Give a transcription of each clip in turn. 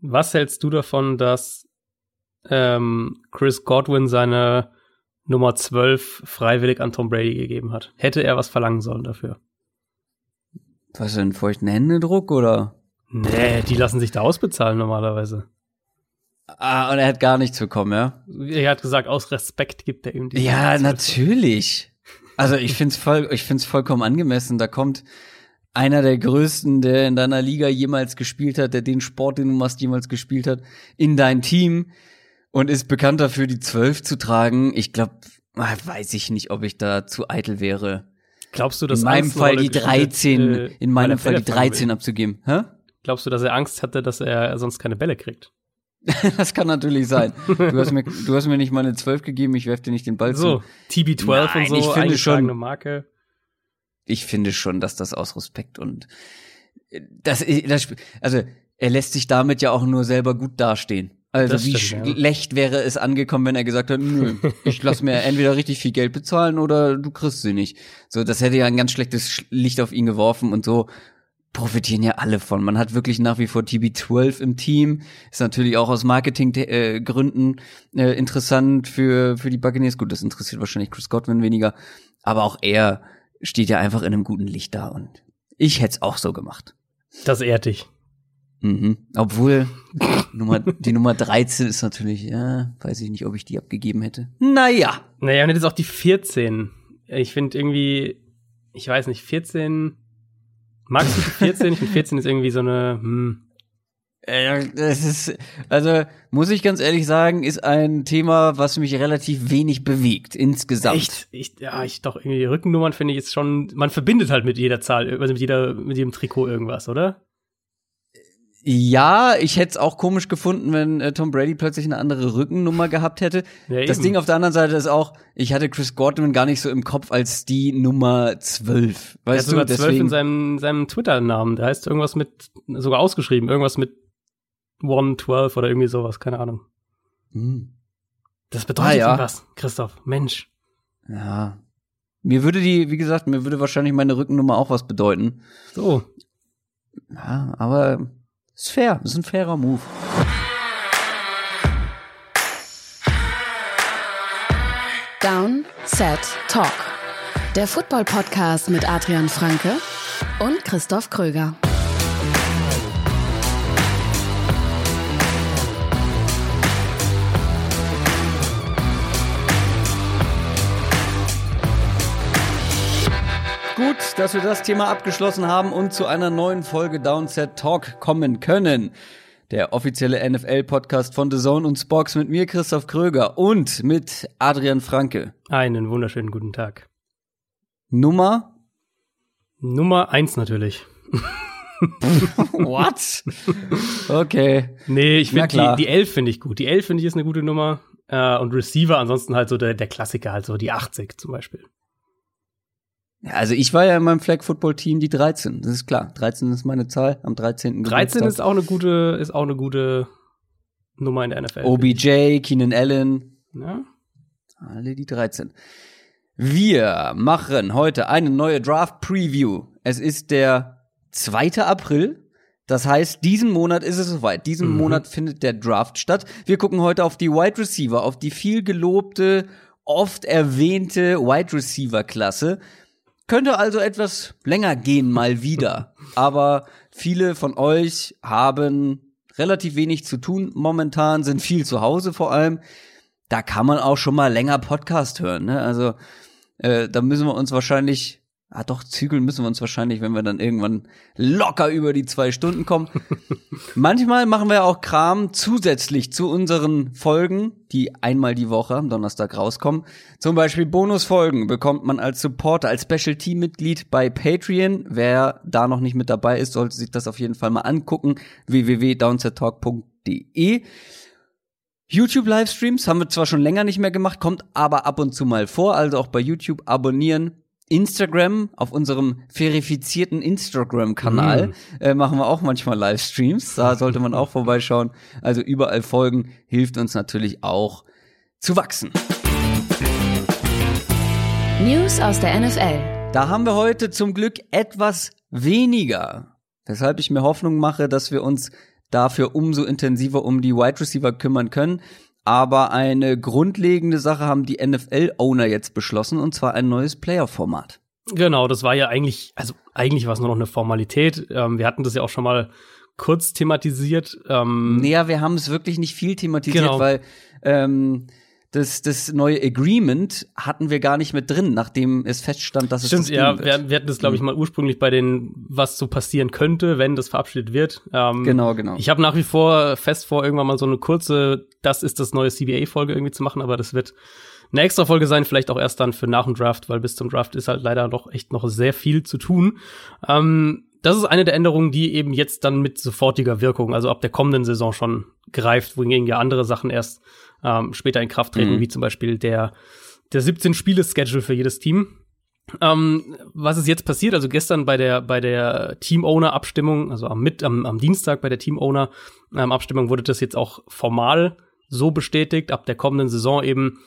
Was hältst du davon, dass ähm, Chris Godwin seine Nummer 12 freiwillig an Tom Brady gegeben hat? Hätte er was verlangen sollen dafür? Was denn, feuchten Händedruck oder? Nee, die lassen sich da ausbezahlen normalerweise. Ah, und er hat gar nichts bekommen, ja? Er hat gesagt, aus Respekt gibt er ihm die. Ja, natürlich. Also ich find's voll, ich find's vollkommen angemessen. Da kommt einer der größten, der in deiner Liga jemals gespielt hat, der den Sport, den du machst, jemals gespielt hat, in dein Team und ist bekannt dafür, die zwölf zu tragen. Ich glaube, weiß ich nicht, ob ich da zu eitel wäre. Glaubst du, dass in meinem Fall die Rolle 13, gespielt, äh, in meinem Fall die Bällefrage 13 will? abzugeben. Hä? Glaubst du, dass er Angst hatte, dass er sonst keine Bälle kriegt? Das kann natürlich sein. Du hast mir, du hast mir nicht mal eine 12 gegeben, ich werf dir nicht den Ball So, zu. TB12 Nein, und so, ich finde schon- Marke. Ich finde schon, dass das aus Respekt und äh, das, das also er lässt sich damit ja auch nur selber gut dastehen. Also Das wie stimmt, ja. schlecht wäre es angekommen, wenn er gesagt hat, nö, ich lass mir entweder richtig viel Geld bezahlen oder du kriegst sie nicht. So, das hätte ja ein ganz schlechtes Sch- Licht auf ihn geworfen und so profitieren ja alle von. Man hat wirklich nach wie vor TB12 im Team. Ist natürlich auch aus Marketinggründen äh, Gründen, äh, interessant für, für die Buccaneers. Gut, das interessiert wahrscheinlich Chris Godwin weniger. Aber auch er steht ja einfach in einem guten Licht da und ich hätte es auch so gemacht. Das ehrt dich. Mhm. Obwohl, Nummer, die Nummer 13 ist natürlich, ja, weiß ich nicht, ob ich die abgegeben hätte. Naja. Naja, und jetzt auch die 14. Ich finde irgendwie, ich weiß nicht, 14. Magst du die 14? ich finde 14 ist irgendwie so eine, hm, Das ist, also muss ich ganz ehrlich sagen, ist ein Thema, was mich relativ wenig bewegt insgesamt. echt, ich, ja, ich doch irgendwie Rückennummern finde ich jetzt schon, man verbindet halt mit jeder Zahl, also mit jeder, mit jedem Trikot irgendwas, oder? Ja, ich hätte es auch komisch gefunden, wenn äh, Tom Brady plötzlich eine andere Rückennummer gehabt hätte. Ja, das. Ding auf der anderen Seite ist auch, ich hatte Chris Godwin gar nicht so im Kopf als die Nummer 12. Er hat Weißt du, sogar 12 in seinem, seinem Twitter-Namen. Da heißt irgendwas mit, sogar ausgeschrieben, irgendwas mit 112 oder irgendwie sowas, keine Ahnung. Hm. Das bedeutet Ah, ja. irgendwas, Christoph. Mensch. Ja. Mir würde die, wie gesagt, mir würde wahrscheinlich meine Rückennummer auch was bedeuten. So. Ja, aber ist fair, ist ein fairer Move. Down, Set, Talk. Der Football-Podcast mit Adrian Franke und Christoph Kröger. Gut, dass wir das Thema abgeschlossen haben und zu einer neuen Folge Downset Talk kommen können. Der offizielle NFL-Podcast von The Zone und Spox mit mir, Christoph Kröger und mit Adrian Franke. Einen wunderschönen guten Tag. Nummer? Nummer eins natürlich. What? Okay. Nee, ich finde die, die 11 finde ich gut. Die 11 finde ich ist eine gute Nummer. Äh, und Receiver ansonsten halt so der, der Klassiker, halt so die 80 zum Beispiel. Also ich war ja in meinem Flag Football Team die 13, das ist klar. 13 ist meine Zahl am 13. 13 ist Geburtstag. auch eine gute, ist auch eine gute Nummer in der NFL. OBJ, Keenan Allen, Ja? alle die 13. Wir machen heute eine neue Draft Preview. Es ist der 2. April. Das heißt, diesen Monat ist es soweit. Diesen Mhm. Monat findet der Draft statt. Wir gucken heute auf die Wide Receiver, auf die viel gelobte, oft erwähnte Wide Receiver Klasse. Könnte also etwas länger gehen, mal wieder. Aber viele von euch haben relativ wenig zu tun momentan, sind viel zu Hause vor allem. Da kann man auch schon mal länger Podcast hören. Ne? Also äh, da müssen wir uns wahrscheinlich, ah doch, zügeln müssen wir uns wahrscheinlich, wenn wir dann irgendwann locker über die zwei Stunden kommen. Manchmal machen wir auch Kram zusätzlich zu unseren Folgen, die einmal die Woche am Donnerstag rauskommen. Zum Beispiel Bonusfolgen bekommt man als Supporter, als Special Team Mitglied bei Patreon. Wer da noch nicht mit dabei ist, sollte sich das auf jeden Fall mal angucken. www.downsettalk.de YouTube-Livestreams haben wir zwar schon länger nicht mehr gemacht, kommt aber ab und zu mal vor, also auch bei YouTube abonnieren. Instagram, auf unserem verifizierten Instagram-Kanal, äh, machen wir auch manchmal Livestreams. Da sollte man auch vorbeischauen. Also überall folgen, hilft uns natürlich auch zu wachsen. News aus der NFL. Da haben wir heute zum Glück etwas weniger. Weshalb ich mir Hoffnung mache, dass wir uns dafür umso intensiver um die Wide Receiver kümmern können. Aber eine grundlegende Sache haben die NFL-Owner jetzt beschlossen, und zwar ein neues Player-Format. Genau, das war ja eigentlich, also eigentlich war es nur noch eine Formalität. Ähm, wir hatten das ja auch schon mal kurz thematisiert. Ähm, naja, wir haben es wirklich nicht viel thematisiert, genau. weil ähm, das, das neue Agreement hatten wir gar nicht mit drin, nachdem es feststand, dass Stimmt, es das ja, wir, wir, hatten das, glaube ich, mhm. mal ursprünglich bei den, was so passieren könnte, wenn das verabschiedet wird. Ähm, genau, genau. Ich habe nach wie vor fest vor, irgendwann mal so eine kurze, das ist das neue CBA-Folge irgendwie zu machen, aber das wird eine extra Folge sein, vielleicht auch erst dann für nach dem Draft, weil bis zum Draft ist halt leider noch echt noch sehr viel zu tun. Ähm, das ist eine der Änderungen, die eben jetzt dann mit sofortiger Wirkung, also ab der kommenden Saison schon greift, wohingegen ja andere Sachen erst ähm, später in Kraft treten, mhm. wie zum Beispiel der, der 17-Spiele-Schedule für jedes Team. Ähm, was ist jetzt passiert? Also gestern bei der bei der Team-Owner-Abstimmung, also am, mit, am, am Dienstag bei der Team-Owner-Abstimmung ähm, wurde das jetzt auch formal so bestätigt. Ab der kommenden Saison eben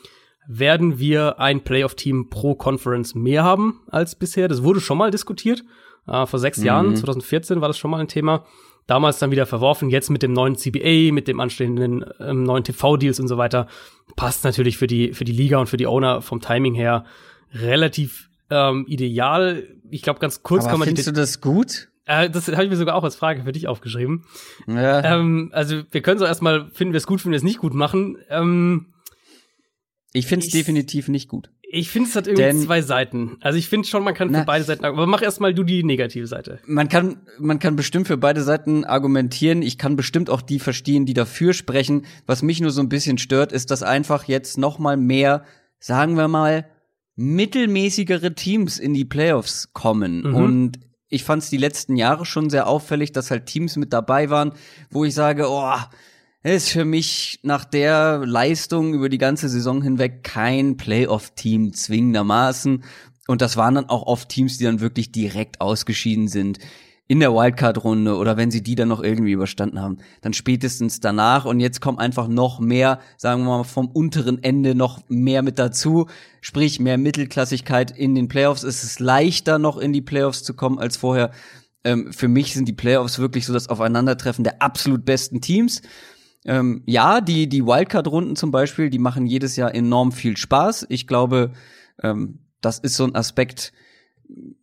werden wir ein Playoff-Team pro Conference mehr haben als bisher. Das wurde schon mal diskutiert. Äh, vor sechs mhm. Jahren, 2014 war das schon mal ein Thema damals dann wieder verworfen. Jetzt mit dem neuen CBA, mit dem anstehenden ähm, neuen TV-Deals und so weiter, passt natürlich für die, für die Liga und für die Owner vom Timing her relativ ähm, ideal. Ich glaube, ganz kurz Aber kann man. Findest du das gut? Äh, das habe ich mir sogar auch als Frage für dich aufgeschrieben. Ja. Ähm, also wir können so erstmal, finden wir es gut, finden wir es nicht gut machen. Ähm, ich finde es definitiv nicht gut. Ich finde, es hat irgendwie Denn, zwei Seiten. Also ich finde schon, man kann für na, beide Seiten, aber mach erstmal du die negative Seite. Man kann, man kann bestimmt für beide Seiten argumentieren. Ich kann bestimmt auch die verstehen, die dafür sprechen. Was mich nur so ein bisschen stört, ist, dass einfach jetzt noch mal mehr, sagen wir mal, mittelmäßigere Teams in die Playoffs kommen. Mhm. Und ich fand es die letzten Jahre schon sehr auffällig, dass halt Teams mit dabei waren, wo ich sage, oh, ist für mich nach der Leistung über die ganze Saison hinweg kein Playoff-Team zwingendermaßen. Und das waren dann auch oft Teams, die dann wirklich direkt ausgeschieden sind in der Wildcard-Runde oder wenn sie die dann noch irgendwie überstanden haben, dann spätestens danach und jetzt kommt einfach noch mehr, sagen wir mal, vom unteren Ende noch mehr mit dazu, sprich mehr Mittelklassigkeit in den Playoffs. Es ist leichter noch in die Playoffs zu kommen als vorher. Ähm, für mich sind die Playoffs wirklich so das Aufeinandertreffen der absolut besten Teams. Ähm, ja, die, die Wildcard-Runden zum Beispiel, die machen jedes Jahr enorm viel Spaß. Ich glaube, ähm, das ist so ein Aspekt,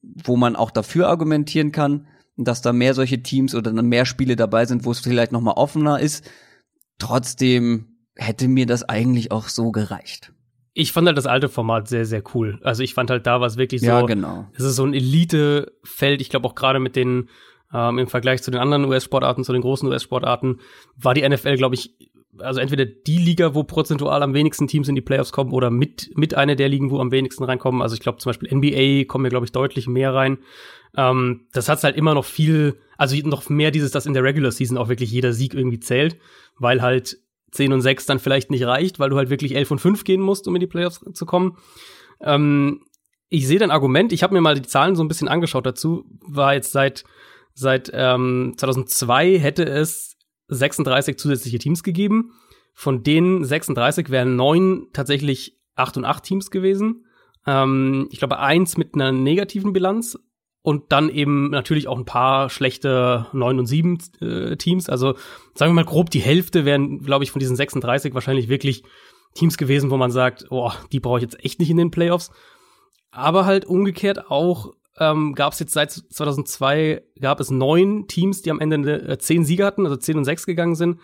wo man auch dafür argumentieren kann, dass da mehr solche Teams oder dann mehr Spiele dabei sind, wo es vielleicht noch mal offener ist. Trotzdem hätte mir das eigentlich auch so gereicht. Ich fand halt das alte Format sehr, sehr cool. Also ich fand halt da was wirklich so. Ja, genau. Es ist so ein Elite-Feld. Ich glaube auch gerade mit den ähm, Im Vergleich zu den anderen US-Sportarten, zu den großen US-Sportarten, war die NFL, glaube ich, also entweder die Liga, wo prozentual am wenigsten Teams in die Playoffs kommen oder mit, mit einer der Ligen, wo am wenigsten reinkommen. Also ich glaube zum Beispiel NBA kommen ja, glaube ich, deutlich mehr rein. Ähm, das hat halt immer noch viel, also noch mehr dieses, dass in der Regular Season auch wirklich jeder Sieg irgendwie zählt, weil halt 10 und 6 dann vielleicht nicht reicht, weil du halt wirklich 11 und 5 gehen musst, um in die Playoffs zu kommen. Ähm, ich sehe dein Argument, ich habe mir mal die Zahlen so ein bisschen angeschaut dazu, war jetzt seit Seit ähm, 2002 hätte es 36 zusätzliche Teams gegeben. Von denen 36 wären neun tatsächlich 8 und 8 Teams gewesen. Ähm, ich glaube, eins mit einer negativen Bilanz und dann eben natürlich auch ein paar schlechte 9 und 7 äh, Teams. Also sagen wir mal grob die Hälfte wären, glaube ich, von diesen 36 wahrscheinlich wirklich Teams gewesen, wo man sagt, oh, die brauche ich jetzt echt nicht in den Playoffs. Aber halt umgekehrt auch ähm, gab es jetzt seit 2002 gab es neun Teams, die am Ende äh, zehn Sieger hatten, also zehn und sechs gegangen sind.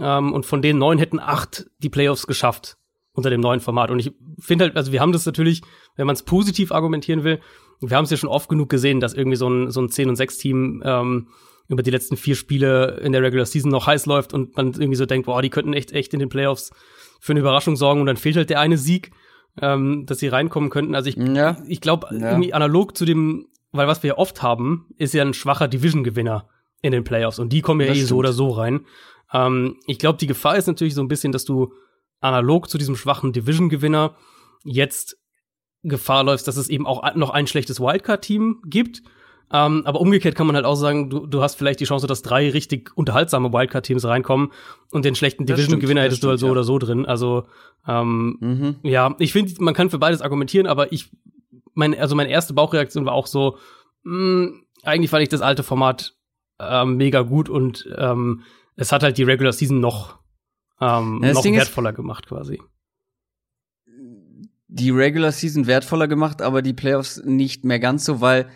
Ähm, und von den neun hätten acht die Playoffs geschafft unter dem neuen Format. Und ich finde halt, also wir haben das natürlich, wenn man es positiv argumentieren will, wir haben es ja schon oft genug gesehen, dass irgendwie so ein, so ein 10 und 6 Team ähm, über die letzten vier Spiele in der Regular Season noch heiß läuft und man irgendwie so denkt, boah, die könnten echt, echt in den Playoffs für eine Überraschung sorgen und dann fehlt halt der eine Sieg ähm, dass sie reinkommen könnten. Also ich, ja. ich glaube, ja. irgendwie analog zu dem, weil was wir ja oft haben, ist ja ein schwacher Division-Gewinner in den Playoffs und die kommen ja das eh stimmt. so oder so rein. Ähm, ich glaube, die Gefahr ist natürlich so ein bisschen, dass du analog zu diesem schwachen Division-Gewinner jetzt Gefahr läufst, dass es eben auch noch ein schlechtes Wildcard-Team gibt ähm, aber umgekehrt kann man halt auch sagen, du, du hast vielleicht die Chance, dass drei richtig unterhaltsame Wildcard-Teams reinkommen und den schlechten Division-Gewinner hättest du halt so ja. oder so drin. Also ähm, mhm. ja, ich finde, man kann für beides argumentieren, aber ich, mein, also meine erste Bauchreaktion war auch so, mh, hm, eigentlich fand ich das alte Format ähm, mega gut und ähm, es hat halt die Regular Season noch, ähm, Ja, noch Ding wertvoller gemacht quasi. Die Regular Season wertvoller gemacht, aber die Playoffs nicht mehr ganz so, weil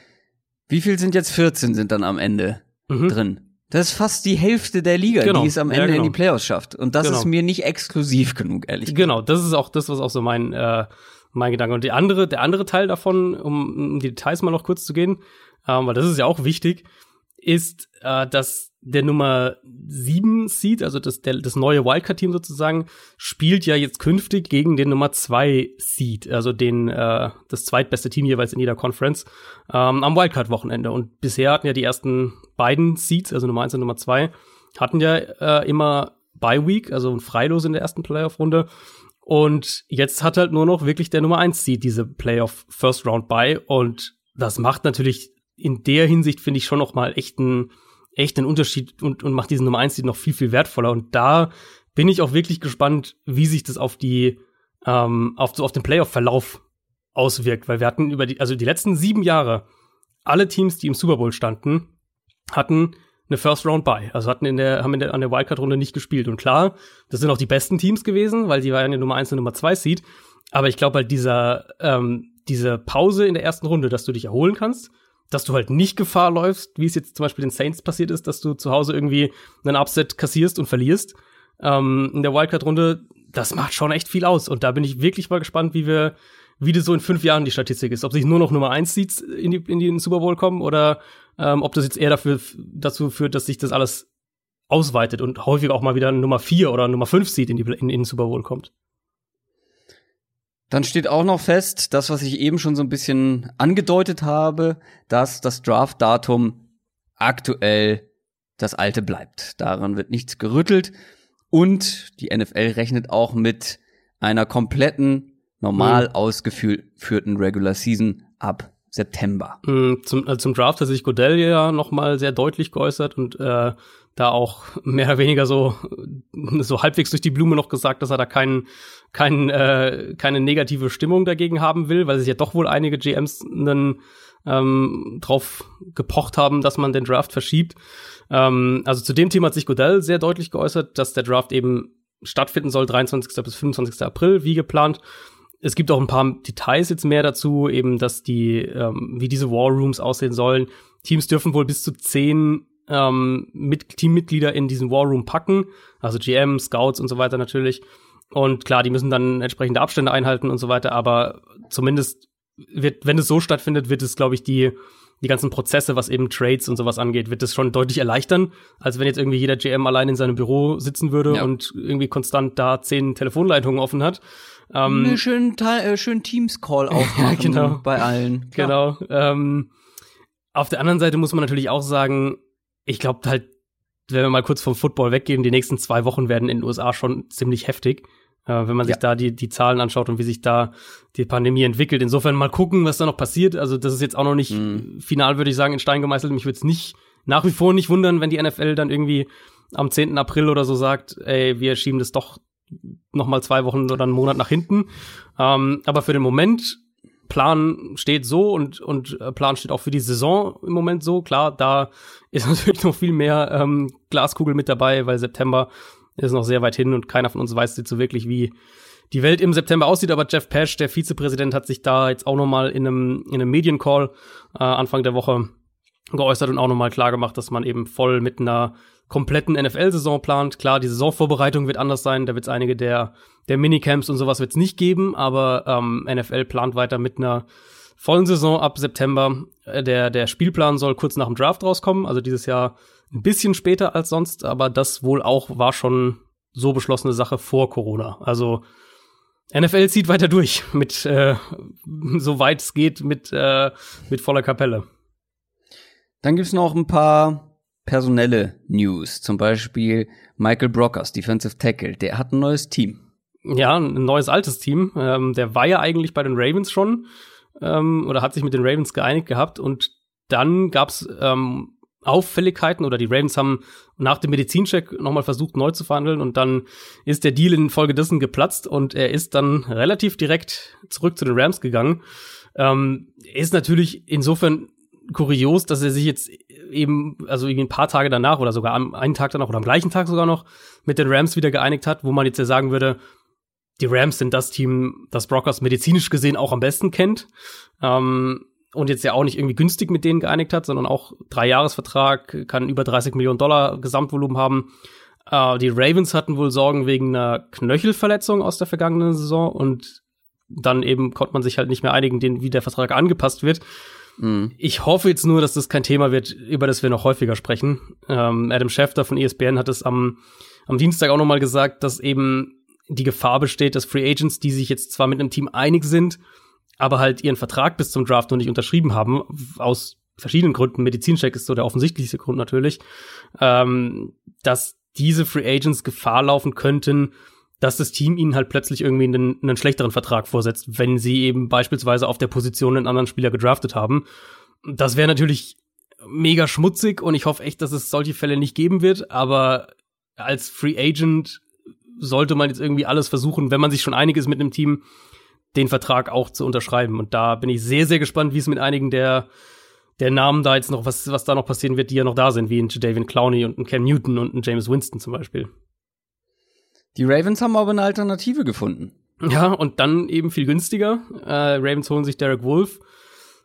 wie viel sind jetzt 14 sind dann am Ende Mhm. drin? Das ist fast die Hälfte der Liga, Genau. die es am Ja, Ende in genau. die Playoffs schafft. Und das Genau. ist mir nicht exklusiv genug, ehrlich gesagt. Genau, das ist auch das, was auch so mein, äh, mein Gedanke. Und die andere, der andere Teil davon, um, um die Details mal noch kurz zu gehen, ähm, weil das ist ja auch wichtig, ist, äh, dass der Nummer 7 Seed, also das, der, das neue Wildcard-Team sozusagen, spielt ja jetzt künftig gegen den Nummer 2 Seed, also den, äh, das zweitbeste Team jeweils in jeder Conference, ähm, am Wildcard-Wochenende. Und bisher hatten ja die ersten beiden Seeds, also Nummer 1 und Nummer 2, hatten ja äh, immer Bye Week, also ein Freilos in der ersten Playoff-Runde. Und jetzt hat halt nur noch wirklich der Nummer 1 Seed diese Playoff First Round bei und das macht natürlich in der Hinsicht finde ich schon noch mal echt einen echt einen Unterschied und und macht diesen Nummer 1 Seed noch viel viel wertvoller und da bin ich auch wirklich gespannt, wie sich das auf die ähm, auf so auf den Playoff Verlauf auswirkt, weil wir hatten über die also die letzten sieben Jahre alle Teams, die im Super Bowl standen, hatten eine First Round Bye. Also hatten in der, haben in der, an der Wildcard-Runde nicht gespielt. Und klar, das sind auch die besten Teams gewesen, weil die waren ja Nummer 1 und Nummer 2 Seed. Aber ich glaube halt dieser, ähm, diese Pause in der ersten Runde, dass du dich erholen kannst, dass du halt nicht Gefahr läufst, wie es jetzt zum Beispiel den Saints passiert ist, dass du zu Hause irgendwie einen Upset kassierst und verlierst. Ähm, in der Wildcard-Runde, das macht schon echt viel aus. Und da bin ich wirklich mal gespannt, wie wir, wie das so in fünf Jahren die Statistik ist. Ob sich nur noch Nummer 1 Seeds in die, in die Super Bowl kommen oder ähm, ob das jetzt eher dafür, dazu führt, dass sich das alles ausweitet und häufig auch mal wieder Nummer 4 oder Nummer 5 Seed in, die, in, in den Super Bowl kommt. Dann steht auch noch fest, das, was ich eben schon so ein bisschen angedeutet habe, dass das Draft-Datum aktuell das alte bleibt. Daran wird nichts gerüttelt. Und die NFL rechnet auch mit einer kompletten, normal Mhm. ausgeführten Regular Season ab September. Mm, Zum, also zum Draft hat sich Godell ja noch mal sehr deutlich geäußert und äh, da auch mehr oder weniger so so halbwegs durch die Blume noch gesagt, dass er da keinen kein, äh, keine negative Stimmung dagegen haben will, weil sich ja doch wohl einige GMs einen, ähm, drauf gepocht haben, dass man den Draft verschiebt. Ähm, also zu dem Thema hat sich Godell sehr deutlich geäußert, dass der Draft eben stattfinden soll, 23. bis 25. April, wie geplant. Es gibt auch ein paar Details jetzt mehr dazu, eben, dass die, ähm, wie diese War Rooms aussehen sollen. Teams dürfen wohl bis zu zehn ähm, mit Teammitglieder in diesen War Room packen, also GM, Scouts und so weiter natürlich. Und klar, die müssen dann entsprechende Abstände einhalten und so weiter, aber zumindest wird, wenn es so stattfindet, wird es, glaube ich, die, die ganzen Prozesse, was eben Trades und sowas angeht, wird es schon deutlich erleichtern, als wenn jetzt irgendwie jeder GM allein in seinem Büro sitzen würde Ja. und irgendwie konstant da zehn Telefonleitungen offen hat. Ähm, Einen schönen, äh, schönen Teams-Call aufmachen genau. bei allen. Klar. Genau. Ähm, auf der anderen Seite muss man natürlich auch sagen, ich glaube halt, wenn wir mal kurz vom Football weggehen, die nächsten zwei Wochen werden in den USA schon ziemlich heftig. Äh, wenn man sich Ja. da die, die Zahlen anschaut und wie sich da die Pandemie entwickelt. Insofern mal gucken, was da noch passiert. Also das ist jetzt auch noch nicht Mhm. final, würde ich sagen, in Stein gemeißelt. Mich würde es nicht nach wie vor nicht wundern, wenn die NFL dann irgendwie am 10. April oder so sagt, ey, wir schieben das doch noch mal zwei Wochen oder einen Monat nach hinten. Ähm, aber für den Moment Plan steht so und, und äh, Plan steht auch für die Saison im Moment so. Klar, da ist natürlich noch viel mehr ähm, Glaskugel mit dabei, weil September ist noch sehr weit hin und keiner von uns weiß jetzt so wirklich, wie die Welt im September aussieht. Aber Jeff Pash, der Vizepräsident, hat sich da jetzt auch noch mal in einem, in einem Mediencall äh, Anfang der Woche geäußert und auch noch mal klar gemacht, dass man eben voll mit einer kompletten NFL-Saison plant. Klar, die Saisonvorbereitung wird anders sein. Da wird es einige der, der Minicamps und sowas wird es nicht geben, aber ähm, NFL plant weiter mit einer vollen Saison ab September. Äh, Der, der Spielplan soll kurz nach dem Draft rauskommen, also dieses Jahr ein bisschen später als sonst, aber das wohl auch war schon so beschlossene Sache vor Corona. Also NFL zieht weiter durch mit, äh, soweit es geht, mit, äh, mit voller Kapelle. Dann gibt's noch ein paar personelle News. Zum Beispiel Michael Brockers, Defensive Tackle. Der hat ein neues Team. Ja, ein neues altes Team. Ähm, der war ja eigentlich bei den Ravens schon ähm, oder hat sich mit den Ravens geeinigt gehabt und dann gab's ähm, Auffälligkeiten oder die Ravens haben nach dem Medizincheck nochmal versucht neu zu verhandeln und dann ist der Deal infolgedessen geplatzt und er ist dann relativ direkt zurück zu den Rams gegangen. Ähm, ist natürlich insofern kurios, dass er sich jetzt eben, also irgendwie ein paar Tage danach oder sogar am einen Tag danach oder am gleichen Tag sogar noch mit den Rams wieder geeinigt hat, wo man jetzt ja sagen würde, die Rams sind das Team, das Brockers medizinisch gesehen auch am besten kennt. Ähm, und jetzt ja auch nicht irgendwie günstig mit denen geeinigt hat, sondern auch drei Jahresvertrag, kann über 30 Millionen Dollar Gesamtvolumen haben. Äh, die Ravens hatten wohl Sorgen wegen einer Knöchelverletzung aus der vergangenen Saison und dann eben konnte man sich halt nicht mehr einigen, den, wie der Vertrag angepasst wird. Mhm. Ich hoffe jetzt nur, dass das kein Thema wird, über das wir noch häufiger sprechen. Ähm, Adam Schefter von ESPN hat es am, am Dienstag auch nochmal gesagt, dass eben die Gefahr besteht, dass Free Agents, die sich jetzt zwar mit einem Team einig sind, aber halt ihren Vertrag bis zum Draft noch nicht unterschrieben haben, aus verschiedenen Gründen, Medizincheck ist so der offensichtlichste Grund natürlich, ähm, dass diese Free Agents Gefahr laufen könnten, dass das Team ihnen halt plötzlich irgendwie einen, einen schlechteren Vertrag vorsetzt, wenn sie eben beispielsweise auf der Position einen anderen Spieler gedraftet haben. Das wäre natürlich mega schmutzig und ich hoffe echt, dass es solche Fälle nicht geben wird, aber als Free Agent sollte man jetzt irgendwie alles versuchen, wenn man sich schon einig ist mit einem Team, den Vertrag auch zu unterschreiben. Und da bin ich sehr, sehr gespannt, wie es mit einigen der, der Namen da jetzt noch, was, was da noch passieren wird, die ja noch da sind, wie ein David Clowney und ein Cam Newton und ein James Winston zum Beispiel. Die Ravens haben aber eine Alternative gefunden. Ja, und dann eben viel günstiger. Äh, Ravens holen sich Derek Wolf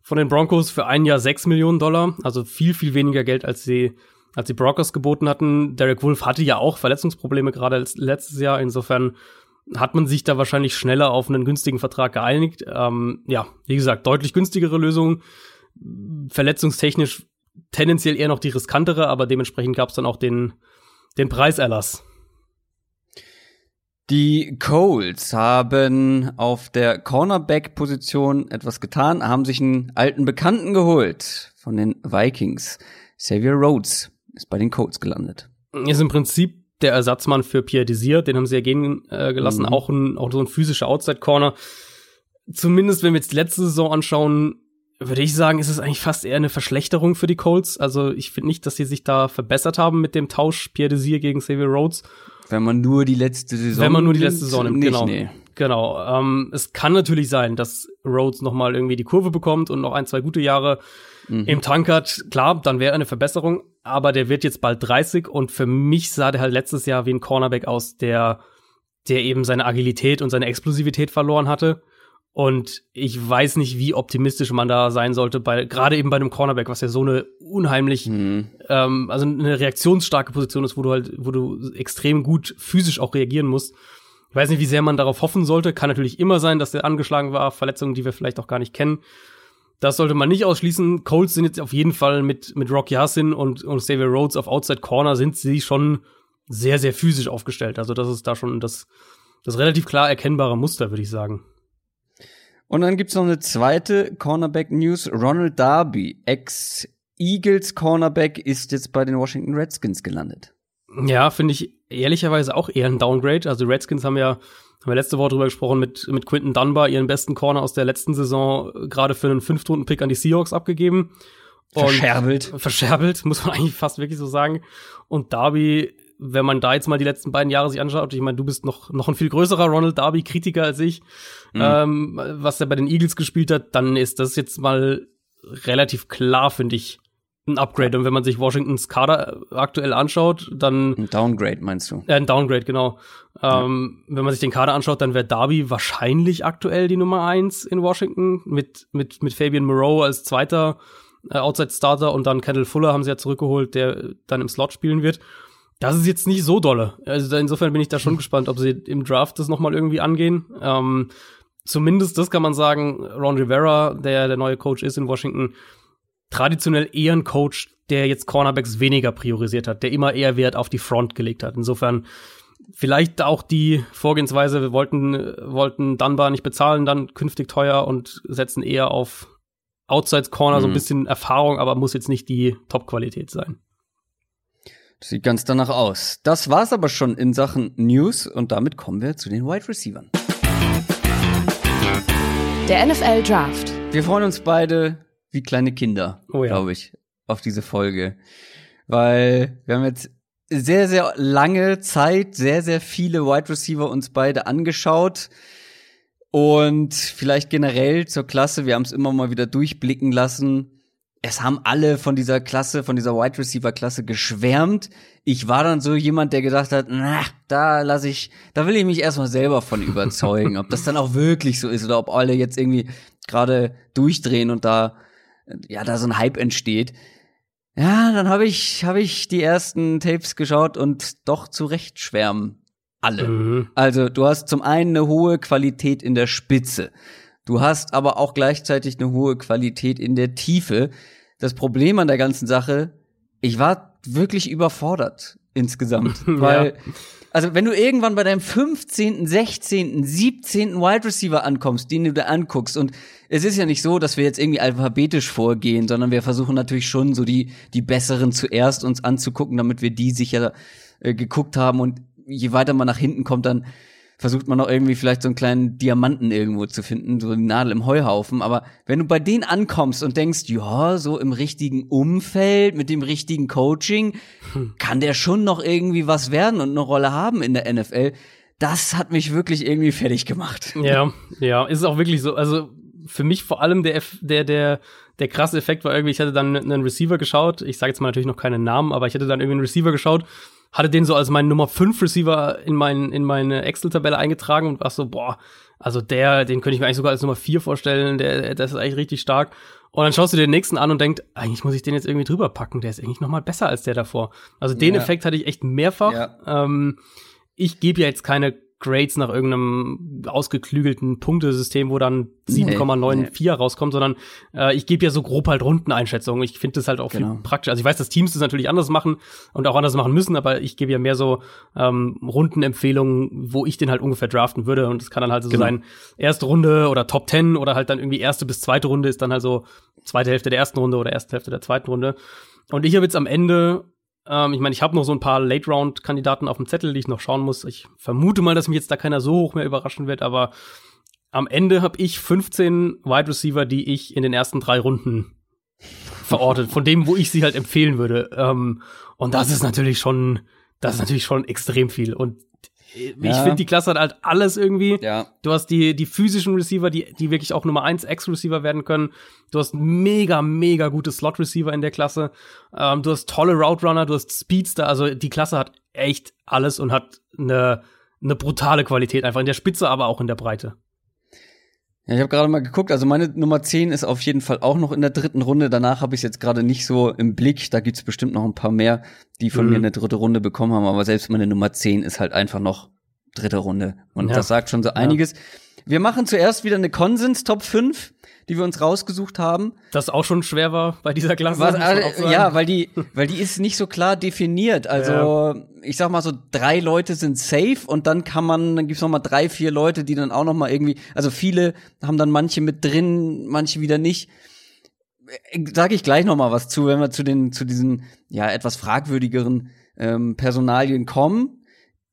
von den Broncos für ein Jahr sechs Millionen Dollar, also viel, viel weniger Geld, als sie, als die Broncos geboten hatten. Derek Wolf hatte ja auch Verletzungsprobleme gerade letztes Jahr. Insofern hat man sich da wahrscheinlich schneller auf einen günstigen Vertrag geeinigt. Ähm, ja, wie gesagt, deutlich günstigere Lösung. Verletzungstechnisch tendenziell eher noch die riskantere, aber dementsprechend gab es dann auch den, den Preiserlass. Die Colts haben auf der Cornerback-Position etwas getan, haben sich einen alten Bekannten geholt von den Vikings. Xavier Rhodes ist bei den Colts gelandet. Ist im Prinzip der Ersatzmann für Pierre Desir, den haben sie ja gehen äh, gelassen, mhm. auch, ein, auch so ein physischer Outside-Corner. Zumindest, wenn wir jetzt die letzte Saison anschauen, würde ich sagen, ist es eigentlich fast eher eine Verschlechterung für die Colts. Also ich finde nicht, dass sie sich da verbessert haben mit dem Tausch Pierre Desir gegen Xavier Rhodes. Wenn man nur die letzte Saison Wenn man nur die letzte Saison nimmt, nicht, genau. Nee. Genau. Ähm, es kann natürlich sein, dass Rhodes noch mal irgendwie die Kurve bekommt und noch ein, zwei gute Jahre mhm. im Tank hat. Klar, dann wäre eine Verbesserung, aber der wird jetzt bald 30 und für mich sah der halt letztes Jahr wie ein Cornerback aus, der, der eben seine Agilität und seine Explosivität verloren hatte. Und ich weiß nicht, wie optimistisch man da sein sollte, bei, gerade eben bei einem Cornerback, was ja so eine unheimlich, mhm. ähm, also eine reaktionsstarke Position ist, wo du halt, wo du extrem gut physisch auch reagieren musst. Ich weiß nicht, wie sehr man darauf hoffen sollte. Kann natürlich immer sein, dass der angeschlagen war, Verletzungen, die wir vielleicht auch gar nicht kennen. Das sollte man nicht ausschließen. Colts sind jetzt auf jeden Fall mit, mit Rocky Hassin und, und Xavier Rhodes auf Outside Corner sind sie schon sehr, sehr physisch aufgestellt. Also das ist da schon das, das relativ klar erkennbare Muster, würde ich sagen. Und dann gibt's noch eine zweite Cornerback-News. Ronald Darby, Ex-Eagles Cornerback, ist jetzt bei den Washington Redskins gelandet. Ja, finde ich ehrlicherweise auch eher ein Downgrade. Also die Redskins haben ja, haben wir letzte Woche drüber gesprochen, mit, mit Quinton Dunbar, ihren besten Corner aus der letzten Saison, gerade für einen Fünftrunden-Pick an die Seahawks abgegeben. Und verscherbelt. Verscherbelt, muss man eigentlich fast wirklich so sagen. Und Darby wenn man da jetzt mal die letzten beiden Jahre sich anschaut, ich meine, du bist noch, noch ein viel größerer Ronald Darby-Kritiker als ich, mhm. ähm, was er bei den Eagles gespielt hat, dann ist das jetzt mal relativ klar, finde ich, ein Upgrade. Und wenn man sich Washingtons Kader aktuell anschaut, dann. Ein Downgrade meinst du? Äh, ein Downgrade, genau. Ja. Ähm, wenn man sich den Kader anschaut, dann wäre Darby wahrscheinlich aktuell die Nummer eins in Washington mit, mit, mit Fabian Moreau als zweiter äh, Outside Starter und dann Kendall Fuller haben sie ja zurückgeholt, der dann im Slot spielen wird. Das ist jetzt nicht so dolle. Also insofern bin ich da schon hm. gespannt, ob sie im Draft das nochmal irgendwie angehen. Ähm, zumindest das kann man sagen, Ron Rivera, der der neue Coach ist in Washington, traditionell eher ein Coach, der jetzt Cornerbacks weniger priorisiert hat, der immer eher Wert auf die Front gelegt hat. Insofern vielleicht auch die Vorgehensweise, wir wollten, wollten Dunbar nicht bezahlen, dann künftig teuer und setzen eher auf Outside Corner, mhm. so ein hm. bisschen Erfahrung, aber muss jetzt nicht die Top-Qualität sein. Sieht ganz danach aus. Das war's aber schon in Sachen News und damit kommen wir zu den Wide Receivers. Der NFL Draft. Wir freuen uns beide wie kleine Kinder, oh ja. glaube ich, auf diese Folge. Weil wir haben jetzt sehr, sehr lange Zeit, sehr, sehr viele Wide Receiver uns beide angeschaut. Und vielleicht generell zur Klasse, wir haben es immer mal wieder durchblicken lassen es haben alle von dieser Klasse, von dieser Wide Receiver Klasse geschwärmt. Ich war dann so jemand, der gedacht hat, na, da lasse ich, da will ich mich erstmal selber von überzeugen, ob das dann auch wirklich so ist oder ob alle jetzt irgendwie gerade durchdrehen und da ja, da so ein Hype entsteht. Ja, dann habe ich habe ich die ersten Tapes geschaut und doch zu Recht schwärmen alle. Mhm. Also, du hast zum einen eine hohe Qualität in der Spitze. Du hast aber auch gleichzeitig eine hohe Qualität in der Tiefe. Das Problem an der ganzen Sache, ich war wirklich überfordert insgesamt, weil ja. also wenn du irgendwann bei deinem 15., 16., 17. Wide Receiver ankommst, den du da anguckst und es ist ja nicht so, dass wir jetzt irgendwie alphabetisch vorgehen, sondern wir versuchen natürlich schon so die die besseren zuerst uns anzugucken, damit wir die sicher äh, geguckt haben und je weiter man nach hinten kommt, dann versucht man noch irgendwie vielleicht so einen kleinen Diamanten irgendwo zu finden, so eine Nadel im Heuhaufen. Aber wenn du bei denen ankommst und denkst, ja, so im richtigen Umfeld, mit dem richtigen Coaching, hm. kann der schon noch irgendwie was werden und eine Rolle haben in der NFL. Das hat mich wirklich irgendwie fertig gemacht. Ja, ja, ist auch wirklich so. Also für mich vor allem der, der, der, der krasse Effekt war irgendwie, ich hatte dann einen Receiver geschaut. Ich sage jetzt mal natürlich noch keinen Namen, aber ich hatte dann irgendwie einen Receiver geschaut hatte den so als meinen Nummer 5 Receiver in, mein, in meine Excel-Tabelle eingetragen und war so, boah, also der, den könnte ich mir eigentlich sogar als Nummer 4 vorstellen, der, der ist eigentlich richtig stark. Und dann schaust du dir den nächsten an und denkst, eigentlich muss ich den jetzt irgendwie drüber packen, der ist eigentlich noch mal besser als der davor. Also den ja. Effekt hatte ich echt mehrfach. Ja. Ähm, ich gebe ja jetzt keine Grades nach irgendeinem ausgeklügelten Punktesystem, wo dann 7,94 nee, rauskommt, sondern äh, ich gebe ja so grob halt Rundeneinschätzungen. Ich finde das halt auch genau. viel praktisch. Also ich weiß, dass Teams das natürlich anders machen und auch anders machen müssen, aber ich gebe ja mehr so ähm, Rundenempfehlungen, wo ich den halt ungefähr draften würde. Und es kann dann halt so genau. sein, erste Runde oder Top 10 oder halt dann irgendwie erste bis zweite Runde ist dann halt so zweite Hälfte der ersten Runde oder erste Hälfte der zweiten Runde. Und ich habe jetzt am Ende ähm, ich meine, ich habe noch so ein paar Late-Round-Kandidaten auf dem Zettel, die ich noch schauen muss. Ich vermute mal, dass mich jetzt da keiner so hoch mehr überraschen wird, aber am Ende habe ich 15 Wide Receiver, die ich in den ersten drei Runden verortet, von dem, wo ich sie halt empfehlen würde. Ähm, und das ist natürlich schon, das ist natürlich schon extrem viel. Und ich ja. finde, die Klasse hat halt alles irgendwie. Ja. Du hast die, die physischen Receiver, die, die wirklich auch Nummer 1 X-Receiver werden können. Du hast mega, mega gute Slot-Receiver in der Klasse. Ähm, du hast tolle Route Runner, du hast Speedster. Also die Klasse hat echt alles und hat eine, eine brutale Qualität einfach in der Spitze, aber auch in der Breite. Ja, ich habe gerade mal geguckt, also meine Nummer 10 ist auf jeden Fall auch noch in der dritten Runde. Danach habe ich es jetzt gerade nicht so im Blick. Da gibt's bestimmt noch ein paar mehr, die von mhm. mir eine dritte Runde bekommen haben. Aber selbst meine Nummer 10 ist halt einfach noch dritte Runde. Und ja. das sagt schon so einiges. Ja. Wir machen zuerst wieder eine Konsens Top 5 die wir uns rausgesucht haben. Das auch schon schwer war bei dieser Klasse. Was, äh, ja, weil die, weil die ist nicht so klar definiert. Also ja. ich sag mal so, drei Leute sind safe und dann kann man, dann gibt's noch mal drei, vier Leute, die dann auch noch mal irgendwie, also viele haben dann manche mit drin, manche wieder nicht. Sage ich gleich noch mal was zu, wenn wir zu den, zu diesen ja etwas fragwürdigeren ähm, Personalien kommen.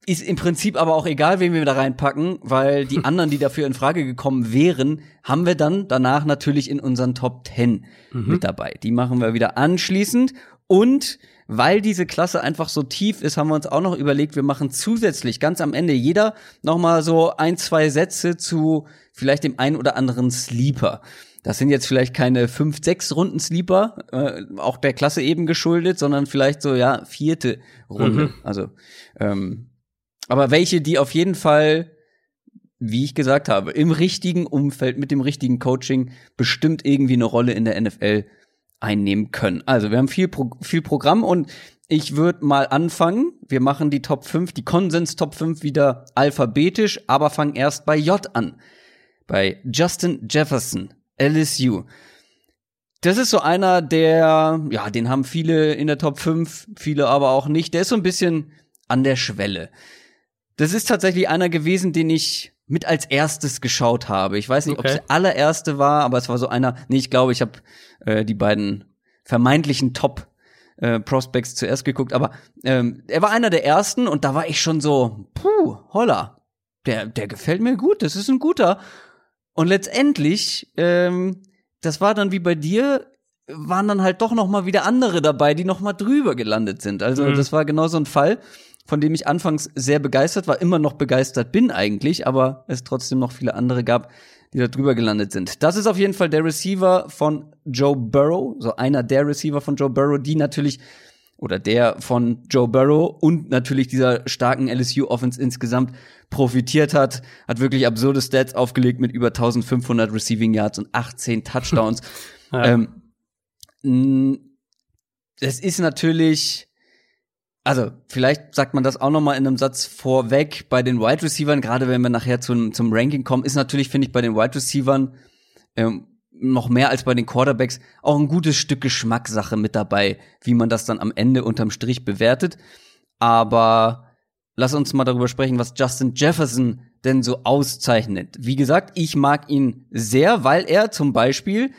Ist im Prinzip aber auch egal, wen wir da reinpacken, weil die anderen, die dafür in Frage gekommen wären, haben wir dann danach natürlich in unseren Top 10 mhm. mit dabei. Die machen wir wieder anschließend. Und weil diese Klasse einfach so tief ist, haben wir uns auch noch überlegt, wir machen zusätzlich ganz am Ende jeder noch mal so ein, zwei Sätze zu vielleicht dem einen oder anderen Sleeper. Das sind jetzt vielleicht keine fünf, sechs Runden Sleeper, äh, auch der Klasse eben geschuldet, sondern vielleicht so ja vierte Runde. Mhm. Also ähm, aber welche, die auf jeden Fall, wie ich gesagt habe, im richtigen Umfeld, mit dem richtigen Coaching bestimmt irgendwie eine Rolle in der NFL einnehmen können. Also wir haben viel, Pro viel Programm und ich würde mal anfangen. Wir machen die Top 5, die Konsens Top 5 wieder alphabetisch, aber fangen erst bei J an. Bei Justin Jefferson, LSU. Das ist so einer, der, ja, den haben viele in der Top 5, viele aber auch nicht. Der ist so ein bisschen an der Schwelle. Das ist tatsächlich einer gewesen, den ich mit als erstes geschaut habe. Ich weiß nicht, okay. ob es der allererste war, aber es war so einer. Nee, ich glaube, ich habe äh, die beiden vermeintlichen Top äh, Prospects zuerst geguckt, aber ähm, er war einer der ersten und da war ich schon so, puh, holla, der, der gefällt mir gut, das ist ein guter. Und letztendlich, ähm, das war dann wie bei dir, waren dann halt doch noch mal wieder andere dabei, die noch mal drüber gelandet sind. Also mhm. das war genau so ein Fall von dem ich anfangs sehr begeistert war, immer noch begeistert bin eigentlich, aber es trotzdem noch viele andere gab, die da drüber gelandet sind. Das ist auf jeden Fall der Receiver von Joe Burrow, so einer der Receiver von Joe Burrow, die natürlich oder der von Joe Burrow und natürlich dieser starken LSU Offense insgesamt profitiert hat, hat wirklich absurde Stats aufgelegt mit über 1500 Receiving Yards und 18 Touchdowns. ja. ähm, das ist natürlich also, vielleicht sagt man das auch noch mal in einem Satz vorweg bei den Wide Receivern, gerade wenn wir nachher zum, zum Ranking kommen, ist natürlich, finde ich, bei den Wide Receivern ähm, noch mehr als bei den Quarterbacks auch ein gutes Stück Geschmackssache mit dabei, wie man das dann am Ende unterm Strich bewertet. Aber lass uns mal darüber sprechen, was Justin Jefferson denn so auszeichnet. Wie gesagt, ich mag ihn sehr, weil er zum Beispiel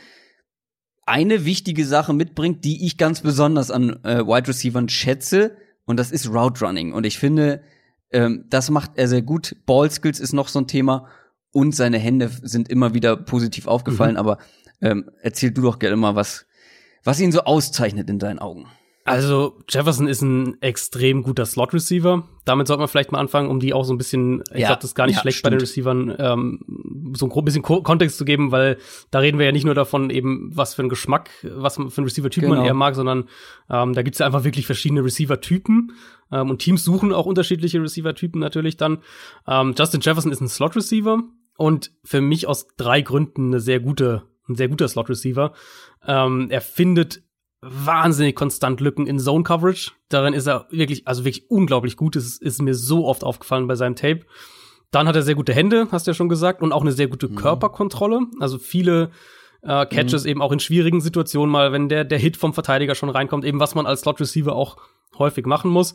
eine wichtige Sache mitbringt, die ich ganz besonders an äh, Wide Receivern schätze, und das ist Route Running. Und ich finde, ähm, das macht er sehr gut. Ball Skills ist noch so ein Thema und seine Hände sind immer wieder positiv aufgefallen. Mhm. Aber ähm, erzähl du doch gerne mal, was, was ihn so auszeichnet in deinen Augen. Also Jefferson ist ein extrem guter Slot-Receiver. Damit sollte man vielleicht mal anfangen, um die auch so ein bisschen, ich ja, glaube, das ist gar nicht ja, schlecht stimmt. bei den Receivern, ähm, so ein bisschen Ko Kontext zu geben, weil da reden wir ja nicht nur davon, eben was für ein Geschmack, was für ein Receiver-Typ genau. man eher mag, sondern ähm, da gibt's ja einfach wirklich verschiedene Receiver-Typen. Ähm, und Teams suchen auch unterschiedliche Receiver-Typen natürlich dann. Ähm, Justin Jefferson ist ein Slot-Receiver und für mich aus drei Gründen eine sehr gute, ein sehr guter Slot-Receiver. Ähm, er findet wahnsinnig konstant Lücken in Zone Coverage. Darin ist er wirklich, also wirklich unglaublich gut. Das ist, ist mir so oft aufgefallen bei seinem Tape. Dann hat er sehr gute Hände, hast du ja schon gesagt, und auch eine sehr gute mhm. Körperkontrolle. Also viele äh, Catches mhm. eben auch in schwierigen Situationen mal, wenn der, der Hit vom Verteidiger schon reinkommt, eben was man als Slot Receiver auch häufig machen muss.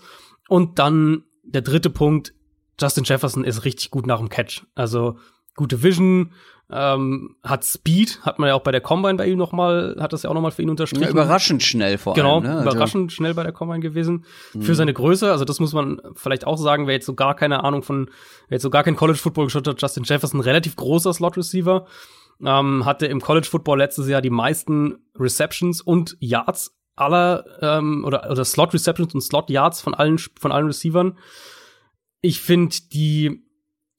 Und dann der dritte Punkt, Justin Jefferson ist richtig gut nach dem Catch. Also gute Vision, ähm, hat Speed, hat man ja auch bei der Combine bei ihm noch mal, hat das ja auch noch mal für ihn unterstrichen. Ja, überraschend schnell vor genau, allem. Genau, ne? Also überraschend schnell bei der Combine gewesen. Mhm. Für seine Größe, also das muss man vielleicht auch sagen, wer jetzt so gar keine Ahnung von, wer jetzt so gar kein College Football geschaut hat, Justin Jefferson, relativ großer Slot Receiver, ähm, hatte im College Football letztes Jahr die meisten Receptions und Yards aller ähm, oder oder Slot Receptions und Slot Yards von allen von allen Receivern. Ich finde die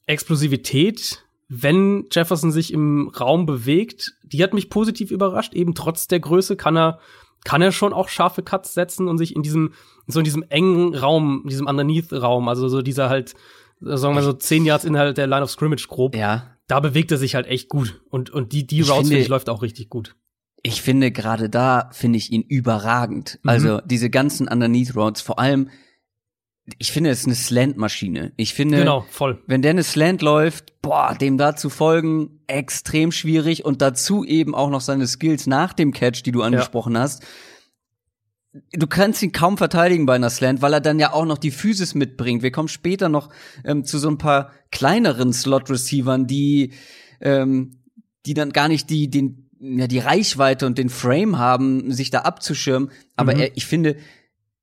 Explosivität wenn Jefferson sich im Raum bewegt, die hat mich positiv überrascht. Eben trotz der Größe kann er, kann er schon auch scharfe Cuts setzen und sich in diesem, so in diesem engen Raum, diesem Underneath-Raum, also so dieser halt, sagen wir so zehn Yards innerhalb der Line of Scrimmage grob. Ja. Da bewegt er sich halt echt gut. Und, und die, die ich Routes, finde, ich, läuft auch richtig gut. Ich finde gerade da finde ich ihn überragend. Mhm. Also diese ganzen Underneath Routes, vor allem ich finde, es ist eine Slant-Maschine. Ich finde, genau, voll. wenn der eine Slant läuft, boah, dem da zu folgen, extrem schwierig und dazu eben auch noch seine Skills nach dem Catch, die du angesprochen ja. hast. Du kannst ihn kaum verteidigen bei einer Slant, weil er dann ja auch noch die Physis mitbringt. Wir kommen später noch ähm, zu so ein paar kleineren Slot-Receivern, die, ähm, die dann gar nicht die, den, ja, die Reichweite und den Frame haben, sich da abzuschirmen. Aber mhm. er, ich finde,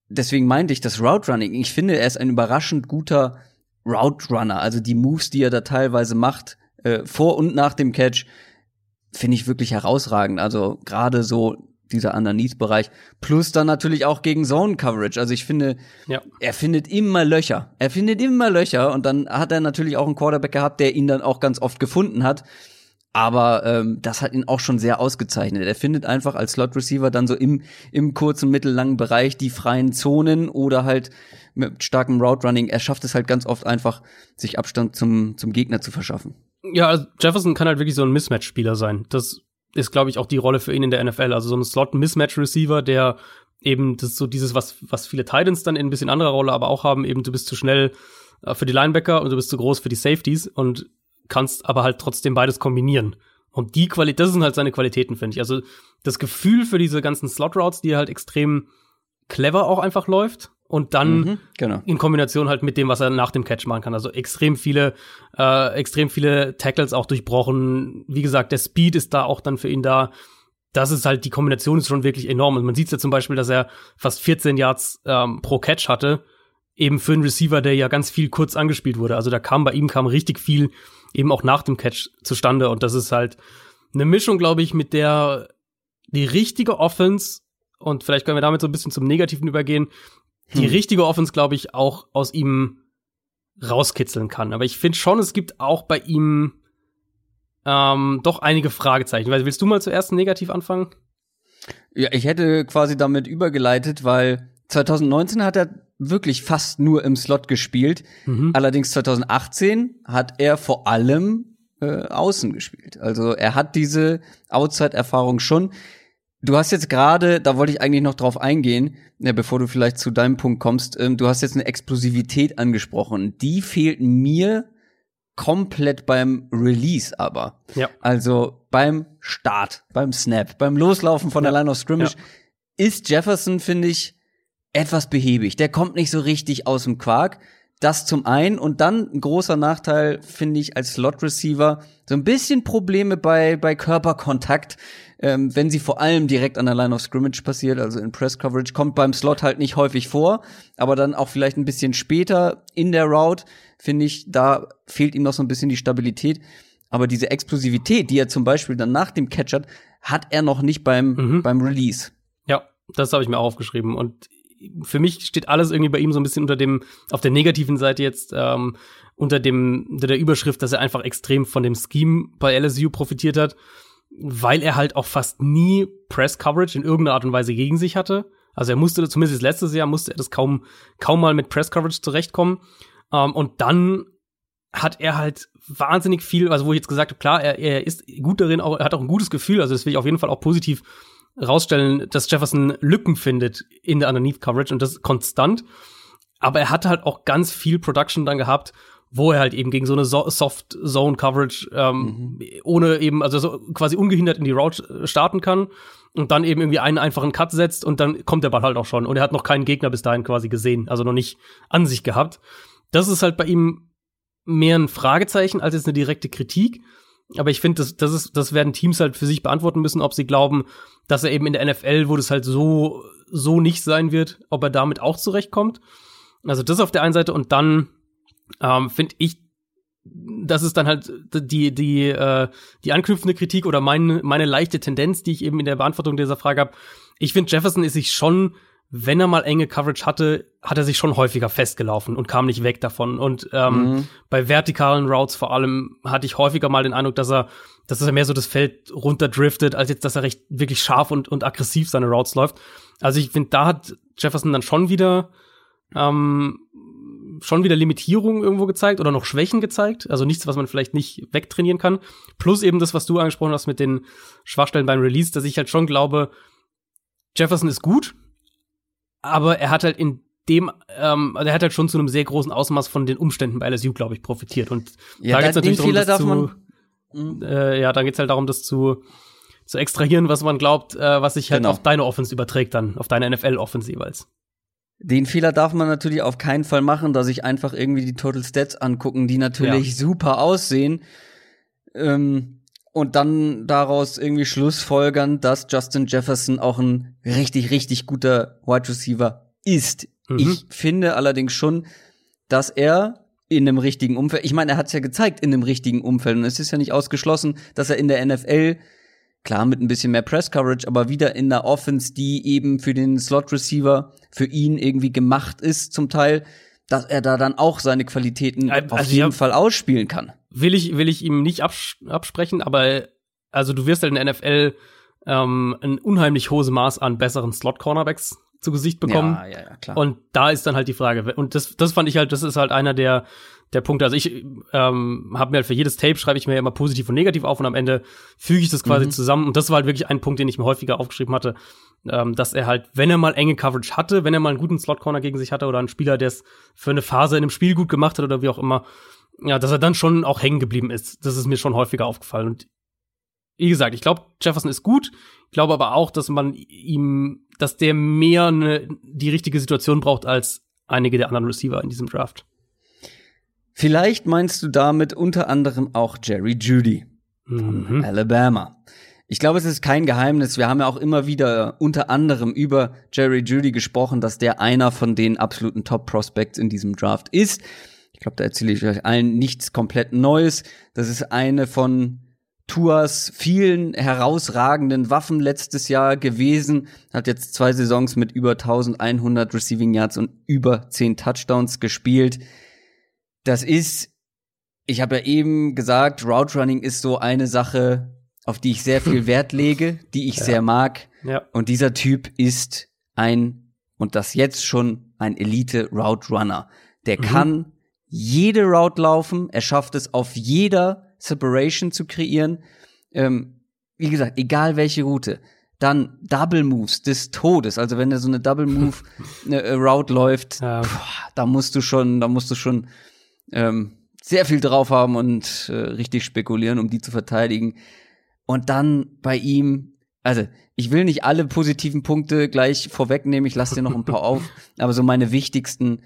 deswegen meinte ich das Route Running. Ich finde, er ist ein überraschend guter Route Runner. Also die Moves, die er da teilweise macht, äh, vor und nach dem Catch, finde ich wirklich herausragend. Also gerade so dieser Underneath-Bereich. Plus dann natürlich auch gegen Zone-Coverage. Also ich finde, ja. er findet immer Löcher. Er findet immer Löcher und dann hat er natürlich auch einen Quarterback gehabt, der ihn dann auch ganz oft gefunden hat. Aber ähm, das hat ihn auch schon sehr ausgezeichnet. Er findet einfach als Slot Receiver dann so im, im kurzen, mittellangen Bereich die freien Zonen oder halt mit starkem Route Running. Er schafft es halt ganz oft einfach, sich Abstand zum, zum Gegner zu verschaffen. Ja, also Jefferson kann halt wirklich so ein Mismatch-Spieler sein. Das ist, glaube ich, auch die Rolle für ihn in der NFL. Also so ein Slot-Mismatch-Receiver, der eben das so dieses, was, was viele Titans dann in ein bisschen anderer Rolle aber auch haben, eben du bist zu schnell äh, für die Linebacker und du bist zu groß für die Safeties und kannst aber halt trotzdem beides kombinieren. Und die Qualität, das sind halt seine Qualitäten, finde ich. Also das Gefühl für diese ganzen Slot-Routes, die halt extrem clever auch einfach läuft und dann mhm, genau. in Kombination halt mit dem, was er nach dem Catch machen kann. Also extrem viele, äh, extrem viele Tackles auch durchbrochen. Wie gesagt, der Speed ist da auch dann für ihn da. Das ist halt, die Kombination ist schon wirklich enorm. Und man sieht ja zum Beispiel, dass er fast 14 Yards ähm, pro Catch hatte. Eben für einen Receiver, der ja ganz viel kurz angespielt wurde. Also da kam bei ihm kam richtig viel eben auch nach dem Catch zustande. Und das ist halt eine Mischung, glaube ich, mit der die richtige Offense, und vielleicht können wir damit so ein bisschen zum Negativen übergehen, die hm. richtige Offense, glaube ich, auch aus ihm rauskitzeln kann. Aber ich finde schon, es gibt auch bei ihm ähm, doch einige Fragezeichen. Willst du mal zuerst negativ anfangen? Ja, ich hätte quasi damit übergeleitet, weil 2019 hat er wirklich fast nur im Slot gespielt. Mhm. Allerdings 2018 hat er vor allem äh, außen gespielt. Also er hat diese Outside-Erfahrung schon. Du hast jetzt gerade, da wollte ich eigentlich noch drauf eingehen, ja, bevor du vielleicht zu deinem Punkt kommst, ähm, du hast jetzt eine Explosivität angesprochen. Die fehlt mir komplett beim Release aber. Ja. Also beim Start, beim Snap, beim Loslaufen von ja. der Line of Scrimmage ja. ist Jefferson, finde ich, etwas behäbig. Der kommt nicht so richtig aus dem Quark. Das zum einen und dann ein großer Nachteil finde ich als Slot Receiver so ein bisschen Probleme bei bei Körperkontakt, ähm, wenn sie vor allem direkt an der Line of Scrimmage passiert, also in Press Coverage kommt beim Slot halt nicht häufig vor, aber dann auch vielleicht ein bisschen später in der Route finde ich, da fehlt ihm noch so ein bisschen die Stabilität. Aber diese Explosivität, die er zum Beispiel dann nach dem Catch hat, hat er noch nicht beim mhm. beim Release. Ja, das habe ich mir auch aufgeschrieben und für mich steht alles irgendwie bei ihm so ein bisschen unter dem, auf der negativen Seite jetzt, ähm, unter dem, unter der Überschrift, dass er einfach extrem von dem Scheme bei LSU profitiert hat, weil er halt auch fast nie Press Coverage in irgendeiner Art und Weise gegen sich hatte. Also er musste, zumindest letztes Jahr musste er das kaum, kaum mal mit Press Coverage zurechtkommen. Ähm, und dann hat er halt wahnsinnig viel, also wo ich jetzt gesagt habe, klar, er, er ist gut darin, auch, er hat auch ein gutes Gefühl, also das will ich auf jeden Fall auch positiv rausstellen, dass Jefferson Lücken findet in der Underneath Coverage und das ist konstant. Aber er hatte halt auch ganz viel Production dann gehabt, wo er halt eben gegen so eine so Soft Zone Coverage ähm, mhm. ohne eben, also so quasi ungehindert in die Route starten kann und dann eben irgendwie einen einfachen Cut setzt und dann kommt der Ball halt auch schon. Und er hat noch keinen Gegner bis dahin quasi gesehen, also noch nicht an sich gehabt. Das ist halt bei ihm mehr ein Fragezeichen als jetzt eine direkte Kritik. Aber ich finde, das, das, ist, das werden Teams halt für sich beantworten müssen, ob sie glauben, dass er eben in der NFL, wo das halt so, so nicht sein wird, ob er damit auch zurechtkommt. Also das auf der einen Seite und dann ähm, finde ich, das ist dann halt die, die, äh, die anknüpfende Kritik oder meine, meine leichte Tendenz, die ich eben in der Beantwortung dieser Frage habe. Ich finde, Jefferson ist sich schon wenn er mal enge Coverage hatte, hat er sich schon häufiger festgelaufen und kam nicht weg davon. Und ähm, mhm. bei vertikalen Routes vor allem hatte ich häufiger mal den Eindruck, dass er, dass er mehr so das Feld runterdriftet, als jetzt, dass er recht wirklich scharf und, und aggressiv seine Routes läuft. Also ich finde, da hat Jefferson dann schon wieder ähm, schon wieder Limitierungen irgendwo gezeigt oder noch Schwächen gezeigt. Also nichts, was man vielleicht nicht wegtrainieren kann. Plus eben das, was du angesprochen hast mit den Schwachstellen beim Release, dass ich halt schon glaube, Jefferson ist gut, aber er hat halt in dem, ähm, also er hat halt schon zu einem sehr großen Ausmaß von den Umständen bei LSU, glaube ich, profitiert. Und ja, da geht's natürlich darum, das zu, mhm. äh, ja, da geht's halt darum, das zu, zu extrahieren, was man glaubt, äh, was sich halt genau. auf deine Offense überträgt dann, auf deine NFL-Offense jeweils. Den Fehler darf man natürlich auf keinen Fall machen, dass sich einfach irgendwie die Total Stats angucken, die natürlich ja. super aussehen. Ähm, und dann daraus irgendwie schlussfolgern, dass Justin Jefferson auch ein richtig, richtig guter Wide Receiver ist. Mhm. Ich finde allerdings schon, dass er in einem richtigen Umfeld, ich meine, er hat es ja gezeigt in einem richtigen Umfeld und es ist ja nicht ausgeschlossen, dass er in der NFL klar mit ein bisschen mehr Press Coverage, aber wieder in der Offense, die eben für den Slot Receiver für ihn irgendwie gemacht ist zum Teil, dass er da dann auch seine Qualitäten also auf jeden Fall ausspielen kann. Will ich, will ich ihm nicht abs absprechen, aber also du wirst halt in der NFL ähm, ein unheimlich hohes Maß an besseren Slot-Cornerbacks zu Gesicht bekommen. Ja, ja, ja, klar. Und da ist dann halt die Frage. Und das, das fand ich halt, das ist halt einer der, der Punkte. Also ich ähm, habe mir halt für jedes Tape schreibe ich mir immer positiv und negativ auf und am Ende füge ich das quasi mhm. zusammen. Und das war halt wirklich ein Punkt, den ich mir häufiger aufgeschrieben hatte, ähm, dass er halt, wenn er mal enge Coverage hatte, wenn er mal einen guten Slot-Corner gegen sich hatte oder einen Spieler, der es für eine Phase in einem Spiel gut gemacht hat oder wie auch immer, ja, dass er dann schon auch hängen geblieben ist. Das ist mir schon häufiger aufgefallen. Und wie gesagt, ich glaube, Jefferson ist gut. Ich glaube aber auch, dass man ihm, dass der mehr ne, die richtige Situation braucht als einige der anderen Receiver in diesem Draft. Vielleicht meinst du damit unter anderem auch Jerry Judy von mhm. Alabama. Ich glaube, es ist kein Geheimnis. Wir haben ja auch immer wieder unter anderem über Jerry Judy gesprochen, dass der einer von den absoluten Top Prospects in diesem Draft ist. Ich glaube, da erzähle ich euch allen nichts komplett Neues. Das ist eine von Tuas vielen herausragenden Waffen letztes Jahr gewesen. Hat jetzt zwei Saisons mit über 1100 Receiving Yards und über 10 Touchdowns gespielt. Das ist ich habe ja eben gesagt, Route Running ist so eine Sache, auf die ich sehr viel Wert lege, die ich ja. sehr mag. Ja. Und dieser Typ ist ein, und das jetzt schon ein Elite Route Runner. Der mhm. kann jede Route laufen. Er schafft es auf jeder Separation zu kreieren. Ähm, wie gesagt, egal welche Route. Dann Double Moves des Todes. Also wenn er so eine Double Move äh, Route läuft, ja. boah, da musst du schon, da musst du schon ähm, sehr viel drauf haben und äh, richtig spekulieren, um die zu verteidigen. Und dann bei ihm, also ich will nicht alle positiven Punkte gleich vorwegnehmen, ich lasse dir noch ein paar auf, aber so meine wichtigsten.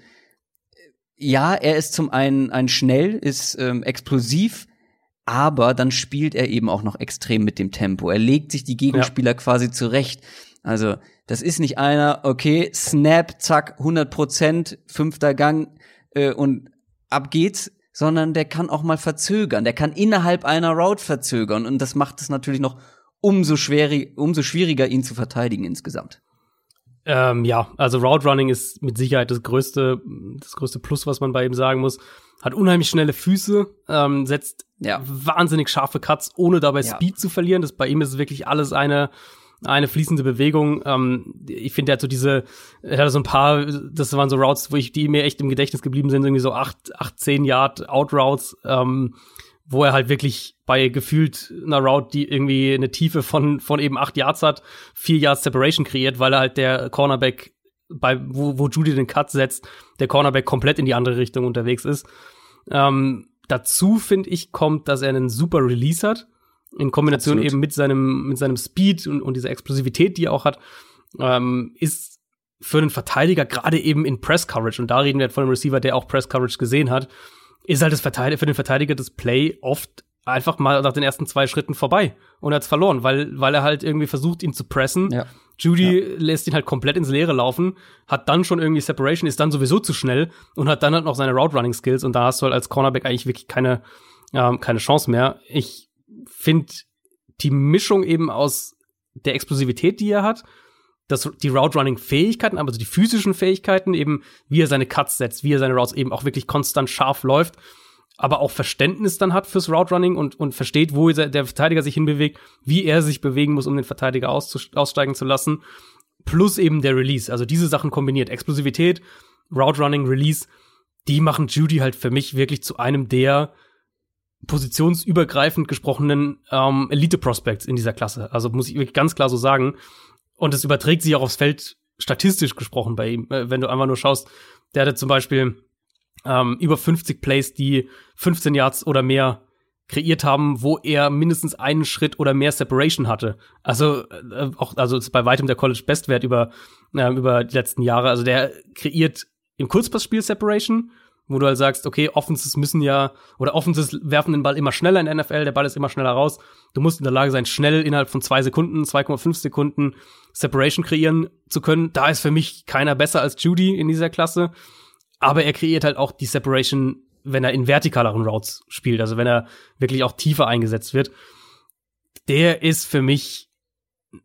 Ja, er ist zum einen ein schnell, ist ähm, explosiv, aber dann spielt er eben auch noch extrem mit dem Tempo. Er legt sich die Gegenspieler ja. quasi zurecht. Also, das ist nicht einer, okay, Snap, zack, 100 Prozent, fünfter Gang äh, und ab geht's, sondern der kann auch mal verzögern. Der kann innerhalb einer Route verzögern und das macht es natürlich noch umso, schwierig, umso schwieriger, ihn zu verteidigen insgesamt. Ähm, ja, also Route Running ist mit Sicherheit das größte, das größte Plus, was man bei ihm sagen muss. Hat unheimlich schnelle Füße, ähm, setzt ja. wahnsinnig scharfe Cuts, ohne dabei ja. Speed zu verlieren. Das bei ihm ist wirklich alles eine eine fließende Bewegung. Ähm, ich finde, er hat so diese, er hatte so ein paar, das waren so Routes, wo ich, die mir echt im Gedächtnis geblieben sind, irgendwie so acht, acht, zehn Yard Out Routes, ähm, wo er halt wirklich bei gefühlt einer Route, die irgendwie eine Tiefe von, von eben acht Yards hat, vier Yards Separation kreiert, weil er halt der Cornerback bei, wo, wo Judy den Cut setzt, der Cornerback komplett in die andere Richtung unterwegs ist. Ähm, dazu finde ich kommt, dass er einen super Release hat in Kombination Absolut. eben mit seinem, mit seinem Speed und, und dieser Explosivität, die er auch hat, ähm, ist für einen Verteidiger gerade eben in Press Coverage, und da reden wir halt von einem Receiver, der auch Press Coverage gesehen hat, ist halt das Verteidiger, für den Verteidiger das Play oft einfach mal nach den ersten zwei Schritten vorbei und er hat's verloren, weil, weil er halt irgendwie versucht, ihn zu pressen. Ja. Judy ja. lässt ihn halt komplett ins Leere laufen, hat dann schon irgendwie Separation, ist dann sowieso zu schnell und hat dann halt noch seine Route Running Skills und da hast du halt als Cornerback eigentlich wirklich keine, ähm, keine Chance mehr. Ich finde die Mischung eben aus der Explosivität, die er hat, das, die Route-Running-Fähigkeiten, aber so die physischen Fähigkeiten, eben wie er seine Cuts setzt, wie er seine Routes eben auch wirklich konstant scharf läuft, aber auch Verständnis dann hat fürs Route-Running und, und versteht, wo der Verteidiger sich hinbewegt, wie er sich bewegen muss, um den Verteidiger aussteigen zu lassen, plus eben der Release. Also diese Sachen kombiniert. Explosivität, Route-Running, Release, die machen Judy halt für mich wirklich zu einem der positionsübergreifend gesprochenen ähm, Elite-Prospects in dieser Klasse. Also muss ich wirklich ganz klar so sagen. Und es überträgt sich auch aufs Feld statistisch gesprochen bei ihm. Äh, wenn du einfach nur schaust, der hatte zum Beispiel ähm, über 50 Plays, die 15 Yards oder mehr kreiert haben, wo er mindestens einen Schritt oder mehr Separation hatte. Also äh, auch also ist bei weitem der College Bestwert über äh, über die letzten Jahre. Also der kreiert im Kurzpassspiel Separation wo du halt sagst, okay, Offenses müssen ja, oder Offenses werfen den Ball immer schneller in der NFL, der Ball ist immer schneller raus. Du musst in der Lage sein, schnell innerhalb von zwei Sekunden, 2,5 Sekunden Separation kreieren zu können. Da ist für mich keiner besser als Judy in dieser Klasse. Aber er kreiert halt auch die Separation, wenn er in vertikaleren Routes spielt, also wenn er wirklich auch tiefer eingesetzt wird. Der ist für mich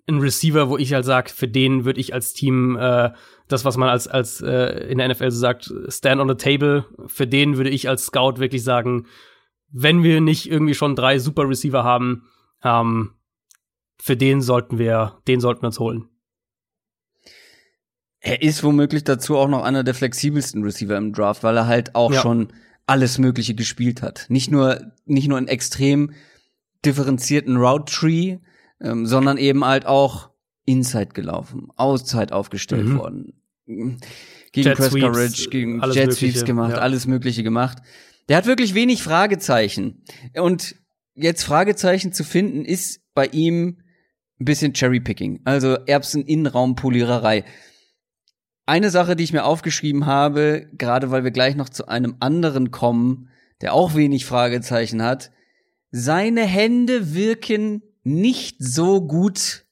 ein Receiver, wo ich halt sag, für den würde ich als Team äh, das, was man als, als äh, in der NFL so sagt, stand on the table, für den würde ich als Scout wirklich sagen, wenn wir nicht irgendwie schon drei Super Receiver haben, ähm, für den sollten wir, den sollten wir uns holen. Er ist womöglich dazu auch noch einer der flexibelsten Receiver im Draft, weil er halt auch ja. schon alles Mögliche gespielt hat. Nicht nur, nicht nur einen extrem differenzierten Route Tree, ähm, sondern eben halt auch Inside gelaufen, Auszeit aufgestellt mhm. worden, gegen Jet Press Sweeps, Coverage, gegen Jet Mögliche, Sweeps gemacht, ja. alles Mögliche gemacht. Der hat wirklich wenig Fragezeichen. Und jetzt Fragezeichen zu finden, ist bei ihm ein bisschen Cherrypicking. Also Erbsen-Innenraumpoliererei. Eine Sache, die ich mir aufgeschrieben habe, gerade weil wir gleich noch zu einem anderen kommen, der auch wenig Fragezeichen hat. Seine Hände wirken nicht so gut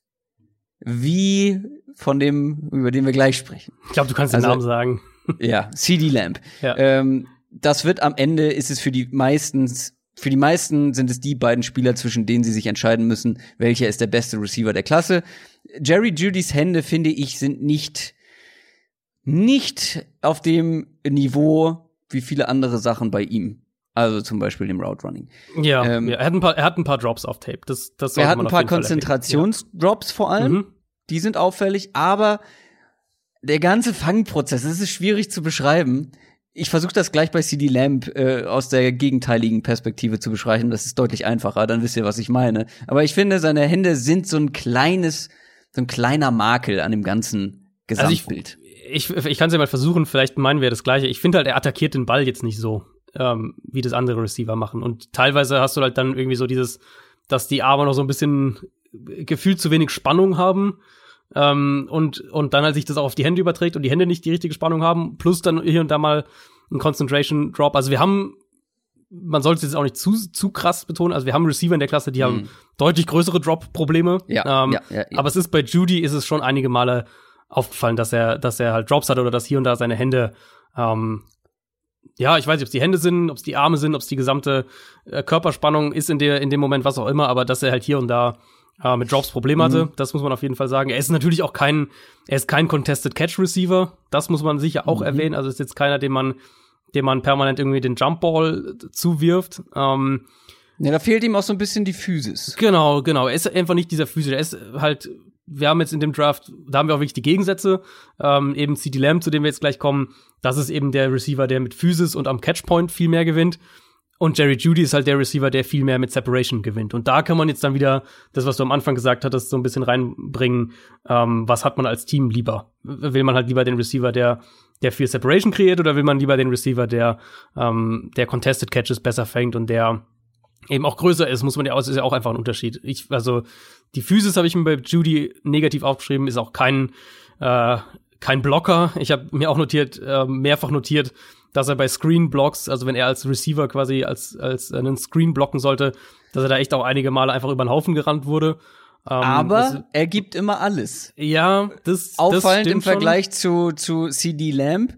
wie von dem, über den wir gleich sprechen. Ich glaube, du kannst den also, Namen sagen. Ja, CD Lamp. Ja. Ähm, das wird am Ende ist es für die meistens für die meisten sind es die beiden Spieler, zwischen denen sie sich entscheiden müssen, welcher ist der beste Receiver der Klasse. Jerry Judys Hände, finde ich, sind nicht, nicht auf dem Niveau wie viele andere Sachen bei ihm. Also zum Beispiel dem Route Running. Ja, Ähm, ja er, hat ein paar, er hat ein paar Drops auf Tape. Das, das Er hat man ein paar. Konzentrationsdrops vor allem. Mhm. Die sind auffällig, aber der ganze Fangprozess, das ist schwierig zu beschreiben. Ich versuche das gleich bei CD Lamp äh, aus der gegenteiligen Perspektive zu beschreiben. Das ist deutlich einfacher, dann wisst ihr, was ich meine. Aber ich finde, seine Hände sind so ein kleines, so ein kleiner Makel an dem ganzen Also ich, Gesamtbild. Ich, ich kann es ja mal versuchen, vielleicht meinen wir das Gleiche. Ich finde halt, er attackiert den Ball jetzt nicht so, ähm, wie das andere Receiver machen. Und teilweise hast du halt dann irgendwie so dieses, dass die Arme noch so ein bisschen gefühlt zu wenig Spannung haben. Ähm, und, und dann halt sich das auch auf die Hände überträgt und die Hände nicht die richtige Spannung haben, plus dann hier und da mal ein Concentration Drop. Also wir haben, man sollte es jetzt auch nicht zu, zu krass betonen, also wir haben Receiver in der Klasse, die haben Mhm. deutlich größere Drop-Probleme. Ja, ähm, ja, ja, ja. Aber es ist bei Judy ist es schon einige Male aufgefallen, dass er, dass er halt Drops hat oder dass hier und da seine Hände, ähm, ja, ich weiß nicht, ob es die Hände sind, ob es die Arme sind, ob es die gesamte äh, Körperspannung ist in der, in dem Moment, was auch immer, aber dass er halt hier und da äh, mit Drops Probleme hatte, Mhm. das muss man auf jeden Fall sagen. Er ist natürlich auch kein, er ist kein Contested Catch Receiver, das muss man sicher auch Mhm. erwähnen. Also ist jetzt keiner, dem man, dem man permanent irgendwie den Jumpball zuwirft. Ähm, Ja, da fehlt ihm auch so ein bisschen die Physis. Genau, genau. Er ist einfach nicht dieser Physische. Er ist halt, wir haben jetzt in dem Draft, da haben wir auch wirklich die Gegensätze. Ähm, eben CD Lamb, zu dem wir jetzt gleich kommen. Das ist eben der Receiver, der mit Physis und am Catchpoint viel mehr gewinnt. Und Jerry Judy ist halt der Receiver, der viel mehr mit Separation gewinnt. Und da kann man jetzt dann wieder das, was du am Anfang gesagt hattest, so ein bisschen reinbringen. Ähm, was hat man als Team lieber? Will man halt lieber den Receiver, der, der viel Separation kreiert, oder will man lieber den Receiver, der, ähm, der Contested Catches besser fängt und der eben auch größer ist, muss man ja auch, ist ja auch einfach ein Unterschied. Ich, also, die Physis habe ich mir bei Judy negativ aufgeschrieben, ist auch kein, äh, kein Blocker. Ich habe mir auch notiert, äh, mehrfach notiert, dass er bei Screen Blocks, also wenn er als Receiver quasi als, als einen Screen blocken sollte, dass er da echt auch einige Male einfach über den Haufen gerannt wurde. Ähm, Aber das, er gibt immer alles. ja, das das Auffallend im stimmt schon. Vergleich zu, zu CD Lamp.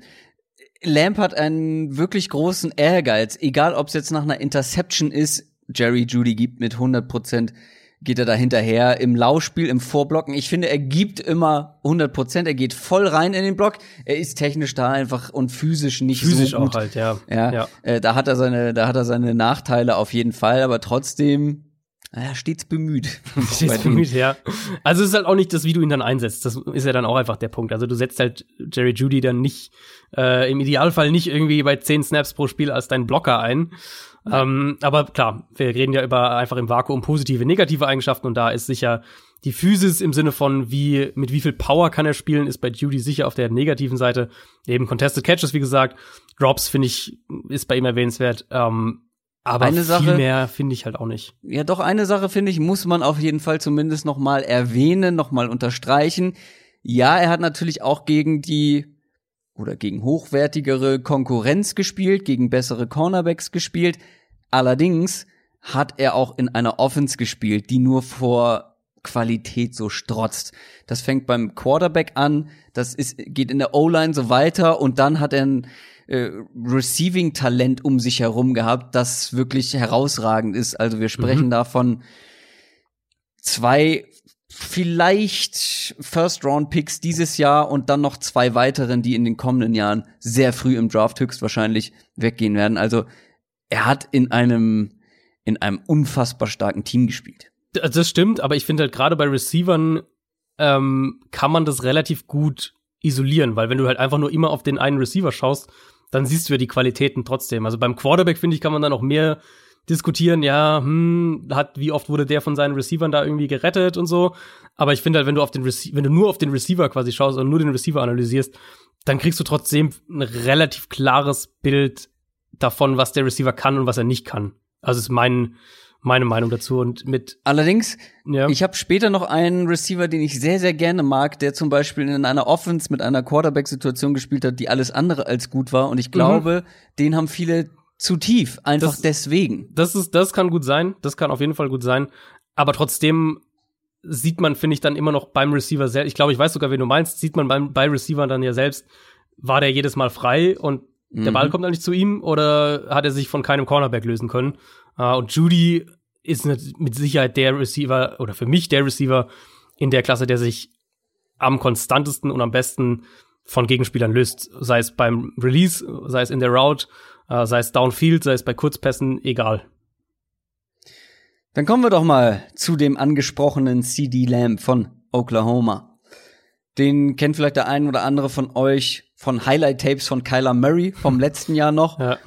Lamp hat einen wirklich großen Ehrgeiz, egal ob es jetzt nach einer Interception ist. Jerry Judy gibt mit 100 Prozent, geht er da hinterher im Laufspiel, im Vorblocken. Ich finde, er gibt immer 100 Prozent, er geht voll rein in den Block. Er ist technisch da einfach und physisch nicht Physisch so gut. auch halt, ja. Ja, ja. Äh, da hat er seine, da hat er seine Nachteile auf jeden Fall, aber trotzdem, naja, stets bemüht. Stets bemüht, ja. Also es ist halt auch nicht das, wie du ihn dann einsetzt. Das ist ja dann auch einfach der Punkt. Also du setzt halt Jerry Judy dann nicht, äh, im Idealfall nicht irgendwie bei 10 Snaps pro Spiel als deinen Blocker ein. Ähm, aber klar, wir reden ja über einfach im Vakuum positive, negative Eigenschaften und da ist sicher die Physis im Sinne von wie, mit wie viel Power kann er spielen, ist bei Judy sicher auf der negativen Seite. Eben Contested Catches, wie gesagt. Drops finde ich, ist bei ihm erwähnenswert. Ähm, aber Eine viel Sache- mehr finde ich halt auch nicht. Ja, doch eine Sache finde ich, muss man auf jeden Fall zumindest noch mal erwähnen, noch mal unterstreichen. Ja, er hat natürlich auch gegen die oder gegen hochwertigere Konkurrenz gespielt, gegen bessere Cornerbacks gespielt. Allerdings hat er auch in einer Offense gespielt, die nur vor Qualität so strotzt. Das fängt beim Quarterback an, das ist, geht in der O-Line so weiter und dann hat er ein äh, Receiving-Talent um sich herum gehabt, das wirklich herausragend ist. Also wir sprechen da von zwei vielleicht First-Round-Picks dieses Jahr und dann noch zwei weiteren, die in den kommenden Jahren sehr früh im Draft höchstwahrscheinlich weggehen werden. Also er hat in einem in einem unfassbar starken Team gespielt. Das stimmt, aber ich finde halt gerade bei Receivern ähm, kann man das relativ gut isolieren, weil wenn du halt einfach nur immer auf den einen Receiver schaust, dann siehst du ja die Qualitäten trotzdem. Also beim Quarterback finde ich, kann man dann auch mehr diskutieren, ja, hm, hat, wie oft wurde der von seinen Receivern da irgendwie gerettet und so. Aber ich finde halt, wenn du auf den Rece wenn du nur auf den Receiver quasi schaust und nur den Receiver analysierst, dann kriegst du trotzdem ein relativ klares Bild davon, was der Receiver kann und was er nicht kann. Also ist mein, meine Meinung dazu. Und mit, Allerdings, ja. ich habe später noch einen Receiver, den ich sehr, sehr gerne mag, der zum Beispiel in einer Offense mit einer Quarterback-Situation gespielt hat, die alles andere als gut war. Und ich glaube, den haben viele zu tief, einfach Das- deswegen. Das ist, das kann gut sein. Das kann auf jeden Fall gut sein. Aber trotzdem sieht man, finde ich, dann immer noch beim Receiver selbst. Ich glaube, ich weiß sogar, wen du meinst, sieht man beim, bei Receivern dann ja selbst, war der jedes Mal frei und der Mhm. Ball kommt dann nicht zu ihm oder hat er sich von keinem Cornerback lösen können? Äh, und Judy ist mit Sicherheit der Receiver oder für mich der Receiver in der Klasse, der sich am konstantesten und am besten von Gegenspielern löst, sei es beim Release, sei es in der Route. Äh, sei es Downfield, sei es bei Kurzpässen, egal. Dann kommen wir doch mal zu dem angesprochenen CD Lamb von Oklahoma. Den kennt vielleicht der ein oder andere von euch von Highlight-Tapes von Kyler Murray vom letzten Jahr noch. Ja.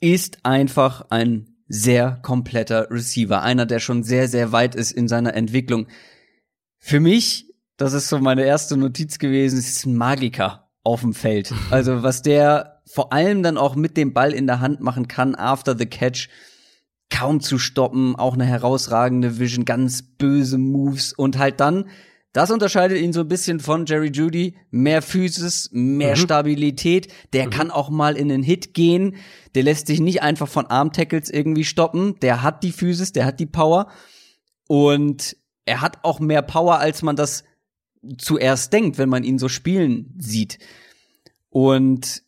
Ist einfach ein sehr kompletter Receiver. Einer, der schon sehr, sehr weit ist in seiner Entwicklung. Für mich, das ist so meine erste Notiz gewesen, ist ein Magiker auf dem Feld. Also was der vor allem dann auch mit dem Ball in der Hand machen kann, after the catch, kaum zu stoppen, auch eine herausragende Vision, ganz böse Moves und halt dann das unterscheidet ihn so ein bisschen von Jerry Judy. Mehr Physis, mehr mhm. Stabilität. Der mhm. kann auch mal in den Hit gehen. Der lässt sich nicht einfach von Arm-Tackles irgendwie stoppen. Der hat die Physis, der hat die Power. Und er hat auch mehr Power, als man das zuerst denkt, wenn man ihn so spielen sieht. Und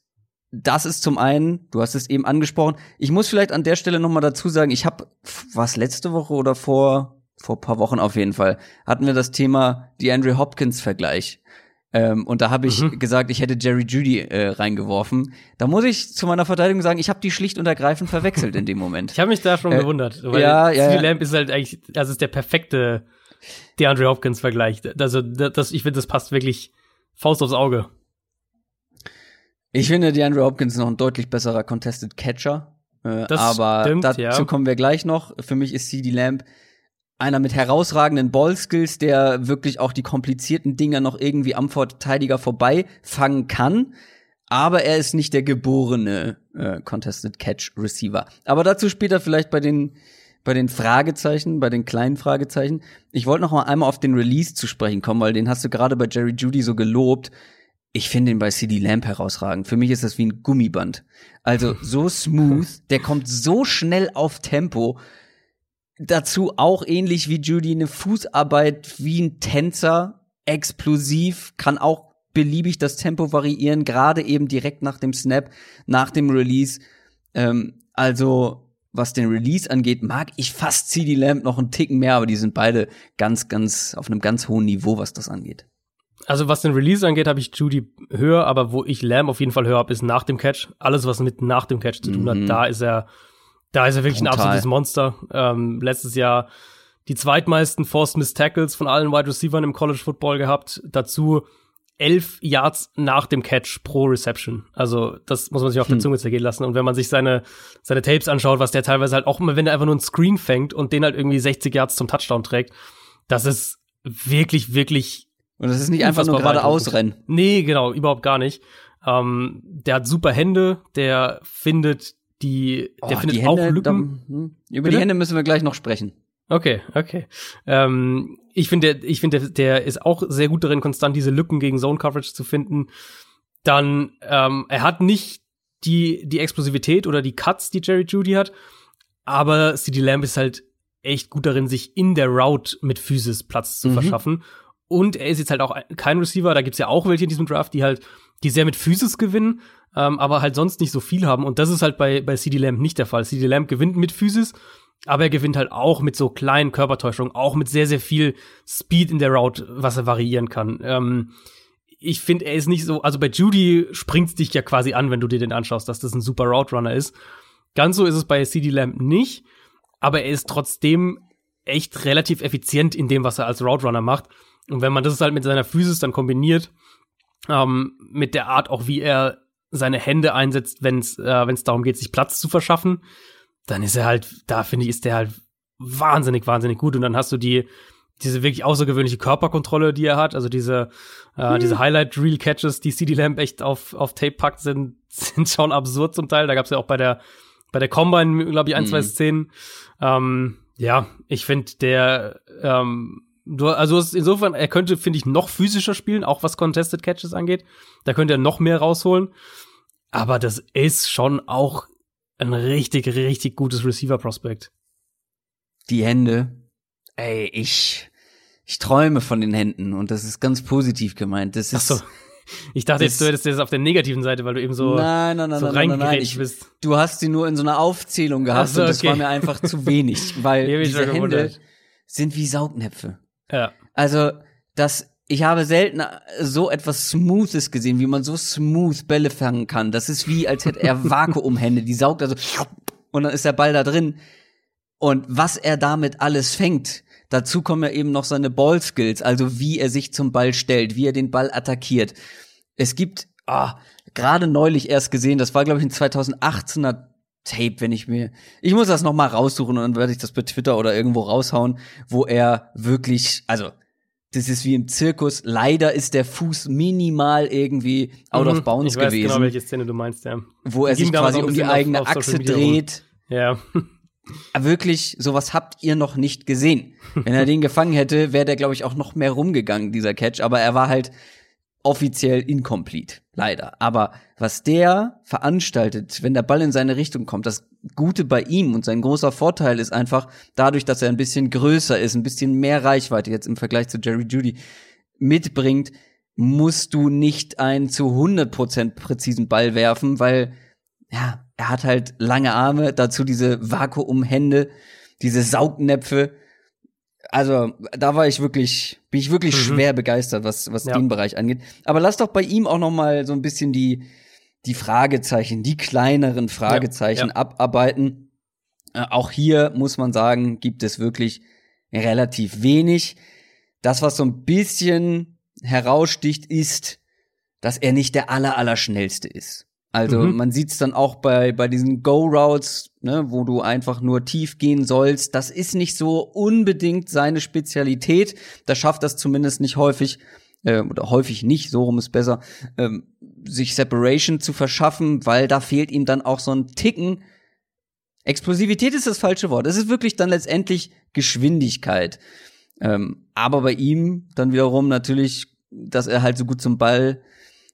das ist zum einen, du hast es eben angesprochen. Ich muss vielleicht an der Stelle noch mal dazu sagen, ich habe was letzte Woche oder vor vor paar Wochen auf jeden Fall, hatten wir das Thema die Andrew Hopkins-Vergleich. Ähm, und da habe ich mhm. gesagt, ich hätte Jerry Judy äh, reingeworfen. Da muss ich zu meiner Verteidigung sagen, ich habe die schlicht und ergreifend verwechselt in dem Moment. Ich habe mich da schon äh, gewundert, weil ja, ja, ja. Lamp ist halt eigentlich, das ist der perfekte DeAndre Hopkins-Vergleich. Also das, ich finde, das passt wirklich Faust aufs Auge. Ich finde DeAndre Hopkins noch ein deutlich besserer Contested Catcher. Äh, aber stimmt, dazu ja. kommen wir gleich noch. Für mich ist CD Lamp einer mit herausragenden Ballskills, der wirklich auch die komplizierten Dinger noch irgendwie am Verteidiger vorbei fangen kann. Aber er ist nicht der geborene äh, Contested Catch Receiver. Aber dazu später vielleicht bei den bei den Fragezeichen, bei den kleinen Fragezeichen. Ich wollte noch mal einmal auf den Release zu sprechen kommen, weil den hast du gerade bei Jerry Judy so gelobt. Ich finde ihn bei CD Lamp herausragend. Für mich ist das wie ein Gummiband. Also so smooth, der kommt so schnell auf Tempo dazu auch ähnlich wie Judy eine Fußarbeit wie ein Tänzer, explosiv, kann auch beliebig das Tempo variieren, gerade eben direkt nach dem Snap, nach dem Release. Ähm, also, was den Release angeht, mag ich fast CD Lamp noch einen Ticken mehr, aber die sind beide ganz, ganz auf einem ganz hohen Niveau, was das angeht. Also was den Release angeht, habe ich Judy höher, aber wo ich Lamb auf jeden Fall höher habe, ist nach dem Catch. Alles, was mit nach dem Catch zu tun hat, mhm. da ist er da ist er wirklich Brutal. ein absolutes Monster. Ähm, letztes Jahr die zweitmeisten Forced Miss Tackles von allen Wide Receivers im College Football gehabt. Dazu elf Yards nach dem Catch pro Reception. Also das muss man sich auf der hm. Zunge zergehen lassen. Und wenn man sich seine, seine Tapes anschaut, was der teilweise halt auch immer, wenn er einfach nur einen Screen fängt und den halt irgendwie 60 Yards zum Touchdown trägt, das ist wirklich, wirklich. Und das ist nicht einfach nur gerade ausrennen. Nee, genau, überhaupt gar nicht. Ähm, der hat super Hände, der findet die, oh, der findet Hände, auch Lücken. Da, hm, über Bitte? die Hände müssen wir gleich noch sprechen. Okay, okay. Ähm, ich finde, ich finde, der, der ist auch sehr gut darin, konstant diese Lücken gegen Zone Coverage zu finden. Dann, ähm, er hat nicht die, die Explosivität oder die Cuts, die Jerry Judy hat, aber CD Lamb ist halt echt gut darin, sich in der Route mit Physis Platz zu mhm. verschaffen. Und er ist jetzt halt auch kein Receiver, da gibt's ja auch welche in diesem Draft, die halt, die sehr mit Physis gewinnen, ähm, aber halt sonst nicht so viel haben. Und das ist halt bei, bei CD Lamb nicht der Fall. CD Lamb gewinnt mit Physis, aber er gewinnt halt auch mit so kleinen Körpertäuschungen, auch mit sehr, sehr viel Speed in der Route, was er variieren kann. Ähm, ich finde, er ist nicht so, also bei Judy springt's dich ja quasi an, wenn du dir den anschaust, dass das ein super Route Runner ist. Ganz so ist es bei CD Lamb nicht, aber er ist trotzdem echt relativ effizient in dem, was er als Route Runner macht. Und wenn man das halt mit seiner Physis dann kombiniert, ähm, mit der Art auch, wie er seine Hände einsetzt, wenn es äh, wenn's darum geht, sich Platz zu verschaffen, dann ist er halt, da finde ich, ist der halt wahnsinnig, wahnsinnig gut. Und dann hast du die, diese wirklich außergewöhnliche Körperkontrolle, die er hat, also diese, äh, hm. diese Highlight-Reel-Catches, die CD Lamp echt auf, auf Tape packt, sind, sind schon absurd zum Teil. Da gab es ja auch bei der, bei der Combine, glaube ich, ein, hm. zwei Szenen. Ähm, ja, ich finde, der, ähm, du, also insofern, er könnte, finde ich, noch physischer spielen, auch was Contested Catches angeht. Da könnte er noch mehr rausholen. Aber das ist schon auch ein richtig, richtig gutes Receiver-Prospekt. Die Hände. Ey, ich, ich träume von den Händen und das ist ganz positiv gemeint. Das ist. Ach so. Ich dachte jetzt, du hättest das auf der negativen Seite, weil du eben so, nein, nein, nein, so nein, nein, nein, ich, bist. Du hast sie nur in so einer Aufzählung gehabt so, und das okay. war mir einfach zu wenig, weil diese Hände sind wie Saugnäpfe. Ja. Also, das ich habe selten so etwas Smoothes gesehen, wie man so smooth Bälle fangen kann. Das ist wie, als hätte er Vakuumhände, die saugt also und dann ist der Ball da drin. Und was er damit alles fängt, dazu kommen ja eben noch seine Ballskills, also wie er sich zum Ball stellt, wie er den Ball attackiert. Es gibt, ah, gerade neulich erst gesehen, das war glaube ich ein 2018er Tape, wenn ich mir, ich muss das noch mal raussuchen und dann werde ich das bei Twitter oder irgendwo raushauen, wo er wirklich, also das ist wie im Zirkus. Leider ist der Fuß minimal irgendwie out mhm, of bounds ich weiß gewesen. Genau, welche Szene du meinst, ja. Wo er sich quasi um die eigene auf, auf Achse dreht. Ja. Wirklich, sowas habt ihr noch nicht gesehen. Wenn er den gefangen hätte, wäre der, glaube ich, auch noch mehr rumgegangen, dieser Catch. Aber er war halt offiziell incomplete, leider. Aber was der veranstaltet, wenn der Ball in seine Richtung kommt, das Gute bei ihm und sein großer Vorteil ist einfach dadurch, dass er ein bisschen größer ist, ein bisschen mehr Reichweite jetzt im Vergleich zu Jerry Judy mitbringt, musst du nicht einen zu 100% präzisen Ball werfen, weil ja, er hat halt lange Arme, dazu diese Vakuumhände, diese Saugnäpfe also da war ich wirklich, bin ich wirklich mhm. schwer begeistert, was, was ja. den Bereich angeht. Aber lass doch bei ihm auch noch mal so ein bisschen die, die Fragezeichen, die kleineren Fragezeichen ja, ja. abarbeiten. Äh, auch hier muss man sagen, gibt es wirklich relativ wenig. Das, was so ein bisschen heraussticht, ist, dass er nicht der aller, aller schnellste ist. Also mhm. man sieht es dann auch bei, bei diesen Go-Routes, ne, wo du einfach nur tief gehen sollst. Das ist nicht so unbedingt seine Spezialität. Da schafft das zumindest nicht häufig, äh, oder häufig nicht, so rum ist besser, ähm, sich Separation zu verschaffen, weil da fehlt ihm dann auch so ein Ticken. Explosivität ist das falsche Wort. Es ist wirklich dann letztendlich Geschwindigkeit. Ähm, aber bei ihm dann wiederum natürlich, dass er halt so gut zum Ball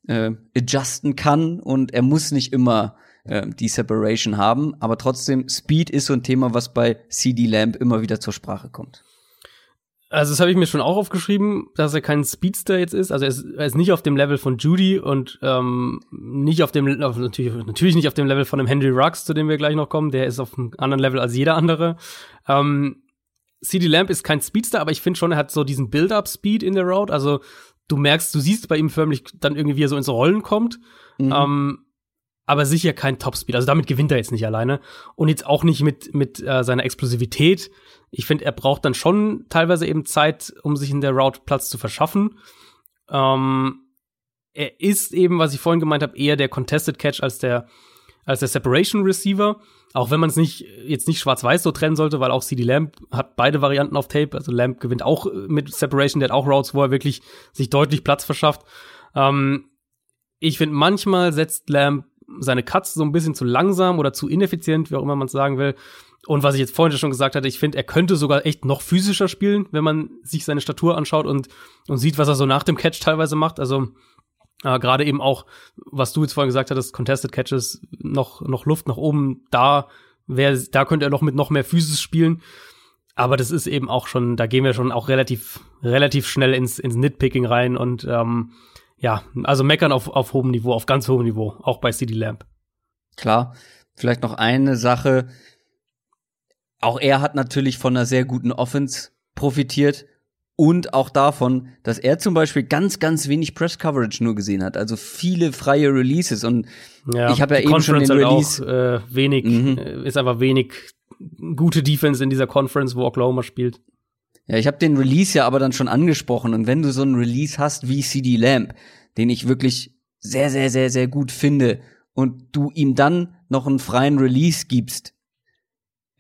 äh, adjusten kann und er muss nicht immer äh, die Separation haben, aber trotzdem Speed ist so ein Thema, was bei CD Lamp immer wieder zur Sprache kommt. Also das habe ich mir schon auch aufgeschrieben, dass er kein Speedster jetzt ist. Also er ist, er ist nicht auf dem Level von Judy und ähm, nicht auf dem auf, natürlich, natürlich nicht auf dem Level von dem Henry Ruggs, zu dem wir gleich noch kommen. Der ist auf einem anderen Level als jeder andere. Ähm, CD Lamp ist kein Speedster, aber ich finde schon, er hat so diesen Build-up-Speed in der Road. Also du merkst, du siehst bei ihm förmlich dann irgendwie, wie er so ins Rollen kommt. Mhm. Ähm, aber sicher kein Topspeed. Also damit gewinnt er jetzt nicht alleine. Und jetzt auch nicht mit, mit äh, seiner Explosivität. Ich finde, er braucht dann schon teilweise eben Zeit, um sich in der Route Platz zu verschaffen. Ähm, er ist eben, was ich vorhin gemeint habe, eher der Contested Catch als der, als der Separation Receiver. Auch wenn man es nicht jetzt nicht schwarz-weiß so trennen sollte, weil auch CD Lamb hat beide Varianten auf Tape. Also Lamb gewinnt auch äh, mit Separation, der hat auch Routes, wo er wirklich sich deutlich Platz verschafft. Ähm, ich finde, manchmal setzt Lamb seine Cuts so ein bisschen zu langsam oder zu ineffizient, wie auch immer man es sagen will. Und was ich jetzt vorhin schon gesagt hatte, ich finde, er könnte sogar echt noch physischer spielen, wenn man sich seine Statur anschaut und, und sieht, was er so nach dem Catch teilweise macht. Also äh, Gerade eben auch, was du jetzt vorhin gesagt hattest, Contested Catches, noch, noch Luft nach oben, da wäre, da könnte er noch mit noch mehr Physis spielen. Aber das ist eben auch schon, da gehen wir schon auch relativ, relativ schnell ins, ins Nitpicking rein und ähm, ja, also meckern auf, auf hohem Niveau, auf ganz hohem Niveau, auch bei CD Lamp. Klar, vielleicht noch eine Sache. Auch er hat natürlich von einer sehr guten Offense profitiert und auch davon, dass er zum Beispiel ganz, ganz wenig Press Coverage nur gesehen hat. Also viele freie Releases. Und ja, ich habe ja eben Conference schon den Release. Auch, äh, wenig, mhm. Äh, ist einfach wenig gute Defense in dieser Conference, wo Oklahoma spielt. Ja, ich habe den Release ja aber dann schon angesprochen. Und wenn du so einen Release hast wie CD Lamp, den ich wirklich sehr, sehr, sehr, sehr gut finde, und du ihm dann noch einen freien Release gibst,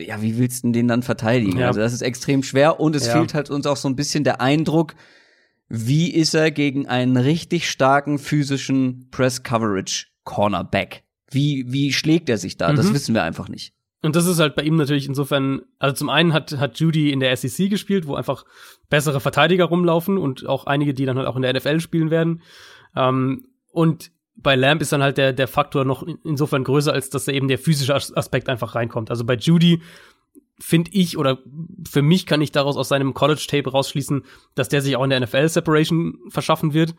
ja, wie willst du den dann verteidigen? Ja. Also das ist extrem schwer und es ja. fehlt halt uns auch so ein bisschen der Eindruck, wie ist er gegen einen richtig starken physischen Press Coverage Cornerback? Wie, wie schlägt er sich da? Mhm. Das wissen wir einfach nicht. Und das ist halt bei ihm natürlich insofern, also zum einen hat, hat Judy in der SEC gespielt, wo einfach bessere Verteidiger rumlaufen und auch einige, die dann halt auch in der NFL spielen werden. Ähm, und bei Lamb ist dann halt der, der Faktor noch insofern größer, als dass da eben der physische Aspekt einfach reinkommt. Also bei Judy finde ich, oder für mich kann ich daraus aus seinem College-Tape rausschließen, dass der sich auch in der NFL Separation verschaffen wird.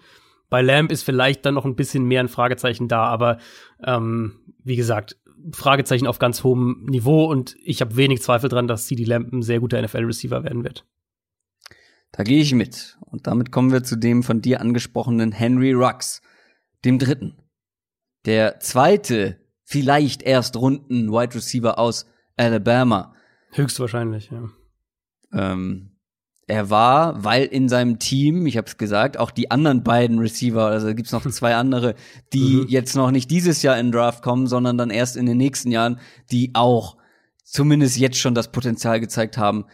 Bei Lamb ist vielleicht dann noch ein bisschen mehr ein Fragezeichen da, aber ähm, wie gesagt, Fragezeichen auf ganz hohem Niveau und ich habe wenig Zweifel dran, dass CD Lamb ein sehr guter NFL-Receiver werden wird. Da gehe ich mit. Und damit kommen wir zu dem von dir angesprochenen Henry Rux, dem dritten. Der zweite, vielleicht erst runden Wide Receiver aus Alabama. Höchstwahrscheinlich, ja. Ähm, er war, weil in seinem Team, ich habe es gesagt, auch die anderen beiden Receiver, also gibt's noch zwei andere, die mhm. jetzt noch nicht dieses Jahr in Draft kommen, sondern dann erst in den nächsten Jahren, die auch zumindest jetzt schon das Potenzial gezeigt haben,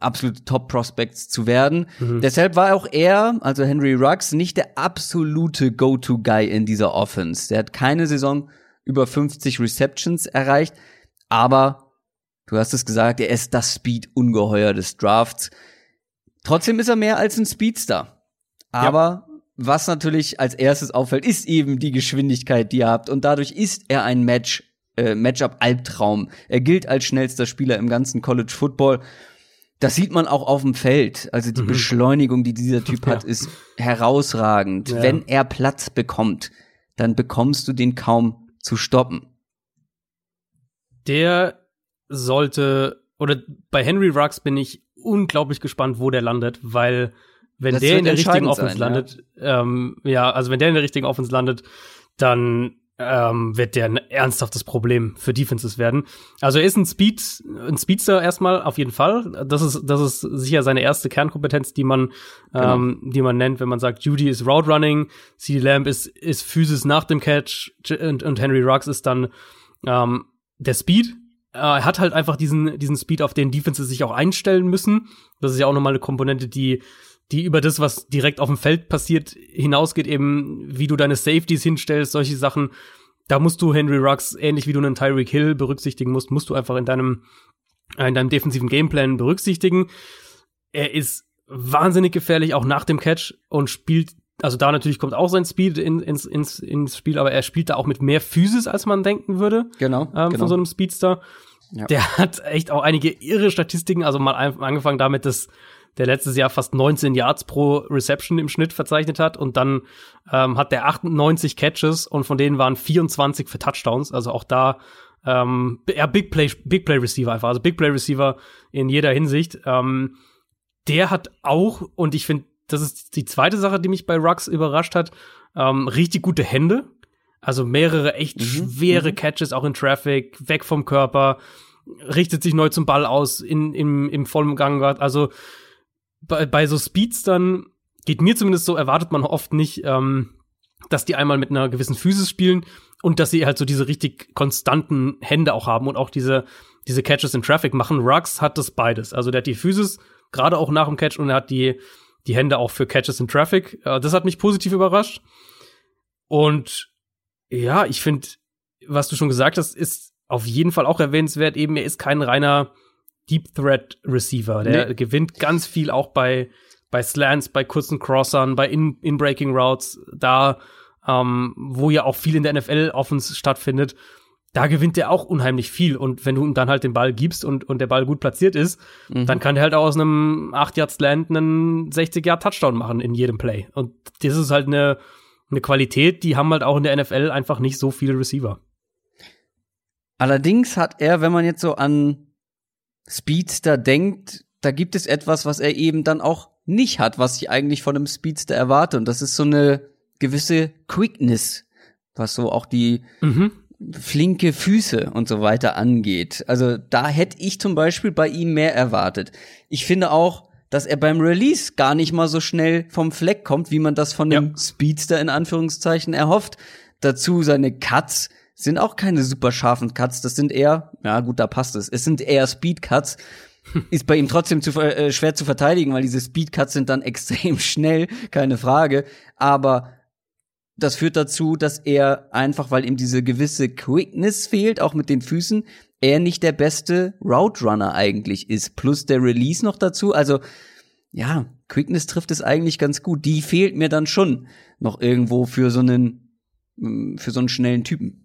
absolute Top-Prospects zu werden. Mhm. Deshalb war auch er, also Henry Ruggs, nicht der absolute Go-To-Guy in dieser Offense. Der hat keine Saison über 50 Receptions erreicht, aber du hast es gesagt, er ist das Speed-Ungeheuer des Drafts. Trotzdem ist er mehr als ein Speedster. Aber ja. was natürlich als erstes auffällt, ist eben die Geschwindigkeit, die er habt. Und dadurch ist er ein Match, äh, Matchup-Albtraum. Er gilt als schnellster Spieler im ganzen College Football. Das sieht man auch auf dem Feld. Also die mhm. Beschleunigung, die dieser Typ ja. hat, ist herausragend. Ja. Wenn er Platz bekommt, dann bekommst du den kaum zu stoppen. Der sollte, oder bei Henry Ruggs bin ich unglaublich gespannt, wo der landet, weil wenn das der in der richtigen Offense sein, landet, ja. Ähm, ja, also wenn der in der richtigen Offense landet, dann ähm, wird der ein ernsthaftes Problem für Defenses werden. Also er ist ein Speed, ein Speedster erstmal auf jeden Fall. Das ist, das ist sicher seine erste Kernkompetenz, die man, genau. ähm, die man nennt, wenn man sagt, Judy ist Route Running, CD Lamb ist, ist Physis nach dem Catch und, und Henry Ruggs ist dann ähm, der Speed, äh, er hat halt einfach diesen, diesen Speed, auf den Defenses sich auch einstellen müssen. Das ist ja auch nochmal eine Komponente, die, die über das, was direkt auf dem Feld passiert, hinausgeht, eben wie du deine Safeties hinstellst, solche Sachen. Da musst du Henry Ruggs, ähnlich wie du einen Tyreek Hill berücksichtigen musst, musst du einfach in deinem, in deinem defensiven Gameplan berücksichtigen. Er ist wahnsinnig gefährlich, auch nach dem Catch und spielt also da natürlich kommt auch sein Speed in, ins, ins, ins Spiel, aber er spielt da auch mit mehr Physis, als man denken würde. Genau. Ähm, genau. Von so einem Speedster. Ja. Der hat echt auch einige irre Statistiken, also mal angefangen damit, dass der letztes Jahr fast 19 Yards pro Reception im Schnitt verzeichnet hat und dann ähm, hat der 98 Catches und von denen waren 24 für Touchdowns, also auch da ähm, ja, Big Play, Big Play Receiver einfach, also Big Play Receiver in jeder Hinsicht. Ähm, der hat auch, und ich finde, das ist die zweite Sache, die mich bei Rux überrascht hat. Ähm, richtig gute Hände. Also mehrere echt mhm. schwere mhm. Catches auch in Traffic, weg vom Körper, richtet sich neu zum Ball aus, in, im, im vollen Gang. Also bei, bei so Speedstern geht mir zumindest so, erwartet man oft nicht, ähm, dass die einmal mit einer gewissen Physis spielen und dass sie halt so diese richtig konstanten Hände auch haben und auch diese, diese Catches in Traffic machen. Rux hat das beides. Also der hat die Physis, gerade auch nach dem Catch, und er hat die, die Hände auch für Catches in Traffic. Äh, das hat mich positiv überrascht. Und ja, ich finde, was du schon gesagt hast, ist auf jeden Fall auch erwähnenswert. Eben, er ist kein reiner Deep Threat Receiver. Der nee. gewinnt ganz viel auch bei, bei Slants, bei kurzen Crossern, bei In-Breaking In Routes, da, ähm, wo ja auch viel in der NFL offens stattfindet da gewinnt er auch unheimlich viel. Und wenn du ihm dann halt den Ball gibst und, und der Ball gut platziert ist, mhm. dann kann er halt auch aus einem 8 Yard Slant einen 60 Yard Touchdown machen in jedem Play. Und das ist halt eine, eine Qualität, die haben halt auch in der NFL einfach nicht so viele Receiver. Allerdings hat er, wenn man jetzt so an Speedster denkt, da gibt es etwas, was er eben dann auch nicht hat, was ich eigentlich von einem Speedster erwarte. Und das ist so eine gewisse Quickness, was so auch die mhm flinke Füße und so weiter angeht. Also da hätte ich zum Beispiel bei ihm mehr erwartet. Ich finde auch, dass er beim Release gar nicht mal so schnell vom Fleck kommt, wie man das von ja. dem Speedster in Anführungszeichen erhofft. Dazu seine Cuts sind auch keine super scharfen Cuts, das sind eher, ja gut, da passt es. Es sind eher Speed Cuts. Ist bei ihm trotzdem zu, äh, schwer zu verteidigen, weil diese Speed Cuts sind dann extrem schnell, keine Frage. Aber das führt dazu, dass er einfach, weil ihm diese gewisse Quickness fehlt, auch mit den Füßen, er nicht der beste Route Runner eigentlich ist. Plus der Release noch dazu. Also, ja, Quickness trifft es eigentlich ganz gut. Die fehlt mir dann schon noch irgendwo für so einen, mm, für so einen schnellen Typen.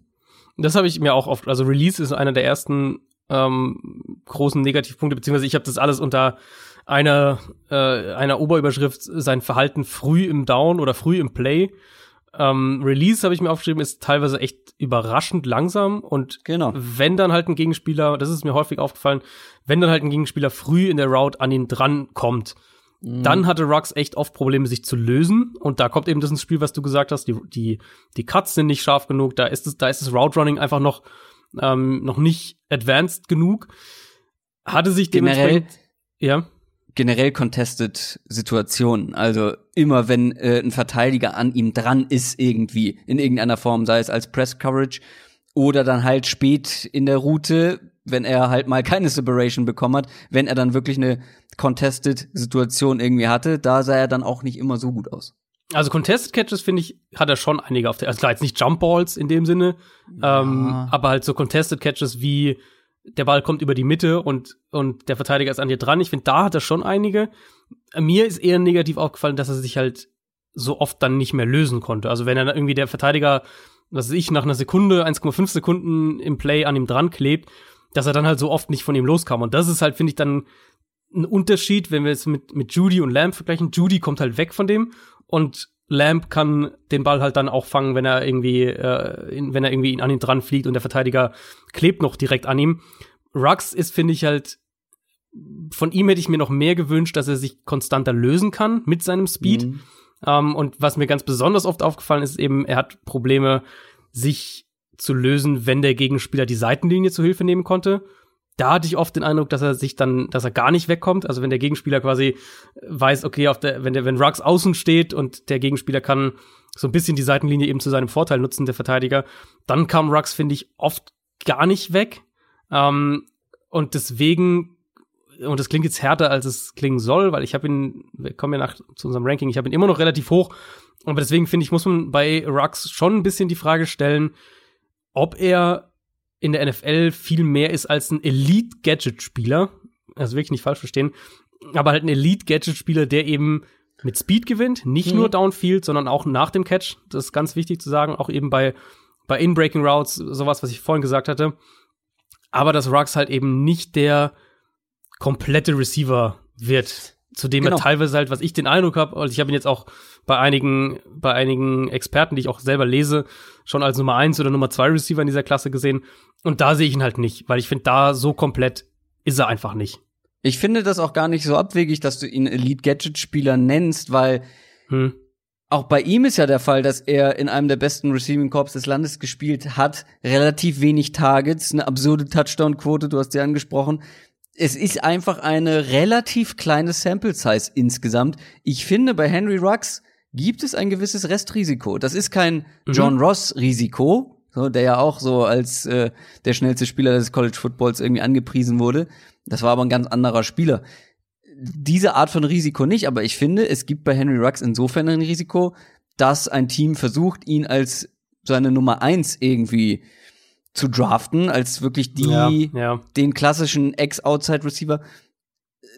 Das habe ich mir auch oft, also Release ist einer der ersten ähm, großen Negativpunkte, beziehungsweise ich habe das alles unter einer, äh, einer Oberüberschrift, sein Verhalten früh im Down oder früh im Play ähm, Release habe ich mir aufgeschrieben, ist teilweise echt überraschend langsam und genau. wenn dann halt ein Gegenspieler, das ist mir häufig aufgefallen, wenn dann halt ein Gegenspieler früh in der Route an ihn dran kommt, Mhm. Dann hatte Rux echt oft Probleme, sich zu lösen. Und da kommt eben das ins Spiel, was du gesagt hast. Die, die, die Cuts sind nicht scharf genug. Da ist es, da ist das Route Running einfach noch, ähm, noch nicht advanced genug. Hatte sich generell, ja. Generell contested Situationen. Also immer wenn äh, ein Verteidiger an ihm dran ist irgendwie in irgendeiner Form, sei es als Press Coverage oder dann halt spät in der Route, wenn er halt mal keine Separation bekommen hat, wenn er dann wirklich eine contested Situation irgendwie hatte, da sah er dann auch nicht immer so gut aus. Also Contested Catches finde ich hat er schon einige auf der also klar jetzt nicht Jump Balls in dem Sinne, ja. ähm, aber halt so Contested Catches wie der Ball kommt über die Mitte und und der Verteidiger ist an dir dran. Ich finde da hat er schon einige. Mir ist eher negativ aufgefallen, dass er sich halt so oft dann nicht mehr lösen konnte. Also wenn er irgendwie der Verteidiger, was weiß ich, nach einer Sekunde, 1,5 Sekunden im Play an ihm dran klebt, dass er dann halt so oft nicht von ihm loskam. Und das ist halt, finde ich, dann ein Unterschied, wenn wir es mit, mit Judy und Lamb vergleichen. Judy kommt halt weg von dem und Lamb kann den Ball halt dann auch fangen, wenn er irgendwie, äh, in, wenn er irgendwie an ihn dran fliegt und der Verteidiger klebt noch direkt an ihm. Rux ist, finde ich, halt, von ihm hätte ich mir noch mehr gewünscht, dass er sich konstanter lösen kann mit seinem Speed. Mhm. Um, ähm, und was mir ganz besonders oft aufgefallen ist, eben, er hat Probleme, sich zu lösen, wenn der Gegenspieler die Seitenlinie zu Hilfe nehmen konnte. Da hatte ich oft den Eindruck, dass er sich dann, dass er gar nicht wegkommt. Also wenn der Gegenspieler quasi weiß, okay, auf der, wenn der, wenn Rux außen steht und der Gegenspieler kann so ein bisschen die Seitenlinie eben zu seinem Vorteil nutzen, der Verteidiger, dann kam Rux, finde ich, oft gar nicht weg. Ähm, und deswegen und das klingt jetzt härter, als es klingen soll, weil ich habe ihn, wir kommen ja nach zu unserem Ranking, ich habe ihn immer noch relativ hoch. Aber deswegen finde ich, muss man bei Rux schon ein bisschen die Frage stellen, ob er in der NFL viel mehr ist als ein Elite-Gadget-Spieler. Also wirklich nicht falsch verstehen. Aber halt ein Elite-Gadget-Spieler, der eben mit Speed gewinnt, nicht mhm. nur Downfield, sondern auch nach dem Catch. Das ist ganz wichtig zu sagen, auch eben bei, bei In-Breaking Routes, sowas, was ich vorhin gesagt hatte. Aber dass Rux halt eben nicht der komplette Receiver wird, zu dem genau. er teilweise halt, was ich den Eindruck habe, also ich habe ihn jetzt auch bei einigen, bei einigen Experten, die ich auch selber lese, schon als Nummer eins oder Nummer zwei Receiver in dieser Klasse gesehen. Und da sehe ich ihn halt nicht, weil ich finde, da so komplett ist er einfach nicht. Ich finde das auch gar nicht so abwegig, dass du ihn Elite Gadget Spieler nennst, weil hm. auch bei ihm ist ja der Fall, dass er in einem der besten Receiving Corps des Landes gespielt hat, relativ wenig Targets, eine absurde Touchdown Quote, du hast sie angesprochen es ist einfach eine relativ kleine Sample Size insgesamt. Ich finde, bei Henry Rux gibt es ein gewisses Restrisiko. Das ist kein mhm. John Ross Risiko, so, der ja auch so als äh, der schnellste Spieler des College Footballs irgendwie angepriesen wurde. Das war aber ein ganz anderer Spieler. Diese Art von Risiko nicht, aber ich finde, es gibt bei Henry Rux insofern ein Risiko, dass ein Team versucht, ihn als seine Nummer eins irgendwie zu draften, als wirklich die, ja, ja. den klassischen Ex-Outside-Receiver.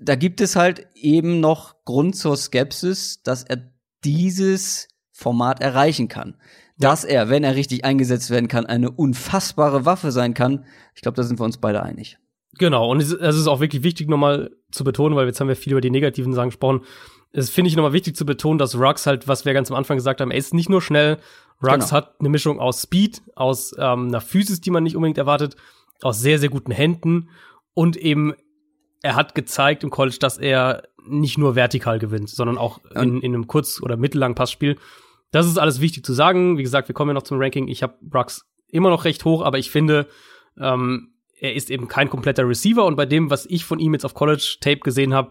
Da gibt es halt eben noch Grund zur Skepsis, dass er dieses Format erreichen kann. Dass er, wenn er richtig eingesetzt werden kann, eine unfassbare Waffe sein kann. Ich glaube, da sind wir uns beide einig. Genau, und es ist auch wirklich wichtig, nochmal zu betonen, weil jetzt haben wir viel über die negativen Sachen gesprochen. Es finde ich nochmal wichtig zu betonen, dass Rux halt, was wir ganz am Anfang gesagt haben, er ist nicht nur schnell, Rux genau. hat eine Mischung aus Speed, aus ähm, einer Physis, die man nicht unbedingt erwartet, aus sehr, sehr guten Händen und eben er hat gezeigt im College, dass er nicht nur vertikal gewinnt, sondern auch in, in einem kurz- oder mittellangen Passspiel. Das ist alles wichtig zu sagen. Wie gesagt, wir kommen ja noch zum Ranking. Ich habe Rux immer noch recht hoch, aber ich finde, ähm, er ist eben kein kompletter Receiver und bei dem, was ich von ihm jetzt auf College Tape gesehen habe,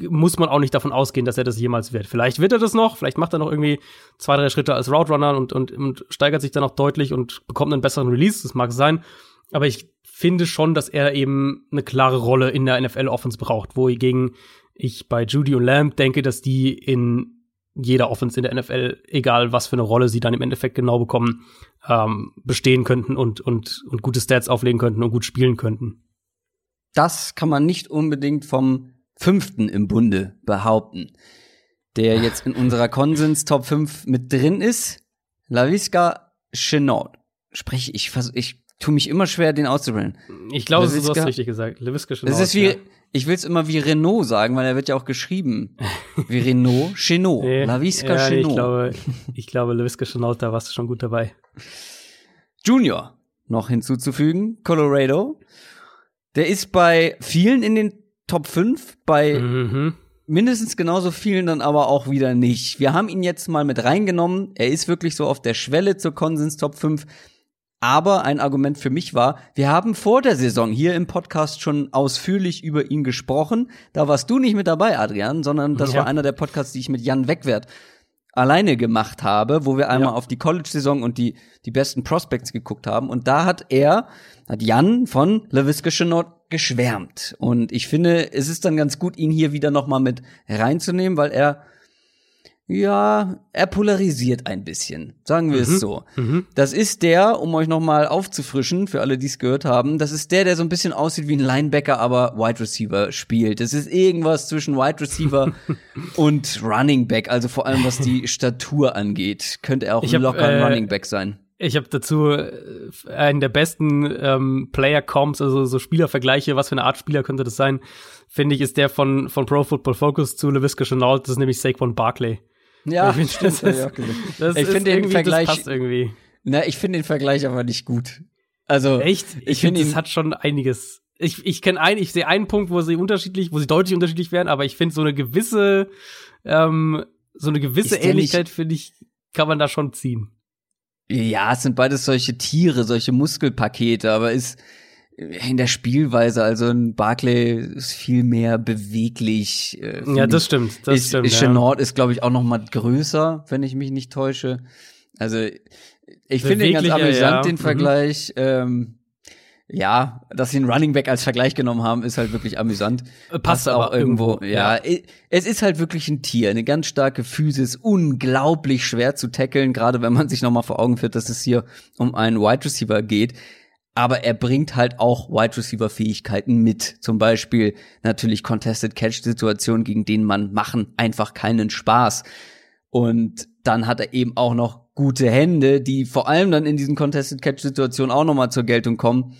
muss man auch nicht davon ausgehen, dass er das jemals wird. Vielleicht wird er das noch, vielleicht macht er noch irgendwie zwei, drei Schritte als Route Runner und, und, und steigert sich dann auch deutlich und bekommt einen besseren Release, das mag sein. Aber ich finde schon, dass er eben eine klare Rolle in der NFL-Offense braucht, wohingegen ich bei Judy und Lamb denke, dass die in jeder Offense in der NFL, egal was für eine Rolle sie dann im Endeffekt genau bekommen, ähm, bestehen könnten und, und, und gute Stats auflegen könnten und gut spielen könnten. Das kann man nicht unbedingt vom fünften im Bunde behaupten, der jetzt in unserer Konsens Top 5 mit drin ist. Laviska Chenault. Sprich, ich, ich tu mich immer schwer, den auszubrennen. Ich glaube, du hast richtig gesagt. Laviska Chenault. Das ist wie, ja. ich will es immer wie Renault sagen, weil er wird ja auch geschrieben. Wie Renault, Chenault. Nee, Laviska ja, Chenault. Ich glaube, ich glaube, Laviska Chenault, da warst du schon gut dabei. Junior noch hinzuzufügen, Colorado. Der ist bei vielen in den Top 5 bei mhm. mindestens genauso vielen dann aber auch wieder nicht. Wir haben ihn jetzt mal mit reingenommen. Er ist wirklich so auf der Schwelle zur Konsens Top 5. Aber ein Argument für mich war, wir haben vor der Saison hier im Podcast schon ausführlich über ihn gesprochen. Da warst du nicht mit dabei, Adrian, sondern das Ja. war einer der Podcasts, die ich mit Jan Wegwert alleine gemacht habe, wo wir einmal Ja. auf die College-Saison und die, die besten Prospects geguckt haben. Und da hat er, hat Jan von LaVisca Chenault geschwärmt. Und ich finde, es ist dann ganz gut, ihn hier wieder noch mal mit reinzunehmen, weil er, ja, er polarisiert ein bisschen. Sagen wir es so. Mhm. Das ist der, um euch noch mal aufzufrischen, für alle, die es gehört haben, das ist der, der so ein bisschen aussieht wie ein Linebacker, aber Wide Receiver spielt. Das ist irgendwas zwischen Wide Receiver und Running Back, also vor allem was die Statur angeht. Könnte er auch Ich hab, locker ein äh, Running Back sein. Ich habe dazu äh, einen der besten ähm, Player-Comps, also so Spielervergleiche, was für eine Art Spieler könnte das sein, finde ich, ist der von, von Pro Football Focus zu LaVisca Chenault, das ist nämlich Saquon Barkley. Ja, stimmt, das ist-. Das Ich ist find den irgendwie, Vergleich- das passt irgendwie. Na, ich finde den Vergleich aber nicht gut. Also Echt? Ich, Ich, finde finde, das hat schon einiges. Ich, ich kenne ein, ich sehe einen Punkt, wo sie unterschiedlich, wo sie deutlich unterschiedlich wären, aber ich finde so eine gewisse, ähm, so eine gewisse Ähnlichkeit, finde ich, kann man da schon ziehen. Ja, es sind beides solche Tiere, solche Muskelpakete, aber ist in der Spielweise, also ein Barclay ist viel mehr beweglich. Äh, Ja, das ich. stimmt. Das ist, stimmt. ist ja. Ist, glaube ich, auch noch mal größer, wenn ich mich nicht täusche. Also ich finde den ganz amüsant, ja. den Mhm. Vergleich. Ähm, ja, dass sie einen Running Back als Vergleich genommen haben, ist halt wirklich amüsant. Äh, Passt auch aber irgendwo. irgendwo, Ja, ja. es ist halt wirklich ein Tier, eine ganz starke Physis, unglaublich schwer zu tackeln, gerade wenn man sich noch mal vor Augen führt, dass es hier um einen Wide Receiver geht. Aber er bringt halt auch Wide Receiver Fähigkeiten mit. Zum Beispiel natürlich Contested Catch Situationen, gegen denen man machen einfach keinen Spaß. Und dann hat er eben auch noch gute Hände, die vor allem dann in diesen Contested Catch Situationen auch noch mal zur Geltung kommen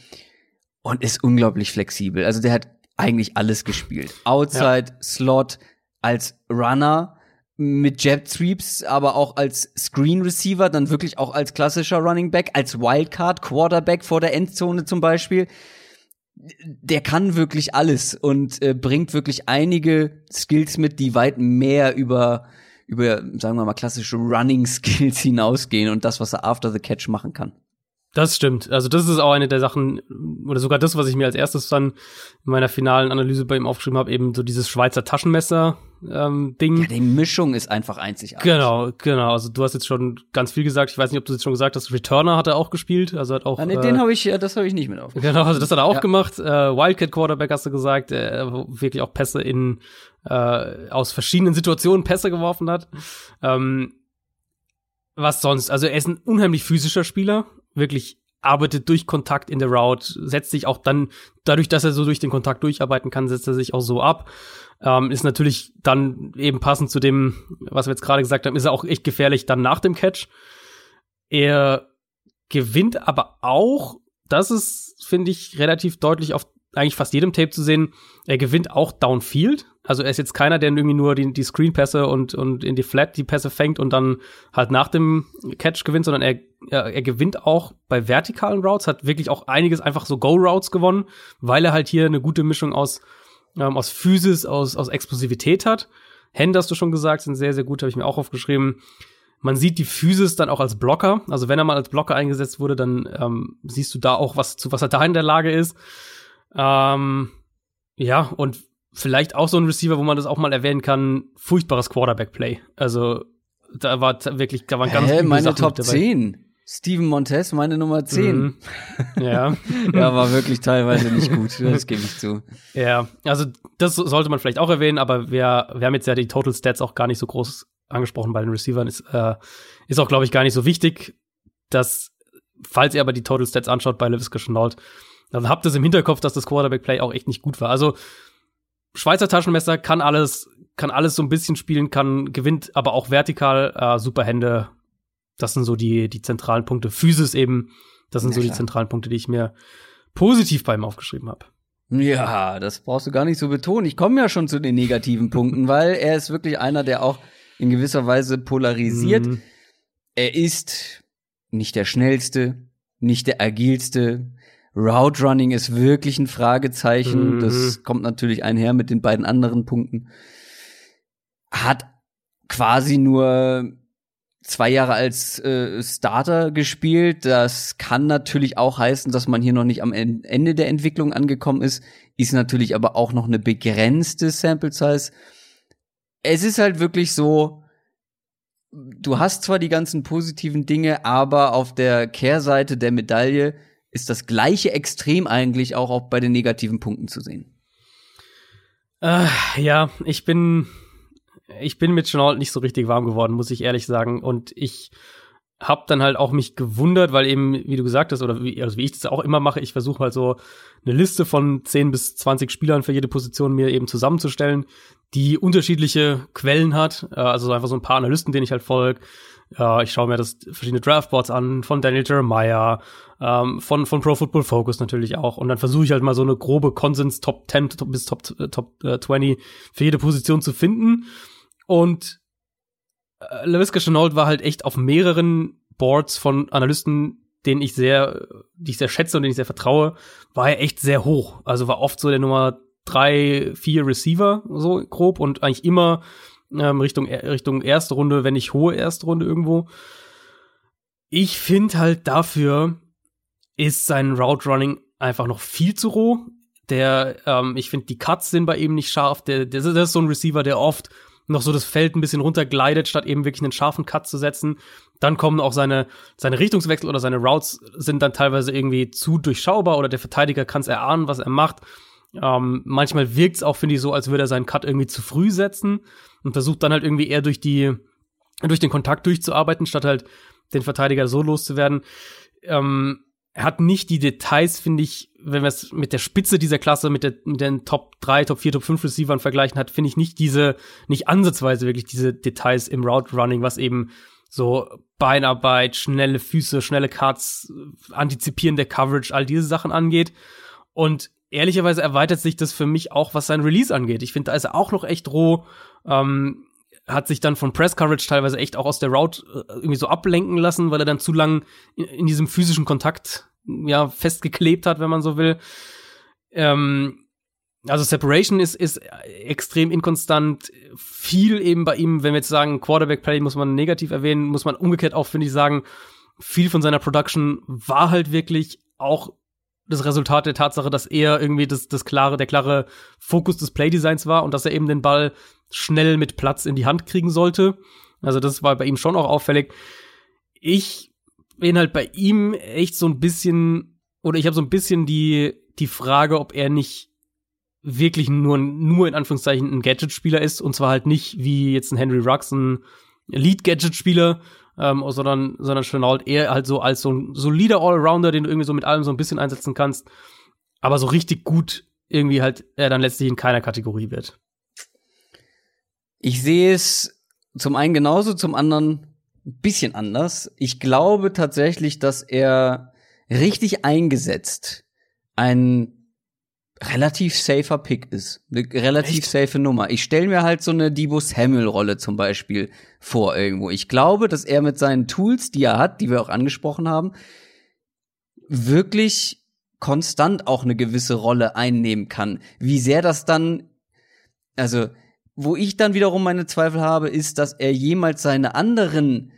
und ist unglaublich flexibel. Also der hat eigentlich alles gespielt. Outside, Slot, als Runner mit Jet Sweeps, aber auch als Screen Receiver, dann wirklich auch als klassischer Running Back, als Wildcard Quarterback vor der Endzone zum Beispiel. Der kann wirklich alles und äh, bringt wirklich einige Skills mit, die weit mehr über über sagen wir mal klassische Running Skills hinausgehen und das, was er after the catch machen kann. Das stimmt. Also das ist auch eine der Sachen, oder sogar das, was ich mir als erstes dann in meiner finalen Analyse bei ihm aufgeschrieben habe, eben so dieses Schweizer Taschenmesser ähm, Ding. Ja, die Mischung ist einfach einzigartig. Genau, genau. Also du hast jetzt schon ganz viel gesagt. Ich weiß nicht, ob du jetzt schon gesagt hast. Returner hat er auch gespielt. Also hat auch. Ah, nee, äh, den habe ich, ja, das habe ich nicht mit auf. Genau, also das hat er auch Ja. gemacht. Äh, Wildcat Quarterback hast du gesagt, äh, wo wirklich auch Pässe in äh, aus verschiedenen Situationen Pässe geworfen hat. Ähm, was sonst? Also er ist ein unheimlich physischer Spieler, wirklich arbeitet durch Kontakt in der Route, setzt sich auch dann, dadurch, dass er so durch den Kontakt durcharbeiten kann, setzt er sich auch so ab. Ähm, ist natürlich dann eben passend zu dem, was wir jetzt gerade gesagt haben, ist er auch echt gefährlich dann nach dem Catch. Er gewinnt aber auch, das ist, finde ich, relativ deutlich auf eigentlich fast jedem Tape zu sehen, er gewinnt auch Downfield. Also er ist jetzt keiner, der irgendwie nur die, die Screen-Pässe und, und in die Flat die Pässe fängt und dann halt nach dem Catch gewinnt, sondern er, er, er gewinnt auch bei vertikalen Routes, hat wirklich auch einiges einfach so Go-Routes gewonnen, weil er halt hier eine gute Mischung aus, ähm, aus Physis, aus, aus Explosivität hat. Hände hast du schon gesagt, sind sehr, sehr gut, habe ich mir auch aufgeschrieben. Man sieht die Physis dann auch als Blocker. Also wenn er mal als Blocker eingesetzt wurde, dann ähm, siehst du da auch, was, zu was er da in der Lage ist. Ähm, ja, und vielleicht auch so ein Receiver, wo man das auch mal erwähnen kann, furchtbares Quarterback-Play. Also da war wirklich, da waren ganz Hä, meine Sachen Top dabei. 10. Steven Montez, meine Nummer 10. Mhm. Ja. Ja, war wirklich teilweise nicht gut, das gebe ich zu. Ja, also das sollte man vielleicht auch erwähnen, aber wir, wir haben jetzt ja die Total Stats auch gar nicht so groß angesprochen bei den Receivern. Ist, äh, ist auch, glaube ich, gar nicht so wichtig, dass, falls ihr aber die Total Stats anschaut bei LaVisca Chenault, dann habt ihr im Hinterkopf, dass das Quarterback-Play auch echt nicht gut war. Also Schweizer Taschenmesser kann alles, kann alles so ein bisschen spielen, kann, gewinnt aber auch vertikal, äh, super Hände. Das sind so die, die zentralen Punkte. Physis eben, das sind Ja, so die klar. zentralen Punkte, die ich mir positiv bei ihm aufgeschrieben habe. Ja, das brauchst du gar nicht so betonen. Ich komme ja schon zu den negativen Punkten, weil er ist wirklich einer, der auch in gewisser Weise polarisiert. Mhm. Er ist nicht der schnellste, nicht der agilste. Route Running ist wirklich ein Fragezeichen. Mhm. Das kommt natürlich einher mit den beiden anderen Punkten. hat quasi nur zwei Jahre als äh, Starter gespielt. Das kann natürlich auch heißen, dass man hier noch nicht am Ende der Entwicklung angekommen ist. Ist natürlich aber auch noch eine begrenzte Sample Size. Es ist halt wirklich so, du hast zwar die ganzen positiven Dinge, aber auf der Kehrseite der Medaille ist das gleiche Extrem eigentlich auch, auch bei den negativen Punkten zu sehen. Äh, ja, ich bin ich bin mit Chenault nicht so richtig warm geworden, muss ich ehrlich sagen. Und ich habe dann halt auch mich gewundert, weil eben, wie du gesagt hast, oder wie, also wie ich das auch immer mache, ich versuche halt so eine Liste von 10 bis 20 Spielern für jede Position mir eben zusammenzustellen, die unterschiedliche Quellen hat. Äh, also einfach so ein paar Analysten, denen ich halt folge. Ich schaue mir das verschiedene Draftboards an, von Daniel Jeremiah, ähm, von, von Pro Football Focus natürlich auch. Und dann versuche ich halt mal so eine grobe Konsens Top 10 bis Top, Top 20 für jede Position zu finden. Und äh, LaVisca Chenault war halt echt auf mehreren Boards von Analysten, denen ich sehr, die ich sehr schätze und denen ich sehr vertraue, war er echt sehr hoch. Also war oft so der Nummer drei, vier Receiver, so grob und eigentlich immer ähm, Richtung, Richtung erste Runde, wenn nicht hohe erste Runde irgendwo. Ich finde halt dafür ist sein Route Running einfach noch viel zu roh. Der, ähm, ich finde, die Cuts sind bei ihm nicht scharf. Der, der, der ist so ein Receiver, der oft noch so das Feld ein bisschen runtergleitet, statt eben wirklich einen scharfen Cut zu setzen. Dann kommen auch seine, seine Richtungswechsel oder seine Routes sind dann teilweise irgendwie zu durchschaubar oder der Verteidiger kann es erahnen, was er macht. Ähm, manchmal wirkt es auch, finde ich, so, als würde er seinen Cut irgendwie zu früh setzen und versucht dann halt irgendwie eher durch die, durch den Kontakt durchzuarbeiten, statt halt den Verteidiger so loszuwerden. Ähm, er hat nicht die Details, finde ich, wenn wir es mit der Spitze dieser Klasse, mit, der, mit den Top 3, Top 4, Top 5 Receivern vergleichen hat, finde ich nicht diese, nicht ansatzweise wirklich diese Details im Route Running, was eben so Beinarbeit, schnelle Füße, schnelle Cuts, Antizipieren der Coverage, all diese Sachen angeht. Und ehrlicherweise erweitert sich das für mich auch, was sein Release angeht. Ich finde, da ist er auch noch echt roh. Ähm, hat sich dann von Press Coverage teilweise echt auch aus der Route äh, irgendwie so ablenken lassen, weil er dann zu lang in, in diesem physischen Kontakt ja festgeklebt hat, wenn man so will. Ähm, also Separation ist, ist extrem inkonstant. Viel eben bei ihm, wenn wir jetzt sagen, Quarterback Play muss man negativ erwähnen, muss man umgekehrt auch, finde ich, sagen, viel von seiner Production war halt wirklich auch das Resultat der Tatsache, dass er irgendwie das, das klare, der klare Fokus des Playdesigns war und dass er eben den Ball schnell mit Platz in die Hand kriegen sollte. Also das war bei ihm schon auch auffällig. Ich bin halt bei ihm echt so ein bisschen, oder ich habe so ein bisschen die, die Frage, ob er nicht wirklich nur, nur in Anführungszeichen ein Gadget-Spieler ist und zwar halt nicht wie jetzt ein Henry Rux, ein Lead-Gadget-Spieler, ähm, sondern, sondern schon halt eher halt so als so ein solider Allrounder, den du irgendwie so mit allem so ein bisschen einsetzen kannst, aber so richtig gut irgendwie halt er dann letztlich in keiner Kategorie wird. Ich sehe es zum einen genauso, zum anderen ein bisschen anders. Ich glaube tatsächlich, dass er richtig eingesetzt ein relativ safer Pick ist. Eine relativ Echt? safe Nummer. Ich stelle mir halt so eine Debo Samuel-Rolle zum Beispiel vor irgendwo. Ich glaube, dass er mit seinen Tools, die er hat, die wir auch angesprochen haben, wirklich konstant auch eine gewisse Rolle einnehmen kann. Wie sehr das dann, also wo ich dann wiederum meine Zweifel habe, ist, dass er jemals seine anderen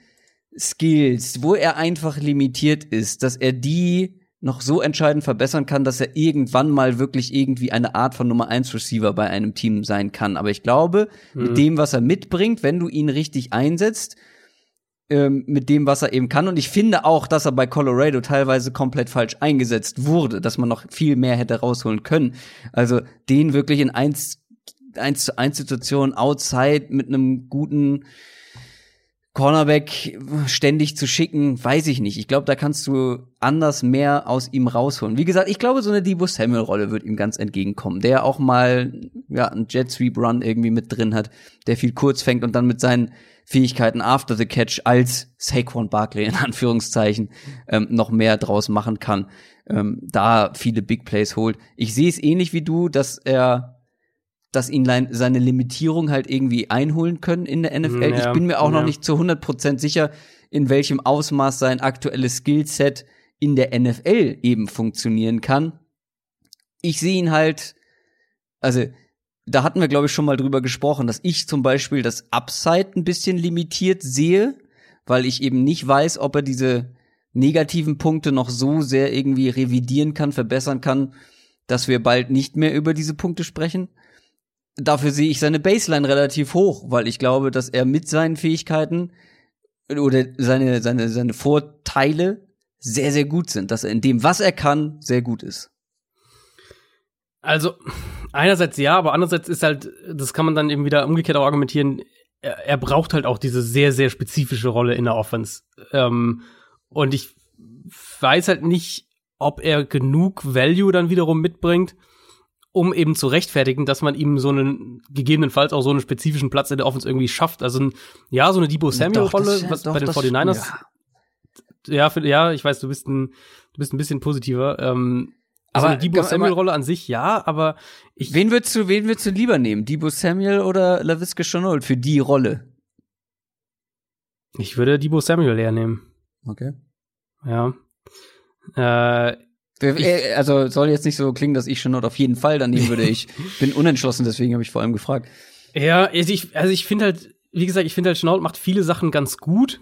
Skills, wo er einfach limitiert ist, dass er die noch so entscheidend verbessern kann, dass er irgendwann mal wirklich irgendwie eine Art von Nummer 1 Receiver bei einem Team sein kann. Aber ich glaube, mhm. mit dem, was er mitbringt, wenn du ihn richtig einsetzt, ähm, mit dem, was er eben kann. Und ich finde auch, dass er bei Colorado teilweise komplett falsch eingesetzt wurde, dass man noch viel mehr hätte rausholen können. Also den wirklich in eins 1 zu 1 Situation outside mit einem guten Cornerback ständig zu schicken, weiß ich nicht. Ich glaube, da kannst du anders mehr aus ihm rausholen. Wie gesagt, ich glaube, so eine Debo Samuel Rolle wird ihm ganz entgegenkommen, der auch mal ja einen Jet Sweep Run irgendwie mit drin hat, der viel kurz fängt und dann mit seinen Fähigkeiten after the catch als Saquon Barkley in Anführungszeichen ähm, noch mehr draus machen kann, ähm, da viele Big Plays holt. Ich sehe es ähnlich wie du, dass er dass ihn seine Limitierung halt irgendwie einholen können in der NFL. Ja, ich bin mir auch ja. noch nicht zu 100% sicher, in welchem Ausmaß sein aktuelles Skillset in der NFL eben funktionieren kann. Ich sehe ihn halt, also da hatten wir, glaube ich, schon mal drüber gesprochen, dass ich zum Beispiel das Upside ein bisschen limitiert sehe, weil ich eben nicht weiß, ob er diese negativen Punkte noch so sehr irgendwie revidieren kann, verbessern kann, dass wir bald nicht mehr über diese Punkte sprechen. Dafür sehe ich seine Baseline relativ hoch, weil ich glaube, dass er mit seinen Fähigkeiten oder seine, seine, seine Vorteile sehr, sehr gut sind, dass er in dem, was er kann, sehr gut ist. Also, einerseits ja, aber andererseits ist halt, das kann man dann eben wieder umgekehrt auch argumentieren, er, er braucht halt auch diese sehr, sehr spezifische Rolle in der Offense. Ähm, und ich weiß halt nicht, ob er genug Value dann wiederum mitbringt, um eben zu rechtfertigen, dass man ihm so einen, gegebenenfalls auch so einen spezifischen Platz in der Offense irgendwie schafft. Also, ein, ja, so eine Debo Samuel-Rolle, bei den 49ers. Ja. ja, für, ja, ich weiß, du bist ein, du bist ein bisschen positiver. Ähm, also aber eine Debo Samuel-Rolle an sich, ja, aber ich. Wen würdest du, wen würdest du lieber nehmen? Debo Samuel oder LaVisca Chenault für die Rolle? Ich würde Debo Samuel eher nehmen. Okay. Ja. Äh, ich, also soll jetzt nicht so klingen, dass ich Chenault auf jeden Fall dann nehmen würde. Ich bin unentschlossen, deswegen habe ich vor allem gefragt. Ja, also ich, also ich finde halt, wie gesagt, ich finde halt Chenault macht viele Sachen ganz gut.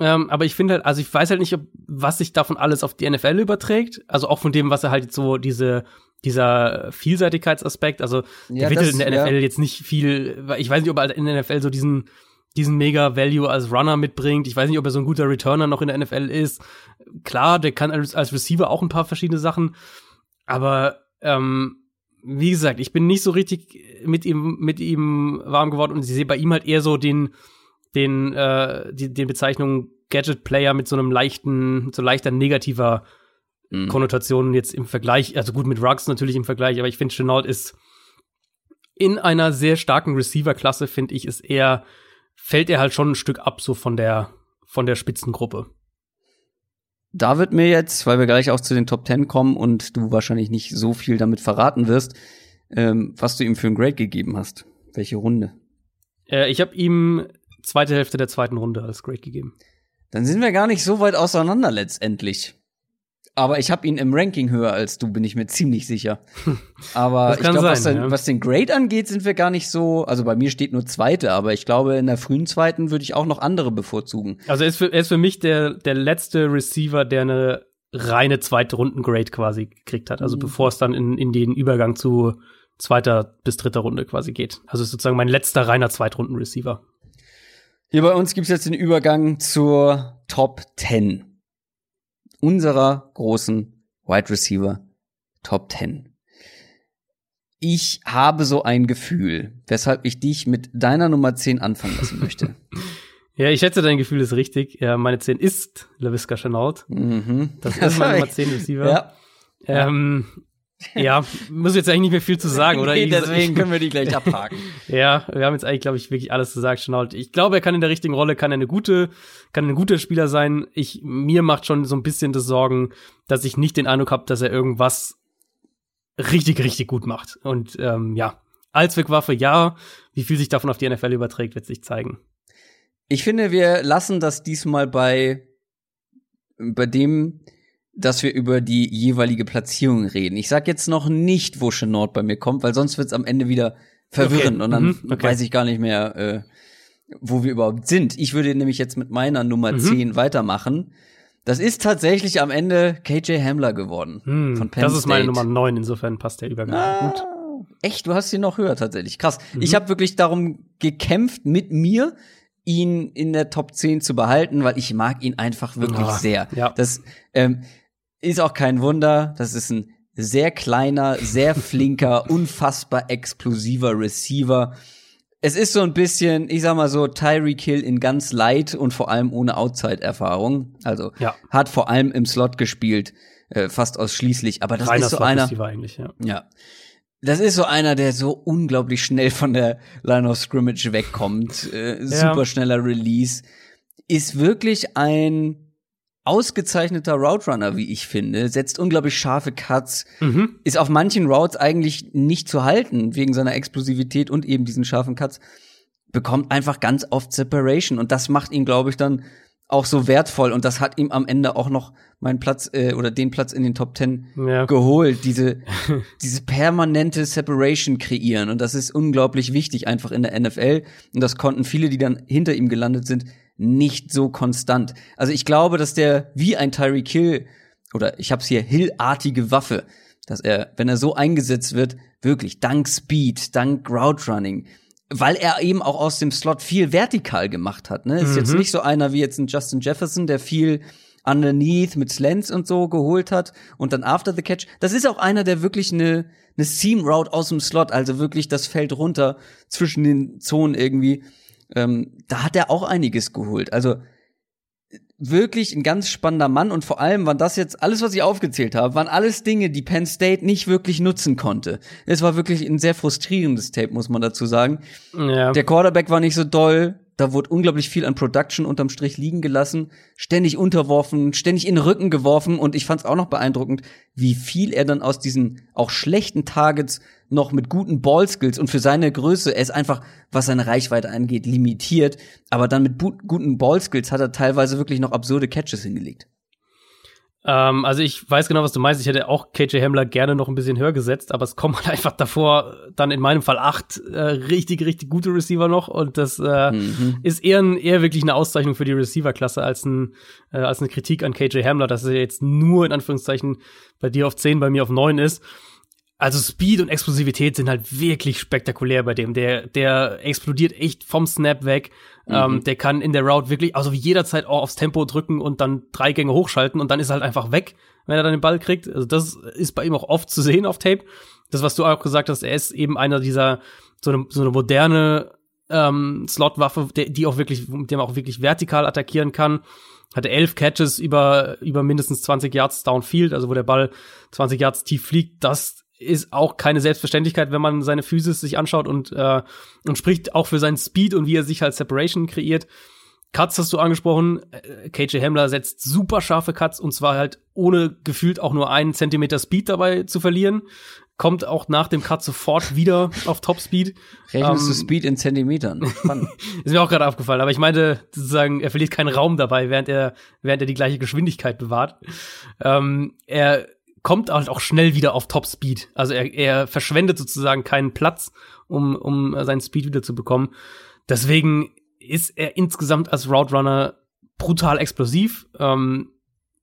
Ähm, aber ich finde halt, also ich weiß halt nicht, ob, was sich davon alles auf die NFL überträgt. Also auch von dem, was er halt so diese, dieser Vielseitigkeitsaspekt, also ja, der wird in der NFL ja. jetzt nicht viel, ich weiß nicht, ob er in der NFL so diesen, diesen mega Value als Runner mitbringt. Ich weiß nicht, ob er so ein guter Returner noch in der NFL ist. Klar, der kann als, als Receiver auch ein paar verschiedene Sachen. Aber ähm, wie gesagt, ich bin nicht so richtig mit ihm mit ihm warm geworden und ich sehe bei ihm halt eher so den den, äh, die, den Bezeichnungen Gadget Player mit so einem leichten, so leichter negativer mhm. Konnotation jetzt im Vergleich, also gut mit Ruggs natürlich im Vergleich, aber ich finde Chenault ist in einer sehr starken Receiver-Klasse, finde ich, ist er, fällt er halt schon ein Stück ab, so von der, von der Spitzengruppe. Da wird mir jetzt, weil wir gleich auch zu den Top Ten kommen und du wahrscheinlich nicht so viel damit verraten wirst, ähm, was du ihm für ein Grade gegeben hast. Welche Runde? Äh, ich habe ihm zweite Hälfte der zweiten Runde als Grade gegeben. Dann sind wir gar nicht so weit auseinander letztendlich. Aber ich habe ihn im Ranking höher als du, bin ich mir ziemlich sicher. Aber ich glaube, was, ja. was, den Grade angeht, sind wir gar nicht so. Also bei mir steht nur zweite, aber ich glaube, in der frühen zweiten würde ich auch noch andere bevorzugen. Also er ist für, er ist für mich der, der letzte Receiver, der eine reine zweite Runden-Grade quasi gekriegt hat. Also mhm. bevor es dann in, in den Übergang zu zweiter bis dritter Runde quasi geht. Also sozusagen mein letzter reiner Zweitrunden-Receiver. Hier bei uns gibt's jetzt den Übergang zur Top 10 unserer großen Wide Receiver Top 10. Ich habe so ein Gefühl, weshalb ich dich mit deiner Nummer 10 anfangen lassen möchte. Ja, ich schätze, dein Gefühl ist richtig. Ja, meine 10 ist LaVisca Chenault. Mhm. Das ist meine Nummer 10 Receiver. Ja. Ähm, ja, muss jetzt eigentlich nicht mehr viel zu sagen, oder? Nee, deswegen können wir die gleich abhaken. ja, wir haben jetzt eigentlich, glaube ich, wirklich alles gesagt. Schon ich glaube, er kann in der richtigen Rolle, kann er eine gute, kann ein guter Spieler sein. Ich, mir macht schon so ein bisschen das Sorgen, dass ich nicht den Eindruck habe, dass er irgendwas richtig, richtig gut macht. Und ähm, ja, Allzweckwaffe, ja. Wie viel sich davon auf die NFL überträgt, wird sich zeigen. Ich finde, wir lassen das diesmal bei, bei dem, dass wir über die jeweilige Platzierung reden. Ich sag jetzt noch nicht, wo Chenord bei mir kommt, weil sonst wird's am Ende wieder verwirrend okay. und dann mhm. okay. weiß ich gar nicht mehr, äh, wo wir überhaupt sind. Ich würde nämlich jetzt mit meiner Nummer mhm. 10 weitermachen. Das ist tatsächlich am Ende KJ Hamler geworden. Mhm. Von Penn das ist meine Nummer 9, insofern passt der Übergang ah, gut. Echt, du hast sie noch höher tatsächlich. Krass. Mhm. Ich habe wirklich darum gekämpft mit mir, ihn in der Top 10 zu behalten, weil ich mag ihn einfach wirklich oh, sehr. Ja. Das ähm, ist auch kein Wunder. Das ist ein sehr kleiner, sehr flinker, unfassbar explosiver Receiver. Es ist so ein bisschen, ich sag mal so, Tyreek Hill in ganz light und vor allem ohne Outside-Erfahrung. Also ja. hat vor allem im Slot gespielt, äh, fast ausschließlich. Aber das Reiner ist so einer. Eigentlich, ja. ja. Das ist so einer, der so unglaublich schnell von der Line of Scrimmage wegkommt. Äh, ja. Super schneller Release. Ist wirklich ein ausgezeichneter Route Runner, wie ich finde, setzt unglaublich scharfe Cuts, mhm. ist auf manchen Routes eigentlich nicht zu halten wegen seiner Explosivität und eben diesen scharfen Cuts, bekommt einfach ganz oft Separation und das macht ihn, glaube ich, dann auch so wertvoll und das hat ihm am Ende auch noch meinen Platz äh, oder den Platz in den Top Ten Ja. geholt. Diese, diese permanente Separation kreieren und das ist unglaublich wichtig einfach in der NFL und das konnten viele, die dann hinter ihm gelandet sind, nicht so konstant. Also ich glaube, dass der wie ein Tyreek Hill oder ich habe es hier Hill-artige Waffe, dass er, wenn er so eingesetzt wird, wirklich dank Speed, dank Route Running, weil er eben auch aus dem Slot viel vertikal gemacht hat. Ne? Ist jetzt nicht so einer wie jetzt ein Justin Jefferson, der viel underneath mit Slants und so geholt hat und dann after the catch. Das ist auch einer, der wirklich eine eine Seam Route aus dem Slot, also wirklich das Feld runter zwischen den Zonen irgendwie. Ähm, da hat er auch einiges geholt. Also wirklich ein ganz spannender Mann und vor allem waren das jetzt alles, was ich aufgezählt habe, waren alles Dinge, die Penn State nicht wirklich nutzen konnte. Es war wirklich ein sehr frustrierendes Tape, muss man dazu sagen. Ja. Der Quarterback war nicht so doll. Da wurde unglaublich viel an Production unterm Strich liegen gelassen, ständig unterworfen, ständig in den Rücken geworfen und ich fand es auch noch beeindruckend, wie viel er dann aus diesen auch schlechten Targets noch mit guten Ballskills und für seine Größe, er ist einfach, was seine Reichweite angeht, limitiert, aber dann mit guten Ballskills hat er teilweise wirklich noch absurde Catches hingelegt. Ähm, also ich weiß genau, was du meinst. Ich hätte auch KJ Hamler gerne noch ein bisschen höher gesetzt, aber es kommen halt einfach davor dann in meinem Fall acht äh, richtig, richtig gute Receiver noch und das äh, Mhm. ist eher, ein, eher wirklich eine Auszeichnung für die Receiver-Klasse als, ein, äh, als eine Kritik an KJ Hamler, dass er jetzt nur in Anführungszeichen bei dir auf 10, bei mir auf 9 ist. Also Speed und Explosivität sind halt wirklich spektakulär bei dem. Der, der explodiert echt vom Snap weg. Ähm, der kann in der Route wirklich, also wie jederzeit auch aufs Tempo drücken und dann drei Gänge hochschalten und dann ist er halt einfach weg, wenn er dann den Ball kriegt. Also das ist bei ihm auch oft zu sehen auf Tape. Das, was du auch gesagt hast, er ist eben einer dieser, so eine, so eine moderne ähm, Slot-Waffe, die auch wirklich, mit dem man auch wirklich vertikal attackieren kann. Hatte elf Catches über, über mindestens 20 Yards downfield, also wo der Ball 20 Yards tief fliegt. Das ist auch keine Selbstverständlichkeit, wenn man seine Physis sich anschaut und, äh, und spricht auch für seinen Speed und wie er sich halt Separation kreiert. Cuts hast du angesprochen. Äh, KJ Hamler setzt super scharfe Cuts und zwar halt ohne gefühlt auch nur einen Zentimeter Speed dabei zu verlieren. Kommt auch nach dem Cut sofort wieder auf Top Speed. Rechnest du Ähm, Speed in Zentimetern? Ist mir auch gerade aufgefallen, aber ich meinte sozusagen, er verliert keinen Raum dabei, während er, während er die gleiche Geschwindigkeit bewahrt. Ähm, er kommt halt auch schnell wieder auf Top Speed. Also er, er verschwendet sozusagen keinen Platz, um, um seinen Speed wieder zu bekommen. Deswegen ist er insgesamt als Route Runner brutal explosiv. Ähm,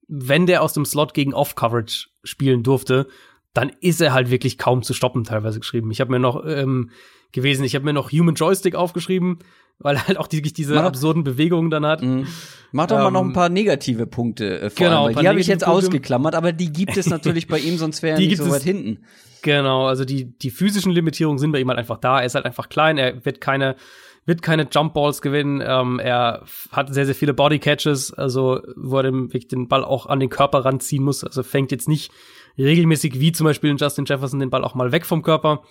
wenn der aus dem Slot gegen Off-Coverage spielen durfte, dann ist er halt wirklich kaum zu stoppen, teilweise geschrieben. Ich habe mir noch ähm, gewesen, ich habe mir noch Human Joystick aufgeschrieben, weil er halt auch die, diese Mach- absurden Bewegungen dann hat. Mhm. Mach doch mal Ähm, noch ein paar negative Punkte äh, vor genau, allem, die habe ich jetzt Punkte. ausgeklammert, aber die gibt es natürlich bei ihm, sonst wäre er Die nicht gibt so es- weit hinten. Genau, also die, die physischen Limitierungen sind bei ihm halt einfach da. Er ist halt einfach klein, er wird keine, wird keine Jump Balls gewinnen. Ähm, er hat sehr, sehr viele Body Catches, also wo er den, wirklich den Ball auch an den Körper ranziehen muss. Also fängt jetzt nicht regelmäßig wie zum Beispiel in Justin Jefferson den Ball auch mal weg vom Körper.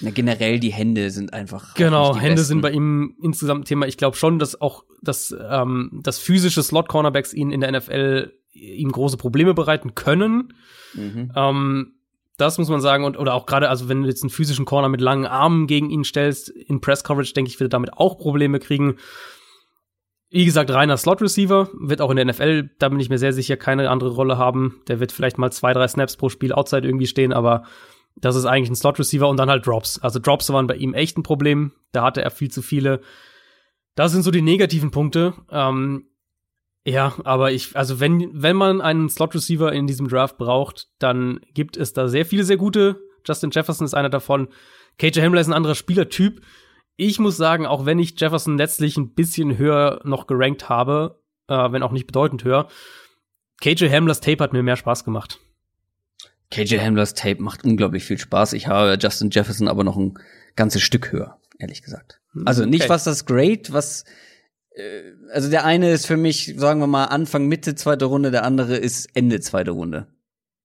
Na, generell die Hände sind einfach. Genau, Hände besten. sind bei ihm insgesamt ein Thema. Ich glaube schon, dass auch das, ähm, das physische Slot-Cornerbacks ihn in der NFL ihm große Probleme bereiten können. Mhm. Ähm, das muss man sagen. Und, oder auch gerade, also wenn du jetzt einen physischen Corner mit langen Armen gegen ihn stellst, in Press Coverage, denke ich, wird er damit auch Probleme kriegen. Wie gesagt, reiner Slot-Receiver, wird auch in der NFL, da bin ich mir sehr sicher, keine andere Rolle haben. Der wird vielleicht mal zwei, drei Snaps pro Spiel outside irgendwie stehen, aber das ist eigentlich ein Slot-Receiver und dann halt Drops. Also Drops waren bei ihm echt ein Problem. Da hatte er viel zu viele. Das sind so die negativen Punkte. Ähm, ja, aber ich, also wenn, wenn man einen Slot-Receiver in diesem Draft braucht, dann gibt es da sehr viele sehr gute. Justin Jefferson ist einer davon. KJ Hamler ist ein anderer Spielertyp. Ich muss sagen, auch wenn ich Jefferson letztlich ein bisschen höher noch gerankt habe, äh, wenn auch nicht bedeutend höher, KJ Hamlers Tape hat mir mehr Spaß gemacht. KJ Hamlers Tape macht unglaublich viel Spaß. Ich habe Justin Jefferson aber noch ein ganzes Stück höher, ehrlich gesagt. Also nicht Okay. was das Great, was äh, also der eine ist für mich, sagen wir mal, Anfang, Mitte zweite Runde, der andere ist Ende zweite Runde.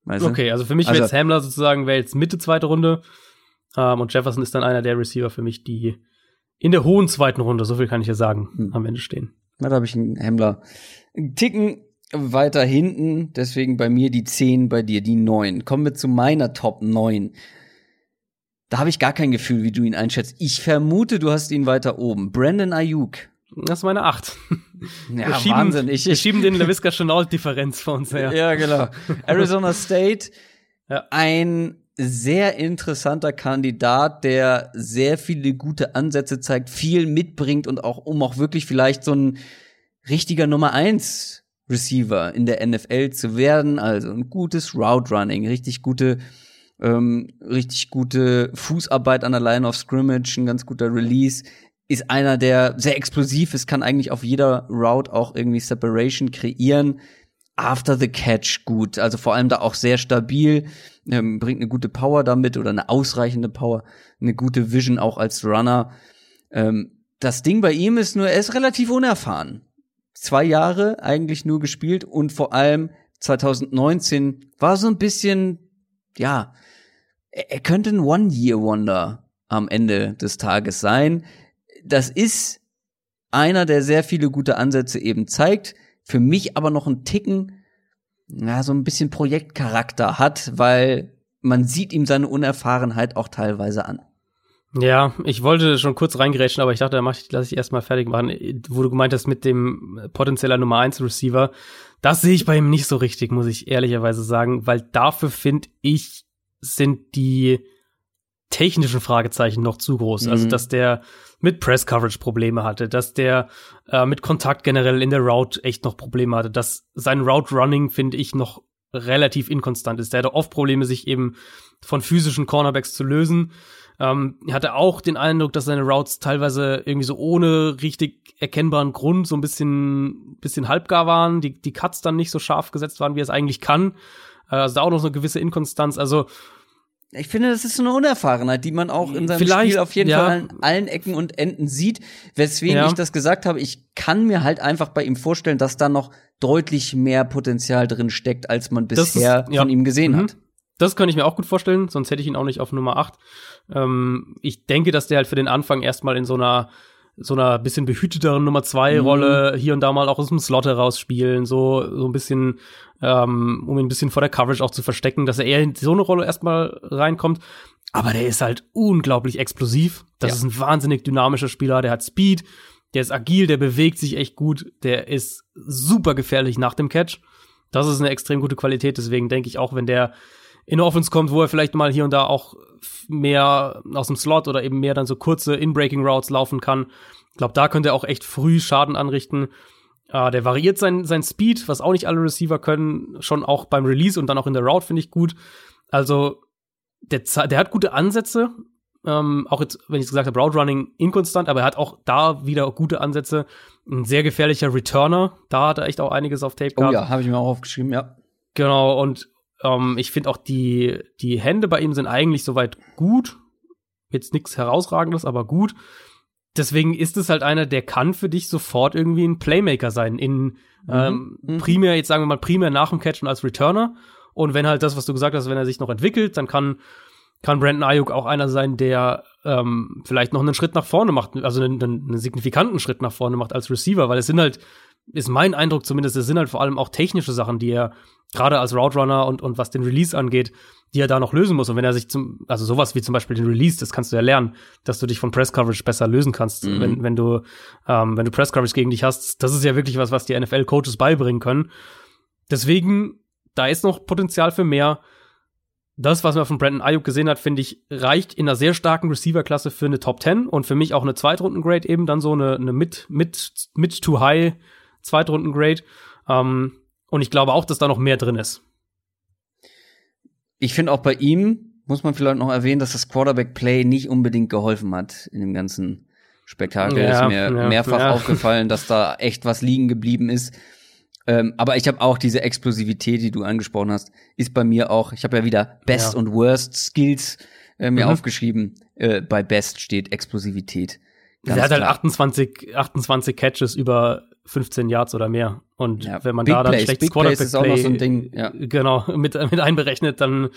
Weißt? Okay, also für mich Also- wäre jetzt Hamler sozusagen, wäre jetzt Mitte zweite Runde. Ähm, und Jefferson ist dann einer der Receiver für mich, die in der hohen zweiten Runde, so viel kann ich ja sagen, Hm. am Ende stehen. Na, da habe ich einen Hamler Ticken weiter hinten, deswegen bei mir die 10, bei dir die 9. Kommen wir zu meiner Top 9. Da habe ich gar kein Gefühl, wie du ihn einschätzt. Ich vermute, du hast ihn weiter oben. Brandon Ayuk, Das ist meine 8. Ja, wir schieben, Wahnsinn. Ich, wir schieben den LaVisca Chenault-Differenz vor uns her. Ja, genau. Arizona State, Ja. ein sehr interessanter Kandidat, der sehr viele gute Ansätze zeigt, viel mitbringt und auch, um auch wirklich vielleicht so ein richtiger Nummer eins Receiver in der NFL zu werden. Also ein gutes Route Running, richtig gute, ähm, richtig gute Fußarbeit an der Line of Scrimmage, ein ganz guter Release. Ist einer, der sehr explosiv ist, kann eigentlich auf jeder Route auch irgendwie Separation kreieren. After the Catch gut, also vor allem da auch sehr stabil, ähm, bringt eine gute Power damit oder eine ausreichende Power, eine gute Vision auch als Runner. Ähm, das Ding bei ihm ist nur, er ist relativ unerfahren. Zwei Jahre eigentlich nur gespielt und vor allem 2019 war so ein bisschen, ja, er, könnte ein One-Year-Wonder am Ende des Tages sein. Das ist einer, der sehr viele gute Ansätze eben zeigt, für mich aber noch ein Ticken, ja, so ein bisschen Projektcharakter hat, weil man sieht ihm seine Unerfahrenheit auch teilweise an. Ja, ich wollte schon kurz reingerätschen, aber ich dachte, da mach ich, lass ich erstmal fertig machen, wo du gemeint hast mit dem potenzieller Nummer 1 Receiver. Das sehe ich bei ihm nicht so richtig, muss ich ehrlicherweise sagen, weil dafür finde ich, sind die technischen Fragezeichen noch zu groß. Also, Mhm. dass der mit Press Coverage Probleme hatte, dass der äh, mit Kontakt generell in der Route echt noch Probleme hatte, dass sein Route Running, finde ich, noch relativ inkonstant ist. Der hatte oft Probleme, sich eben von physischen Cornerbacks zu lösen. Ähm, er hatte auch den Eindruck, dass seine Routes teilweise irgendwie so ohne richtig erkennbaren Grund so ein bisschen, bisschen halbgar waren, die, die Cuts dann nicht so scharf gesetzt waren, wie er es eigentlich kann. Äh, also da auch noch so eine gewisse Inkonstanz. Also Ich finde, das ist so eine Unerfahrenheit, die man auch in seinem Spiel auf jeden ja. Fall an allen Ecken und Enden sieht. Weswegen Ja. ich das gesagt habe, ich kann mir halt einfach bei ihm vorstellen, dass da noch deutlich mehr Potenzial drin steckt, als man Das ist- bisher ja. von ihm gesehen Mhm. hat. Das könnte ich mir auch gut vorstellen, sonst hätte ich ihn auch nicht auf Nummer 8. Ähm, ich denke, dass der halt für den Anfang erstmal in so einer so einer bisschen behüteteren Nummer 2 Mhm. Rolle hier und da mal auch aus dem Slot herausspielen, so so ein bisschen ähm, um ihn ein bisschen vor der Coverage auch zu verstecken, dass er eher in so eine Rolle erstmal reinkommt. Aber der ist halt unglaublich explosiv. Das Ja. ist ein wahnsinnig dynamischer Spieler, der hat Speed, der ist agil, der bewegt sich echt gut, der ist super gefährlich nach dem Catch. Das ist eine extrem gute Qualität, deswegen denke ich auch, wenn der in Offense kommt, wo er vielleicht mal hier und da auch mehr aus dem Slot oder eben mehr dann so kurze In-Breaking Routes laufen kann. Ich glaube, da könnte er auch echt früh Schaden anrichten. Äh, der variiert sein, sein Speed, was auch nicht alle Receiver können, schon auch beim Release und dann auch in der Route finde ich gut. Also, der, der hat gute Ansätze. Ähm, auch jetzt, wenn ich gesagt habe, Route Running inkonstant, aber er hat auch da wieder gute Ansätze. Ein sehr gefährlicher Returner. Da hat er echt auch einiges auf Tape Oh gehabt. ja, habe ich mir auch aufgeschrieben, ja. Genau, und ähm, ich finde auch die, die Hände bei ihm sind eigentlich soweit gut. Jetzt nichts Herausragendes, aber gut. Deswegen ist es halt einer, der kann für dich sofort irgendwie ein Playmaker sein. In ähm, mhm. primär, jetzt sagen wir mal, primär nach dem Catch und als Returner. Und wenn halt das, was du gesagt hast, wenn er sich noch entwickelt, dann kann, kann Brandon Ayuk auch einer sein, der ähm, vielleicht noch einen Schritt nach vorne macht, also einen, einen, einen signifikanten Schritt nach vorne macht als Receiver, weil es sind halt, ist mein Eindruck zumindest, es sind halt vor allem auch technische Sachen, die er gerade als Route Runner und, und was den Release angeht, die er da noch lösen muss. Und wenn er sich zum, also sowas wie zum Beispiel den Release, das kannst du ja lernen, dass du dich von Press Coverage besser lösen kannst, Mhm. wenn, wenn du, ähm, wenn du Press Coverage gegen dich hast. Das ist ja wirklich was, was die NFL-Coaches beibringen können. Deswegen, da ist noch Potenzial für mehr. Das, was man von Brandon Ayuk gesehen hat, finde ich, reicht in einer sehr starken Receiver-Klasse für eine Top 10 und für mich auch eine Zweitrunden-Grade eben, dann so eine, eine mid, mid, mid to high Zweitrunden-Grade. Ähm, und ich glaube auch, dass da noch mehr drin ist. Ich finde auch bei ihm muss man vielleicht noch erwähnen, dass das Quarterback-Play nicht unbedingt geholfen hat in dem ganzen Spektakel. Ja, ist mir ja, mehrfach ja. aufgefallen, dass da echt was liegen geblieben ist. Ähm, aber ich habe auch diese Explosivität, die du angesprochen hast, ist bei mir auch. Ich habe ja wieder Best und Worst Skills äh, mir Mhm. aufgeschrieben. Äh, bei Best steht Explosivität. Ganz er hat halt klar. 28, 28 Catches über 15 Yards oder mehr. Und Ja, wenn man Big da dann Plays, schlechtes Big Plays ist auch noch so ein Ding, ja. genau mit, mit einberechnet, dann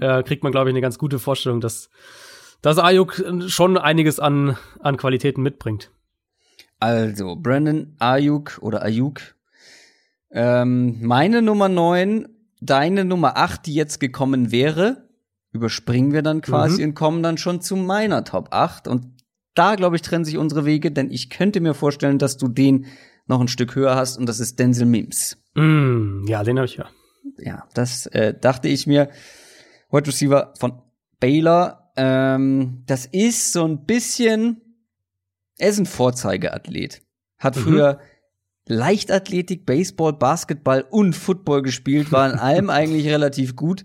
äh, kriegt man, glaube ich, eine ganz gute Vorstellung, dass, dass Ayuk schon einiges an, an Qualitäten mitbringt. Also, Brandon Ayuk oder Ayuk. Ähm, meine Nummer 9, deine Nummer 8, die jetzt gekommen wäre, überspringen wir dann quasi Mhm. und kommen dann schon zu meiner Top 8. Und da, glaube ich, trennen sich unsere Wege, denn ich könnte mir vorstellen, dass du den noch ein Stück höher hast und das ist Denzel Mims. Mm, ja, den habe ich ja. Ja, das äh, dachte ich mir. Wide Receiver von Baylor. Ähm, das ist so ein bisschen, er ist ein Vorzeigeathlet. Hat Mhm. früher Leichtathletik, Baseball, Basketball und Football gespielt, war in allem eigentlich relativ gut.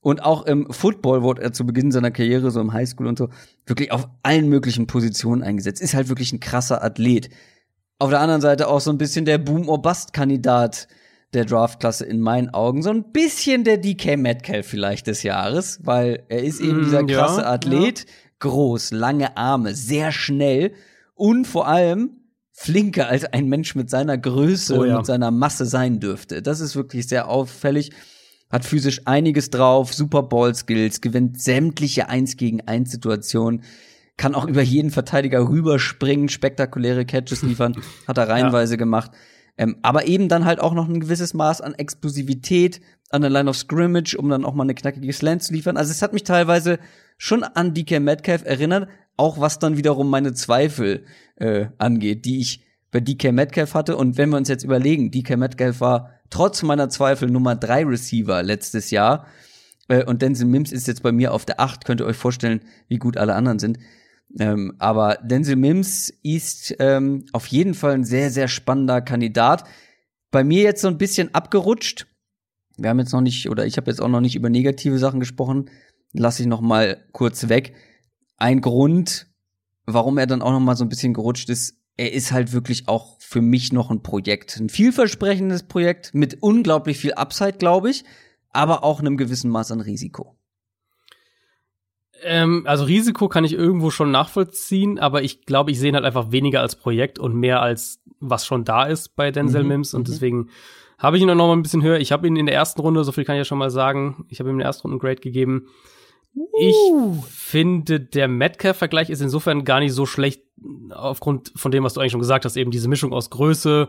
Und auch im Football wurde er zu Beginn seiner Karriere, so im Highschool und so, wirklich auf allen möglichen Positionen eingesetzt. Ist halt wirklich ein krasser Athlet. Auf der anderen Seite auch so ein bisschen der Boom-or-Bust-Kandidat der Draftklasse in meinen Augen. So ein bisschen der DK Metcalf vielleicht des Jahres, weil er ist eben Mm, dieser ja, krasse Athlet. Groß, lange Arme, sehr schnell und vor allem flinker als ein Mensch mit seiner Größe Oh ja. und mit seiner Masse sein dürfte. Das ist wirklich sehr auffällig. Hat physisch einiges drauf, Super Ball Skills, gewinnt sämtliche 1 gegen 1 Situationen, kann auch über jeden Verteidiger rüberspringen, spektakuläre Catches liefern, hat er reihenweise gemacht. Ähm, aber eben dann halt auch noch ein gewisses Maß an Explosivität an der Line of Scrimmage, um dann auch mal eine knackige Slant zu liefern. Also es hat mich teilweise schon an DK Metcalf erinnert, auch was dann wiederum meine Zweifel äh, angeht, die ich bei DK Metcalf hatte. Und wenn wir uns jetzt überlegen, DK Metcalf war trotz meiner Zweifel Nummer drei Receiver letztes Jahr. Äh, und Denzel Mims ist jetzt bei mir auf der acht. Könnt ihr euch vorstellen, wie gut alle anderen sind. Ähm, aber Denzel Mims ist ähm, auf jeden Fall ein sehr, sehr spannender Kandidat. Bei mir jetzt so ein bisschen abgerutscht. Wir haben jetzt noch nicht, oder ich habe jetzt auch noch nicht über negative Sachen gesprochen. Lasse ich noch mal kurz weg. Ein Grund, warum er dann auch noch mal so ein bisschen gerutscht ist, er ist halt wirklich auch für mich noch ein Projekt. Ein vielversprechendes Projekt mit unglaublich viel Upside, glaube ich, aber auch einem gewissen Maß an Risiko. Ähm, also Risiko kann ich irgendwo schon nachvollziehen, aber ich glaube, ich sehe ihn halt einfach weniger als Projekt und mehr als was schon da ist bei Denzel Mhm, Mims und mhm. deswegen habe ich ihn noch mal ein bisschen höher. Ich habe ihn in der ersten Runde, so viel kann ich ja schon mal sagen, ich habe ihm in der ersten Runde Grade gegeben. Ich finde, der Metcalf-Vergleich ist insofern gar nicht so schlecht aufgrund von dem, was du eigentlich schon gesagt hast, eben diese Mischung aus Größe,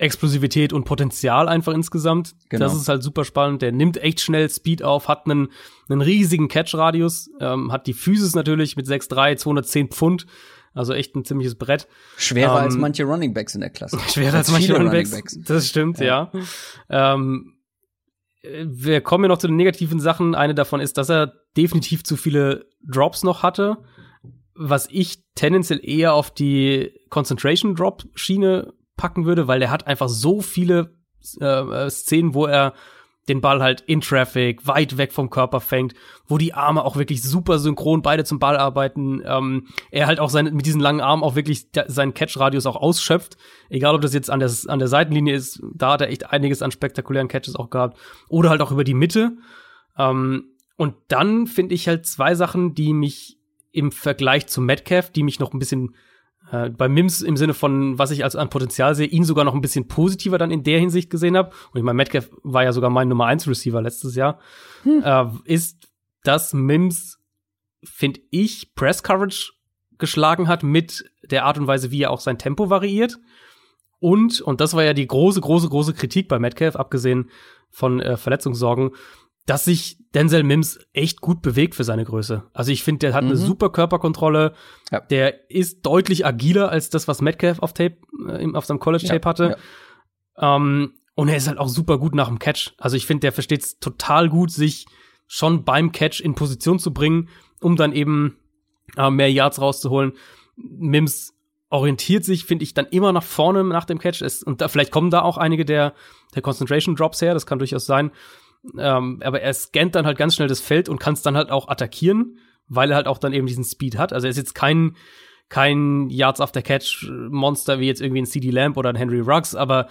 Explosivität und Potenzial einfach insgesamt. Genau. Das ist halt super spannend. Der nimmt echt schnell Speed auf, hat einen, einen riesigen Catch-Radius, ähm, hat die Physis natürlich mit 6'3, 210 Pfund. Also echt ein ziemliches Brett. Schwerer Ähm, als manche Running Backs in der Klasse. Schwerer als manche viele Running. Das stimmt, ja. Ähm, äh, wir kommen ja noch zu den negativen Sachen. Eine davon ist, dass er definitiv zu viele Drops noch hatte, was ich tendenziell eher auf die Concentration Drop Schiene packen würde, weil der hat einfach so viele äh, äh, Szenen, wo er den Ball halt in Traffic, weit weg vom Körper fängt, wo die Arme auch wirklich super synchron beide zum Ball arbeiten. Ähm, er halt auch seine, mit diesen langen Armen auch wirklich seinen Catch-Radius auch ausschöpft. Egal, ob das jetzt an der, an der Seitenlinie ist, da hat er echt einiges an spektakulären Catches auch gehabt. Oder halt auch über die Mitte. Ähm, und dann finde ich halt zwei Sachen, die mich im Vergleich zu Metcalf, die mich noch ein bisschen äh, bei Mims im Sinne von, was ich als an Potenzial sehe, ihn sogar noch ein bisschen positiver dann in der Hinsicht gesehen habe. Und ich meine, Metcalf war ja sogar mein Nummer 1 Receiver letztes Jahr. Äh, ist, dass Mims, finde ich, Press Coverage geschlagen hat mit der Art und Weise, wie er auch sein Tempo variiert. Und, und das war ja die große, große, große Kritik bei Metcalf, abgesehen von äh, Verletzungssorgen, dass sich Denzel Mims echt gut bewegt für seine Größe. Also ich finde, der hat eine Mhm. super Körperkontrolle. Ja. Der ist deutlich agiler als das, was Metcalf auf Tape, äh, auf seinem College-Tape Ja, hatte. Ähm, und er ist halt auch super gut nach dem Catch. Also ich finde, der versteht es total gut, sich schon beim Catch in Position zu bringen, um dann eben äh, mehr Yards rauszuholen. Mims orientiert sich, finde ich, dann immer nach vorne nach dem Catch. Es, und da, vielleicht kommen da auch einige der, der Concentration Drops her, das kann durchaus sein. Ähm, aber er scannt dann halt ganz schnell das Feld und kann es dann halt auch attackieren, weil er halt auch dann eben diesen Speed hat. Also er ist jetzt kein, kein Yards after Catch Monster wie jetzt irgendwie ein CD Lamb oder ein Henry Ruggs, aber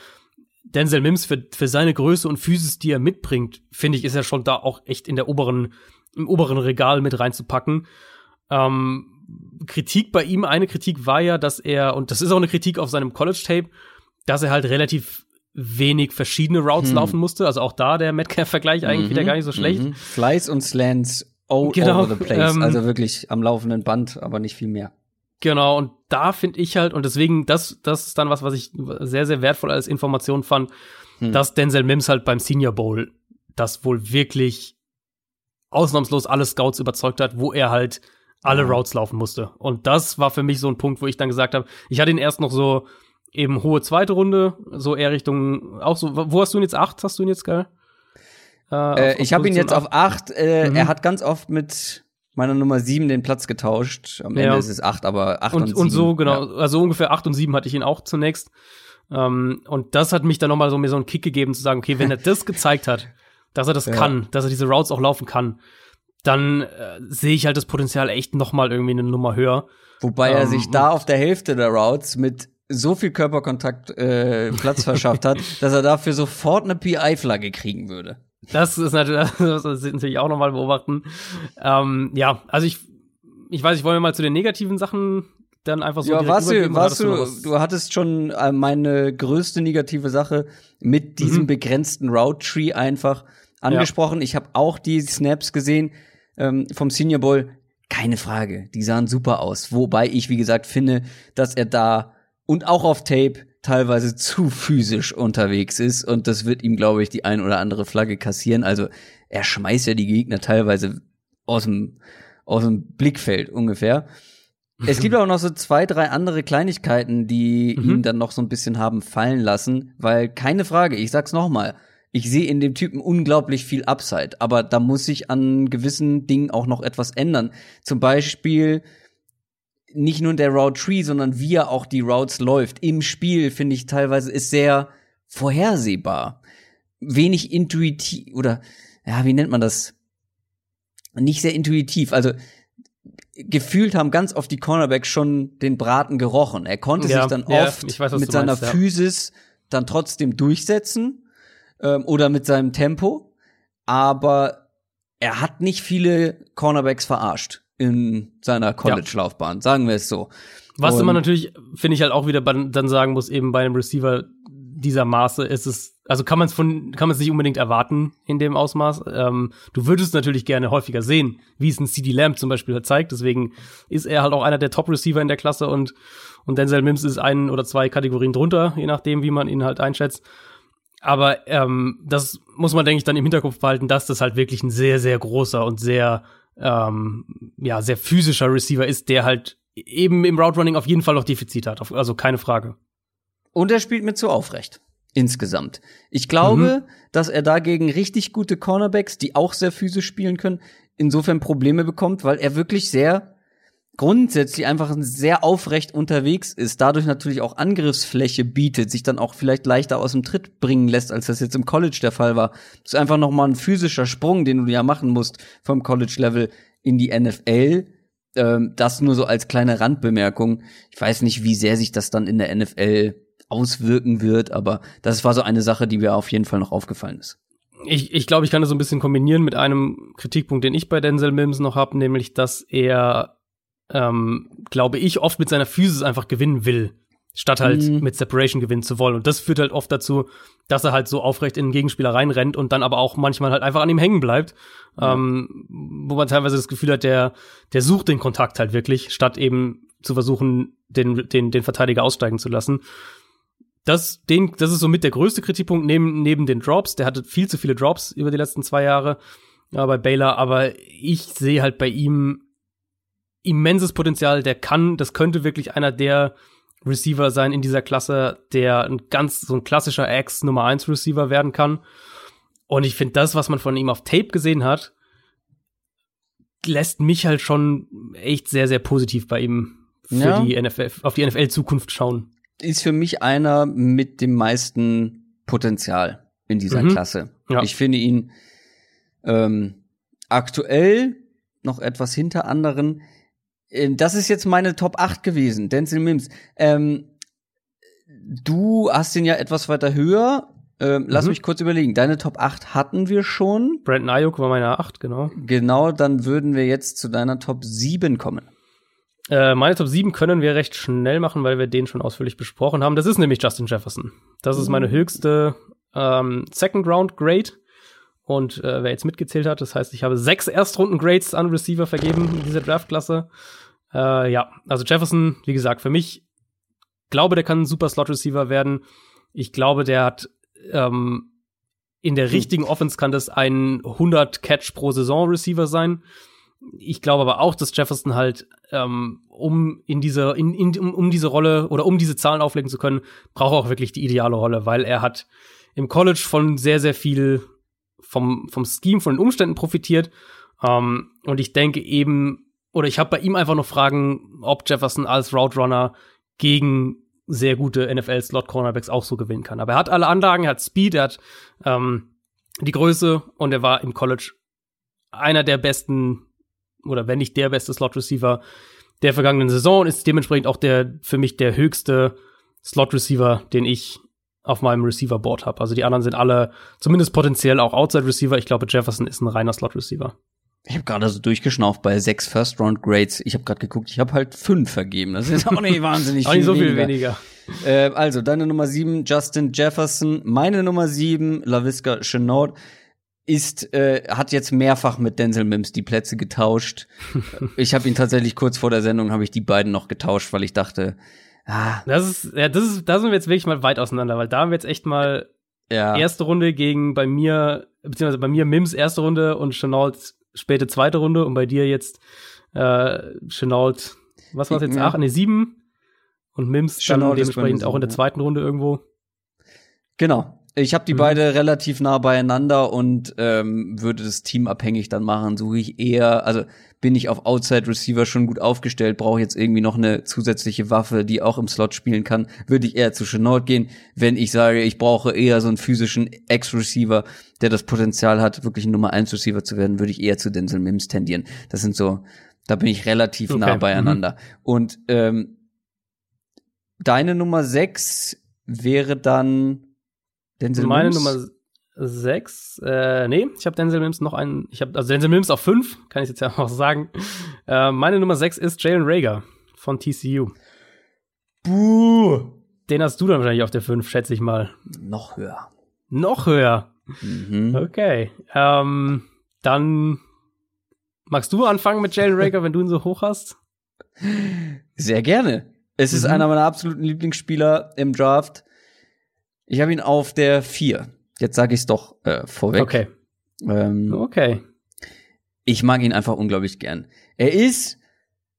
Denzel Mims für, für seine Größe und Physis, die er mitbringt, finde ich, ist er schon da auch echt in der oberen, im oberen Regal mit reinzupacken. Ähm, Kritik bei ihm, eine Kritik war ja, dass er, und das ist auch eine Kritik auf seinem College-Tape, dass er halt relativ wenig verschiedene Routes Hm. laufen musste. Also auch da der Metcalf-Vergleich eigentlich wieder gar nicht so schlecht. Mhm. Flies und Slants all Genau, over the place. ähm, also wirklich am laufenden Band, aber nicht viel mehr. Genau, und da finde ich halt, und deswegen, das, das ist dann was, was ich sehr, sehr wertvoll als Information fand, Hm. dass Denzel Mims halt beim Senior Bowl das wohl wirklich ausnahmslos alle Scouts überzeugt hat, wo er halt alle Routes laufen musste. Und das war für mich so ein Punkt, wo ich dann gesagt habe, ich hatte ihn erst noch so eben hohe zweite Runde, so eher Richtung, auch so, wo hast du ihn jetzt? Acht hast du ihn jetzt, geil? Äh, äh, ich habe ihn jetzt auf acht. Äh, mhm. Er hat ganz oft mit meiner Nummer sieben den Platz getauscht. Am Ende ist es acht, aber acht und, und sieben. Und so, genau. Ja. Also ungefähr acht und sieben hatte ich ihn auch zunächst. Ähm, und das hat mich dann nochmal so mir so einen Kick gegeben, zu sagen, okay, wenn er das gezeigt hat, dass er das ja. kann, dass er diese Routes auch laufen kann, dann äh, sehe ich halt das Potenzial echt nochmal irgendwie eine Nummer höher. Wobei ähm, er sich da auf der Hälfte der Routes mit so viel Körperkontakt äh, Platz verschafft hat, dass er dafür sofort eine PI-Flagge kriegen würde. Das ist natürlich, das ist natürlich auch nochmal beobachten. Ähm, ja, also ich, ich weiß, ich wollte mal zu den negativen Sachen dann einfach so ja, warst du, warst du, du hattest schon äh, meine größte negative Sache mit diesem mhm. begrenzten Route Tree einfach angesprochen. Ja. Ich habe auch die Snaps gesehen ähm, vom Senior Bowl. Keine Frage, die sahen super aus. Wobei ich, wie gesagt, finde, dass er da und auch auf Tape teilweise zu physisch unterwegs ist und das wird ihm, glaube ich, die ein oder andere Flagge kassieren. Also er schmeißt ja die Gegner teilweise aus dem, aus dem Blickfeld ungefähr. Es gibt auch noch so zwei, drei andere Kleinigkeiten, die mhm. ihn dann noch so ein bisschen haben fallen lassen, weil keine Frage, ich sag's nochmal, ich sehe in dem Typen unglaublich viel Upside, aber da muss sich an gewissen Dingen auch noch etwas ändern. Zum Beispiel nicht nur der Route Tree, sondern wie er auch die Routes läuft. Im Spiel finde ich teilweise ist sehr vorhersehbar. Wenig intuitiv oder ja, wie nennt man das? Nicht sehr intuitiv. Also gefühlt haben ganz oft die Cornerbacks schon den Braten gerochen. Er konnte ja, sich dann ja, oft weiß, mit seiner meinst, Physis dann trotzdem durchsetzen ähm, oder mit seinem Tempo, aber er hat nicht viele Cornerbacks verarscht in seiner College-Laufbahn, sagen wir es so. Was Und man natürlich, finde ich halt auch wieder dann sagen muss, eben bei einem Receiver dieser Maße ist es, also kann man es von, kann man es nicht unbedingt erwarten in dem Ausmaß. Ähm, du würdest natürlich gerne häufiger sehen, wie es ein CD Lamb zum Beispiel halt zeigt. Deswegen ist er halt auch einer der Top-Receiver in der Klasse und, und Denzel Mims ist ein oder zwei Kategorien drunter, je nachdem, wie man ihn halt einschätzt. Aber ähm, das muss man, denke ich, dann im Hinterkopf behalten, dass das halt wirklich ein sehr, sehr großer und sehr ähm, ja, sehr physischer Receiver ist, der halt eben im Route Running auf jeden Fall noch Defizit hat, also keine Frage. Und er spielt mir zu aufrecht. Insgesamt. Ich glaube, mhm. dass er dagegen richtig gute Cornerbacks, die auch sehr physisch spielen können, insofern Probleme bekommt, weil er wirklich sehr grundsätzlich einfach sehr aufrecht unterwegs ist, dadurch natürlich auch Angriffsfläche bietet, sich dann auch vielleicht leichter aus dem Tritt bringen lässt, als das jetzt im College der Fall war. Das ist einfach noch mal ein physischer Sprung, den du ja machen musst vom College-Level in die NFL. Ähm, das nur so als kleine Randbemerkung. Ich weiß nicht, wie sehr sich das dann in der NFL auswirken wird, aber das war so eine Sache, die mir auf jeden Fall noch aufgefallen ist. Ich, ich glaube, ich kann das so ein bisschen kombinieren mit einem Kritikpunkt, den ich bei Denzel Mims noch habe, nämlich, dass er ähm, glaube ich, oft mit seiner Physis einfach gewinnen will, statt halt mhm. mit Separation gewinnen zu wollen. Und das führt halt oft dazu, dass er halt so aufrecht in den Gegenspieler reinrennt und dann aber auch manchmal halt einfach an ihm hängen bleibt. Ja. Ähm, wo man teilweise das Gefühl hat, der, der sucht den Kontakt halt wirklich, statt eben zu versuchen, den, den, den Verteidiger aussteigen zu lassen. Das, den, das ist somit der größte Kritikpunkt neben, neben den Drops. Der hatte viel zu viele Drops über die letzten zwei Jahre ja, bei Baylor, aber ich sehe halt bei ihm immenses Potenzial, der kann, das könnte wirklich einer der Receiver sein in dieser Klasse, der ein ganz, so ein klassischer Ex Nummer 1 Receiver werden kann. Und ich finde das, was man von ihm auf Tape gesehen hat, lässt mich halt schon echt sehr, sehr positiv bei ihm für ja. die NFL, auf die NFL-Zukunft schauen. Ist für mich einer mit dem meisten Potenzial in dieser mhm. Klasse. Ja. Ich finde ihn ähm, aktuell noch etwas hinter anderen. Ähm, das ist jetzt meine Top 8 gewesen, Denzel Mims. Ähm, du hast ihn ja etwas weiter höher. Ähm, lass mhm. mich kurz überlegen. Deine Top 8 hatten wir schon. Brandon Ayuk war meine 8, genau. Genau, dann würden wir jetzt zu deiner Top 7 kommen. Äh, meine Top 7 können wir recht schnell machen, weil wir den schon ausführlich besprochen haben. Das ist nämlich Justin Jefferson. Das ist meine mhm. höchste ähm, Second Round Grade. Und äh, wer jetzt mitgezählt hat, das heißt, ich habe sechs Erstrunden-Grades an Receiver vergeben in dieser Draftklasse. Äh, ja, also Jefferson, wie gesagt, für mich glaube, der kann ein super Slot-Receiver werden. Ich glaube, der hat ähm, in der richtigen Offense kann das ein 100 Catch pro Saison Receiver sein. Ich glaube aber auch, dass Jefferson halt, ähm, um in diese, in, in, um, um diese Rolle oder um diese Zahlen auflegen zu können, braucht er auch wirklich die ideale Rolle, weil er hat im College von sehr, sehr viel vom, vom Scheme, von den Umständen profitiert. Ähm, und ich denke eben, oder ich habe bei ihm einfach noch Fragen, ob Jefferson als Route Runner gegen sehr gute NFL-Slot-Cornerbacks auch so gewinnen kann. Aber er hat alle Anlagen, er hat Speed, er hat ähm, die Größe und er war im College einer der besten oder wenn nicht der beste Slot-Receiver der vergangenen Saison ist dementsprechend auch der für mich der höchste Slot-Receiver, den ich auf meinem Receiver-Board habe. Also die anderen sind alle zumindest potenziell auch Outside-Receiver. Ich glaube, Jefferson ist ein reiner Slot-Receiver. Ich habe gerade so durchgeschnauft bei sechs First-Round-Grades. Ich habe gerade geguckt, ich habe halt fünf vergeben. Das ist auch nicht wahnsinnig auch viel nicht so weniger. viel weniger. Äh, also, deine Nummer sieben, Justin Jefferson. Meine Nummer sieben, LaVisca Chenault, ist, äh, hat jetzt mehrfach mit Denzel Mims die Plätze getauscht. ich habe ihn tatsächlich kurz vor der Sendung, habe ich die beiden noch getauscht, weil ich dachte, ah, Das ist, ja, das ist, da sind wir jetzt wirklich mal weit auseinander, weil da haben wir jetzt echt mal ja. erste Runde gegen bei mir, beziehungsweise bei mir Mims erste Runde und Chenault späte zweite Runde und bei dir jetzt äh, Chenault, was war jetzt? Ja. Acht, nee, sieben und Mims Chenault dann dementsprechend auch in der zweiten Runde irgendwo. Genau. Ich habe die Mhm. beide relativ nah beieinander und ähm, würde das Team abhängig dann machen. Suche ich eher, also bin ich auf Outside Receiver schon gut aufgestellt, brauche jetzt irgendwie noch eine zusätzliche Waffe, die auch im Slot spielen kann, würde ich eher zu Chenault gehen. Wenn ich sage, ich brauche eher so einen physischen Ex-Receiver, der das Potenzial hat, wirklich ein Nummer 1 Receiver zu werden, würde ich eher zu Denzel Mims tendieren. Das sind so, da bin ich relativ nah Okay, mhm. beieinander. Und ähm, deine Nummer 6 wäre dann Denzel Meine Mims? Nummer sechs, äh, nee, ich habe Denzel Mims noch einen, ich habe, also Denzel Mims auf fünf, kann ich jetzt ja auch sagen. Äh, meine Nummer sechs ist Jalen Rager von TCU. Buh. Den hast du dann wahrscheinlich auf der fünf, schätze ich mal. Noch höher. Noch höher. Mhm. Okay. Ähm, dann magst du anfangen mit Jalen Rager, wenn du ihn so hoch hast? Sehr gerne. Es ist Mhm. einer meiner absoluten Lieblingsspieler im Draft. Ich habe ihn auf der 4. Jetzt sage ich es doch äh, vorweg. Okay. Ähm, Okay. ich mag ihn einfach unglaublich gern. Er ist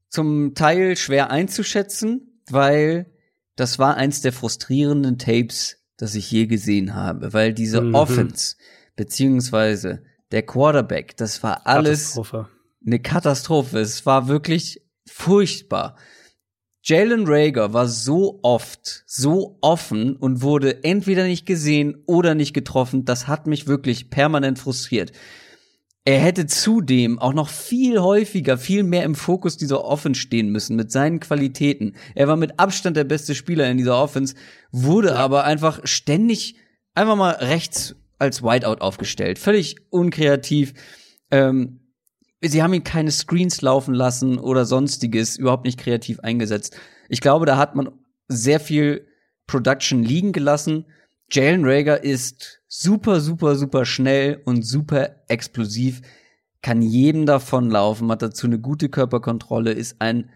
zum Teil schwer einzuschätzen, weil das war eins der frustrierenden Tapes, das ich je gesehen habe, weil diese Mhm. Offense beziehungsweise der Quarterback, das war alles Katastrophe. eine Katastrophe. Es war wirklich furchtbar. Jalen Rager war so oft so offen und wurde entweder nicht gesehen oder nicht getroffen. Das hat mich wirklich permanent frustriert. Er hätte zudem auch noch viel häufiger, viel mehr im Fokus dieser Offense stehen müssen mit seinen Qualitäten. Er war mit Abstand der beste Spieler in dieser Offense, wurde aber einfach ständig einfach mal rechts als Whiteout aufgestellt. Völlig unkreativ. Ähm, sie haben ihn keine Screens laufen lassen oder sonstiges, überhaupt nicht kreativ eingesetzt. Ich glaube, da hat man sehr viel Production liegen gelassen. Jalen Rager ist super, super, super schnell und super explosiv, kann jedem davon laufen, hat dazu eine gute Körperkontrolle, ist ein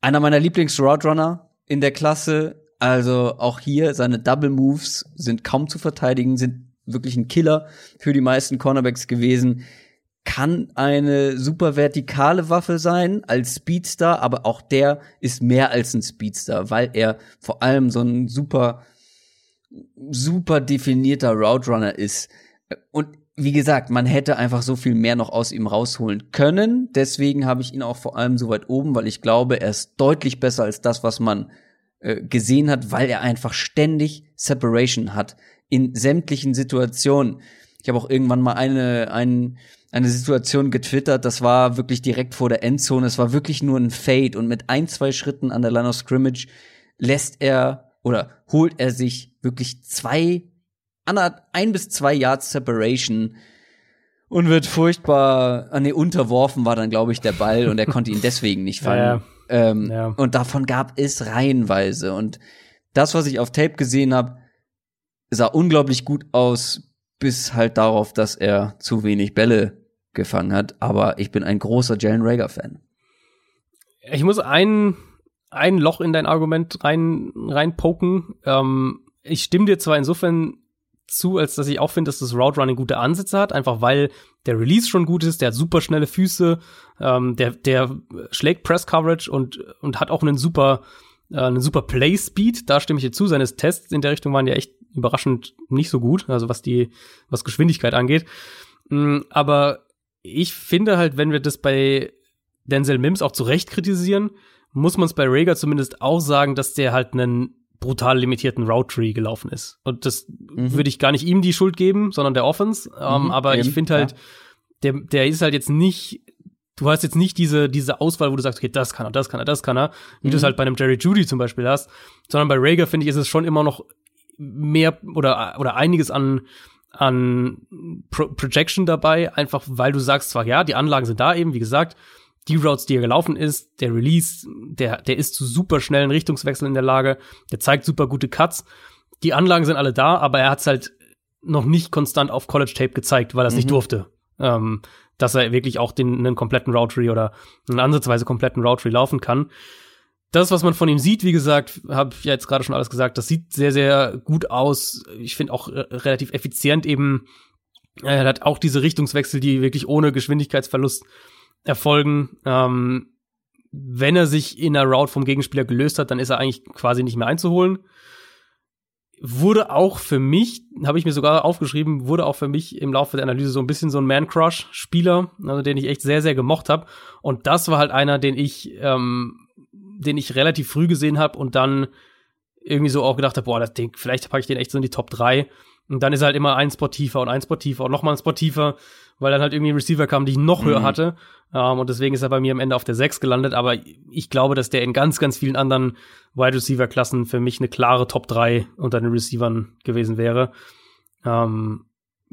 einer meiner Lieblings-Roadrunner in der Klasse. Also auch hier seine Double Moves sind kaum zu verteidigen, sind wirklich ein Killer für die meisten Cornerbacks gewesen kann eine super vertikale Waffe sein als Speedster, aber auch der ist mehr als ein Speedster, weil er vor allem so ein super, super definierter Route Runner ist. Und wie gesagt, man hätte einfach so viel mehr noch aus ihm rausholen können. Deswegen habe ich ihn auch vor allem so weit oben, weil ich glaube, er ist deutlich besser als das, was man äh, gesehen hat, weil er einfach ständig Separation hat in sämtlichen Situationen. Ich habe auch irgendwann mal eine, ein, eine Situation getwittert, das war wirklich direkt vor der Endzone, es war wirklich nur ein Fade und mit ein, zwei Schritten an der Line of Scrimmage lässt er oder holt er sich wirklich zwei, ein bis zwei Yards Separation und wird furchtbar, ah nee, unterworfen war dann, glaube ich, der Ball und er konnte ihn deswegen nicht fangen. Ähm, Ja. Und davon gab es reihenweise. Und das, was ich auf Tape gesehen habe, sah unglaublich gut aus, bis halt darauf, dass er zu wenig Bälle gefangen hat. Aber ich bin ein großer Jalen Rager-Fan. Ich muss ein, ein Loch in dein Argument rein, reinpoken. Ähm, ich stimme dir zwar insofern zu, als dass ich auch finde, dass das Route Running gute Ansätze hat, einfach weil der Release schon gut ist, der hat super schnelle Füße, ähm, der, der schlägt Press Coverage und, und hat auch einen super, äh, einen super Play Speed. Da stimme ich dir zu. Seine Tests in der Richtung waren ja echt überraschend nicht so gut, also was die, was Geschwindigkeit angeht. Mm, aber ich finde halt, wenn wir das bei Denzel Mims auch zu Recht kritisieren, muss man es bei Rager zumindest auch sagen, dass der halt einen brutal limitierten Route Tree gelaufen ist. Und das mhm. würde ich gar nicht ihm die Schuld geben, sondern der Offense. Ähm, mhm, aber eben, ich finde halt, ja. der, der ist halt jetzt nicht, du hast jetzt nicht diese, diese Auswahl, wo du sagst, okay, das kann er, das kann er, das kann er, wie mhm. du es halt bei einem Jerry Judy zum Beispiel hast, sondern bei Rager finde ich, ist es schon immer noch mehr oder, oder einiges an, an Pro Projection dabei, einfach weil du sagst zwar, ja, die Anlagen sind da eben, wie gesagt, die Routes, die er gelaufen ist, der Release, der, der ist zu super schnellen Richtungswechseln in der Lage, der zeigt super gute Cuts. Die Anlagen sind alle da, aber er hat es halt noch nicht konstant auf College Tape gezeigt, weil er es mhm. nicht durfte. Ähm, dass er wirklich auch den einen kompletten Route Tree oder einen ansatzweise kompletten Route Tree laufen kann. Das, was man von ihm sieht, wie gesagt, habe ich ja jetzt gerade schon alles gesagt, das sieht sehr, sehr gut aus. Ich finde auch relativ effizient eben. Er hat auch diese Richtungswechsel, die wirklich ohne Geschwindigkeitsverlust erfolgen. Ähm, wenn er sich in einer Route vom Gegenspieler gelöst hat, dann ist er eigentlich quasi nicht mehr einzuholen. Wurde auch für mich, habe ich mir sogar aufgeschrieben, wurde auch für mich im Laufe der Analyse so ein bisschen so ein Man-Crush-Spieler, also den ich echt sehr, sehr gemocht habe. Und das war halt einer, den ich, ähm, den ich relativ früh gesehen habe und dann irgendwie so auch gedacht habe, boah, das Ding, vielleicht packe ich den echt so in die Top 3. Und dann ist er halt immer ein Spot tiefer und ein Spot tiefer und nochmal ein Spot tiefer, weil dann halt irgendwie ein Receiver kam, die ich noch höher mhm. hatte. Um, ähm, und deswegen ist er bei mir am Ende auf der 6 gelandet. Aber ich glaube, dass der in ganz, ganz vielen anderen Wide Receiver-Klassen für mich eine klare Top 3 unter den Receivern gewesen wäre. Um, ähm,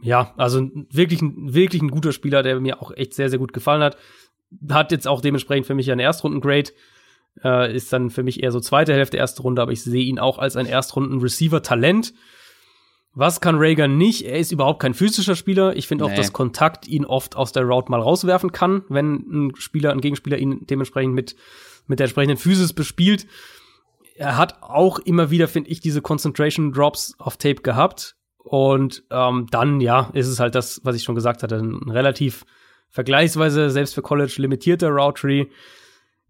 ja, also wirklich, wirklich ein guter Spieler, der mir auch echt sehr, sehr gut gefallen hat. Hat jetzt auch dementsprechend für mich einen Erstrunden-Grade. Uh, ist dann für mich eher so zweite Hälfte, erste Runde, aber ich sehe ihn auch als ein Erstrunden-Receiver-Talent. Was kann Reagan nicht? Er ist überhaupt kein physischer Spieler. Ich finde nee. auch, dass Kontakt ihn oft aus der Route mal rauswerfen kann, wenn ein Spieler, ein Gegenspieler ihn dementsprechend mit, mit der entsprechenden Physis bespielt. Er hat auch immer wieder, finde ich, diese Concentration Drops auf Tape gehabt. Und ähm, dann, ja, ist es halt das, was ich schon gesagt hatte, ein relativ vergleichsweise, selbst für College, limitierter Route Tree.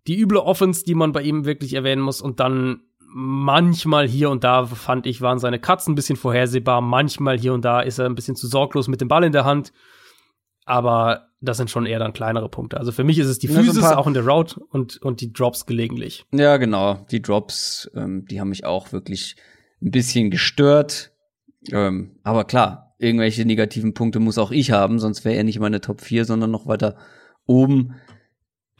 Die üble Offense, die man bei ihm wirklich erwähnen muss. Und dann manchmal hier und da fand ich, waren seine Cuts ein bisschen vorhersehbar. Manchmal hier und da ist er ein bisschen zu sorglos mit dem Ball in der Hand. Aber das sind schon eher dann kleinere Punkte. Also für mich ist es die Physis ja, so auch in der Route und, und die Drops gelegentlich. Ja, genau. Die Drops, ähm, die haben mich auch wirklich ein bisschen gestört. Ähm, aber klar, irgendwelche negativen Punkte muss auch ich haben, sonst wäre er nicht meine Top 4, sondern noch weiter oben.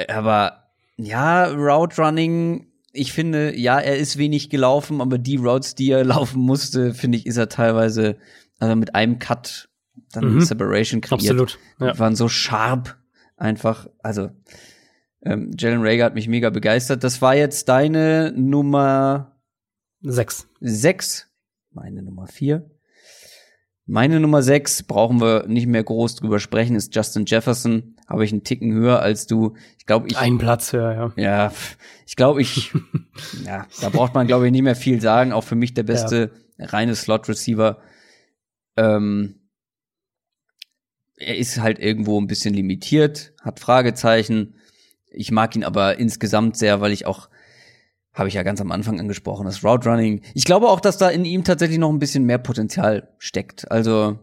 Aber ja, Route Running ich finde, ja, er ist wenig gelaufen, aber die Routes, die er laufen musste, finde ich, ist er teilweise, also mit einem Cut dann mhm. Separation kreiert. Absolut. Ja. waren so sharp einfach. Also ähm, Jalen Rager hat mich mega begeistert. Das war jetzt deine Nummer sechs. Sechs. Meine Nummer vier. Meine Nummer sechs brauchen wir nicht mehr groß drüber sprechen, ist Justin Jefferson. Habe ich einen Ticken höher als du. Ich glaube, ich. Einen Platz höher, ja. Ja, ich glaube, ich. ja, da braucht man, glaube ich, nicht mehr viel sagen. Auch für mich der beste ja. reine Slot-Receiver. Ähm, er ist halt irgendwo ein bisschen limitiert, hat Fragezeichen. Ich mag ihn aber insgesamt sehr, weil ich auch habe ich ja ganz am Anfang angesprochen, das Route Running. Ich glaube auch, dass da in ihm tatsächlich noch ein bisschen mehr Potenzial steckt. Also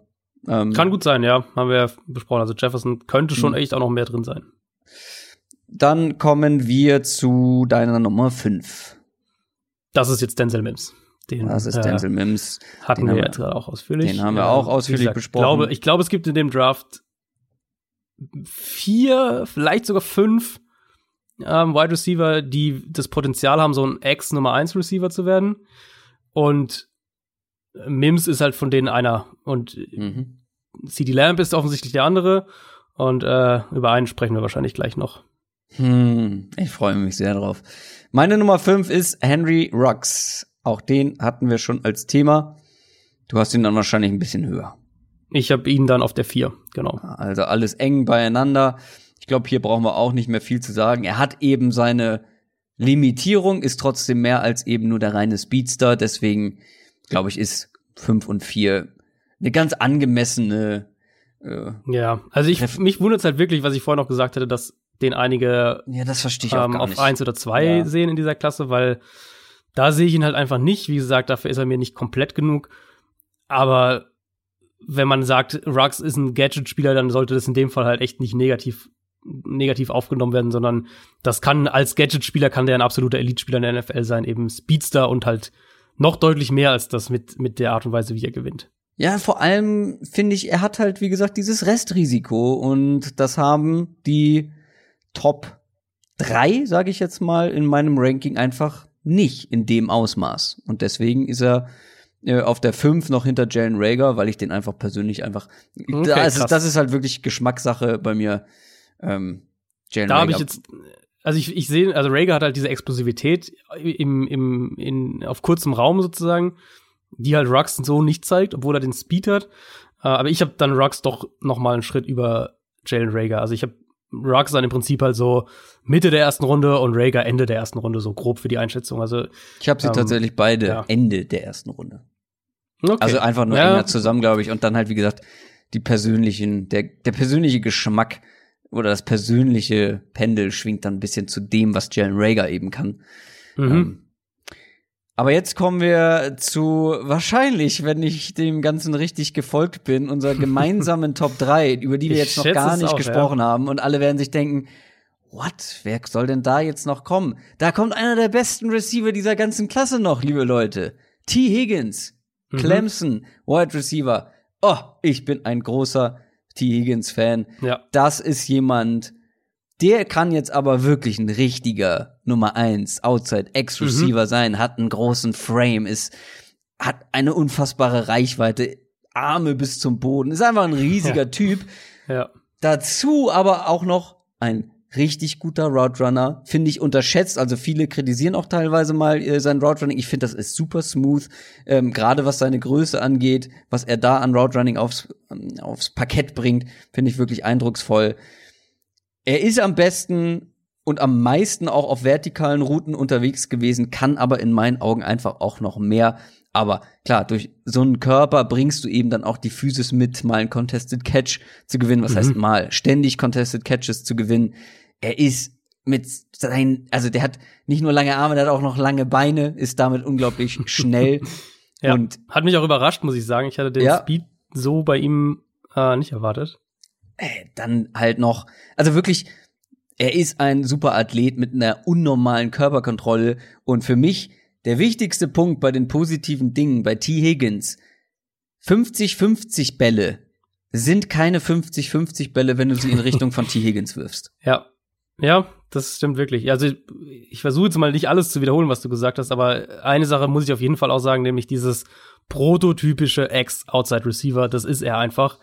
ähm, kann gut sein, ja, haben wir ja besprochen. Also Jefferson könnte schon hm. echt auch noch mehr drin sein. Dann kommen wir zu deiner Nummer 5. Das ist jetzt Denzel Mims. Den, das ist Denzel äh, Mims. Hatten wir jetzt gerade auch ausführlich. Den haben wir auch ausführlich gesagt, besprochen. Glaube, ich glaube, es gibt in dem Draft vier, vielleicht sogar fünf ähm, Wide Receiver, die das Potenzial haben, so ein Ex Nummer 1 Receiver zu werden. Und Mims ist halt von denen einer. Und mhm. CD Lamp ist offensichtlich der andere. Und äh, über einen sprechen wir wahrscheinlich gleich noch. Hm, ich freue mich sehr drauf. Meine Nummer 5 ist Henry Rux. Auch den hatten wir schon als Thema. Du hast ihn dann wahrscheinlich ein bisschen höher. Ich habe ihn dann auf der 4, genau. Also alles eng beieinander. Ich glaube, hier brauchen wir auch nicht mehr viel zu sagen. Er hat eben seine Limitierung, ist trotzdem mehr als eben nur der reine Speedster. Deswegen, glaube ich, ist fünf und vier eine ganz angemessene. Äh, ja, also ich, mich wundert es halt wirklich, was ich vorher noch gesagt hätte, dass den einige ja, das verstehe ich auch ähm, gar nicht. auf eins oder zwei ja. sehen in dieser Klasse, weil da sehe ich ihn halt einfach nicht. Wie gesagt, dafür ist er mir nicht komplett genug. Aber wenn man sagt, Rux ist ein Gadget-Spieler, dann sollte das in dem Fall halt echt nicht negativ negativ aufgenommen werden, sondern das kann als Gadget-Spieler kann der ein absoluter Elite-Spieler in der NFL sein, eben Speedster und halt noch deutlich mehr als das mit mit der Art und Weise, wie er gewinnt. Ja, vor allem finde ich, er hat halt wie gesagt dieses Restrisiko und das haben die Top drei, sage ich jetzt mal, in meinem Ranking einfach nicht in dem Ausmaß und deswegen ist er äh, auf der 5 noch hinter Jalen Rager, weil ich den einfach persönlich einfach. Okay, das, ist, das ist halt wirklich Geschmackssache bei mir. Ähm, Jalen da habe ich jetzt, also ich, ich sehe, also Rager hat halt diese Explosivität im, im, in, auf kurzem Raum sozusagen, die halt Rux so nicht zeigt, obwohl er den Speed hat. Äh, aber ich habe dann Rux doch noch mal einen Schritt über Jalen Rager. Also ich habe Rux dann im Prinzip halt so Mitte der ersten Runde und Rager Ende der ersten Runde, so grob für die Einschätzung. Also ich habe sie ähm, tatsächlich beide ja. Ende der ersten Runde. Okay. Also einfach nur ja. enger zusammen, glaube ich. Und dann halt, wie gesagt, die persönlichen, der, der persönliche Geschmack oder das persönliche Pendel schwingt dann ein bisschen zu dem, was Jalen Rager eben kann. Mhm. Ähm, aber jetzt kommen wir zu wahrscheinlich, wenn ich dem Ganzen richtig gefolgt bin, unserer gemeinsamen Top 3, über die wir jetzt noch gar nicht auch, gesprochen ja. haben. Und alle werden sich denken, what? Wer soll denn da jetzt noch kommen? Da kommt einer der besten Receiver dieser ganzen Klasse noch, liebe Leute. T. Higgins. Mhm. Clemson, Wide Receiver. Oh, ich bin ein großer T. Higgins-Fan. Ja. Das ist jemand, der kann jetzt aber wirklich ein richtiger Nummer eins Outside Ex-Receiver mhm. sein, hat einen großen Frame, ist, hat eine unfassbare Reichweite, Arme bis zum Boden, ist einfach ein riesiger ja. Typ. Ja. Dazu aber auch noch ein richtig guter Route Runner, finde ich unterschätzt. Also viele kritisieren auch teilweise mal äh, sein Route Running. Ich finde, das ist super smooth, ähm, gerade was seine Größe angeht, was er da an Route Running aufs, ähm, aufs Parkett bringt, finde ich wirklich eindrucksvoll. Er ist am besten und am meisten auch auf vertikalen Routen unterwegs gewesen, kann aber in meinen Augen einfach auch noch mehr. Aber klar, durch so einen Körper bringst du eben dann auch die Physis mit, mal ein Contested Catch zu gewinnen. Was mhm. heißt mal ständig Contested Catches zu gewinnen? Er ist mit seinen, also der hat nicht nur lange Arme, der hat auch noch lange Beine, ist damit unglaublich schnell. ja, und hat mich auch überrascht, muss ich sagen. Ich hatte den ja, Speed so bei ihm äh, nicht erwartet. Äh, dann halt noch, also wirklich, er ist ein super Athlet mit einer unnormalen Körperkontrolle und für mich der wichtigste Punkt bei den positiven Dingen bei T. Higgins 50-50 Bälle sind keine 50-50 Bälle, wenn du sie in Richtung von T. Higgins wirfst. Ja, ja, das stimmt wirklich. Also ich, ich versuche jetzt mal nicht alles zu wiederholen, was du gesagt hast, aber eine Sache muss ich auf jeden Fall auch sagen, nämlich dieses prototypische Ex-Outside-Receiver, das ist er einfach.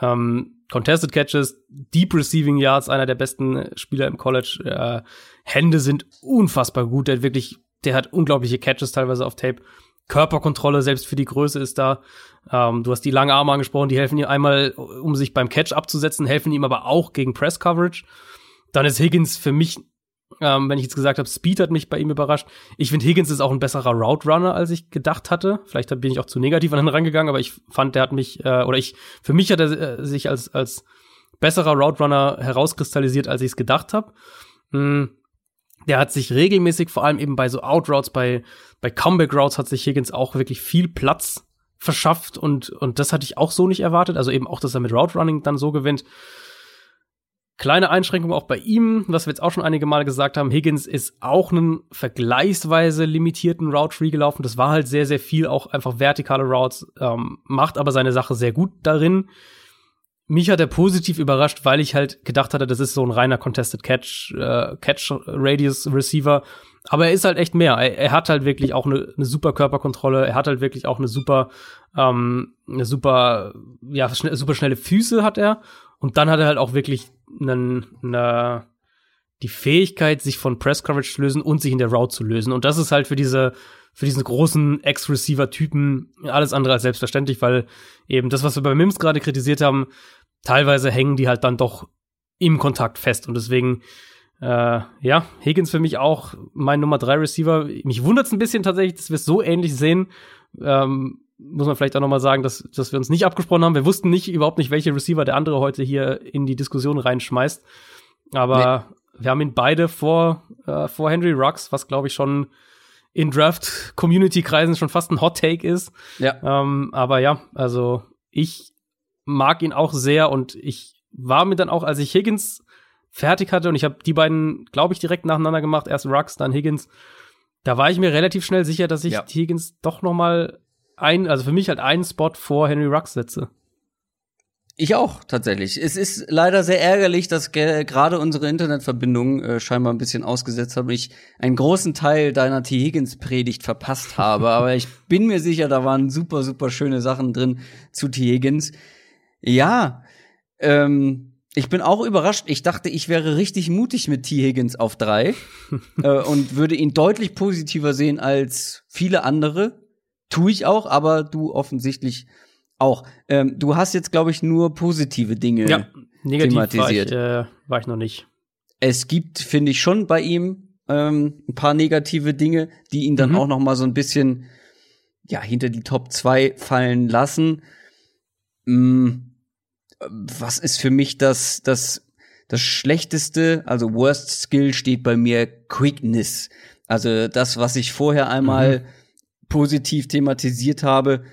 Ähm, Contested Catches, Deep Receiving Yards, einer der besten Spieler im College. Äh, Hände sind unfassbar gut. Der hat wirklich, der hat unglaubliche Catches teilweise auf Tape. Körperkontrolle, selbst für die Größe ist da. Ähm, du hast die langen Arme angesprochen, die helfen ihm einmal, um sich beim Catch abzusetzen, helfen ihm aber auch gegen Press Coverage. Dann ist Higgins für mich, ähm, wenn ich jetzt gesagt habe, Speed hat mich bei ihm überrascht. Ich finde, Higgins ist auch ein besserer Route Runner, als ich gedacht hatte. Vielleicht bin ich auch zu negativ an ihn rangegangen, aber ich fand, der hat mich, äh, oder ich, für mich hat er äh, sich als, als besserer Route Runner herauskristallisiert, als ich es gedacht habe. Mhm. Der hat sich regelmäßig, vor allem eben bei so Outroutes, bei, bei Comeback Routes hat sich Higgins auch wirklich viel Platz verschafft und, und das hatte ich auch so nicht erwartet. Also eben auch, dass er mit Route Running dann so gewinnt. Kleine Einschränkung auch bei ihm, was wir jetzt auch schon einige Male gesagt haben. Higgins ist auch einen vergleichsweise limitierten Route Tree gelaufen. Das war halt sehr, sehr viel, auch einfach vertikale Routes, ähm, macht aber seine Sache sehr gut darin. Mich hat er positiv überrascht, weil ich halt gedacht hatte, das ist so ein reiner Contested Catch, äh, Catch Radius Receiver. Aber er ist halt echt mehr. Er, er hat halt wirklich auch eine, eine super Körperkontrolle. Er hat halt wirklich auch eine super, ähm, eine super, ja, schn super schnelle Füße hat er. Und dann hat er halt auch wirklich einen, eine, die Fähigkeit, sich von Press Coverage zu lösen und sich in der Route zu lösen. Und das ist halt für diese, für diesen großen Ex-Receiver-Typen alles andere als selbstverständlich, weil eben das, was wir bei Mims gerade kritisiert haben, teilweise hängen die halt dann doch im Kontakt fest. Und deswegen, äh, ja, Higgins für mich auch mein Nummer drei Receiver. Mich wundert es ein bisschen tatsächlich, dass wir es so ähnlich sehen. Ähm, muss man vielleicht auch noch mal sagen, dass, dass wir uns nicht abgesprochen haben. Wir wussten nicht überhaupt nicht, welche Receiver der andere heute hier in die Diskussion reinschmeißt. Aber nee. wir haben ihn beide vor, äh, vor Henry Rux, was glaube ich schon in Draft-Community-Kreisen schon fast ein Hot-Take ist. Ja. Ähm, aber ja, also ich mag ihn auch sehr und ich war mir dann auch, als ich Higgins fertig hatte und ich habe die beiden, glaube ich, direkt nacheinander gemacht, erst Rux, dann Higgins. Da war ich mir relativ schnell sicher, dass ich ja. Higgins doch noch mal ein, also für mich halt einen Spot vor Henry Rux setze. Ich auch, tatsächlich. Es ist leider sehr ärgerlich, dass gerade unsere Internetverbindung äh, scheinbar ein bisschen ausgesetzt hat und ich einen großen Teil deiner T. Higgins-Predigt verpasst habe. Aber ich bin mir sicher, da waren super, super schöne Sachen drin zu T. Higgins. Ja, ähm, ich bin auch überrascht. Ich dachte, ich wäre richtig mutig mit T. Higgins auf drei äh, und würde ihn deutlich positiver sehen als viele andere. Tue ich auch, aber du offensichtlich auch. Ähm, du hast jetzt, glaube ich, nur positive Dinge ja, negativ thematisiert. War ich, äh, war ich noch nicht. Es gibt, finde ich, schon bei ihm ähm, ein paar negative Dinge, die ihn dann mhm. auch noch mal so ein bisschen ja hinter die Top 2 fallen lassen. Mm, was ist für mich das, das, das Schlechteste? Also Worst Skill steht bei mir Quickness. Also das, was ich vorher einmal mhm. Positiv thematisiert habe,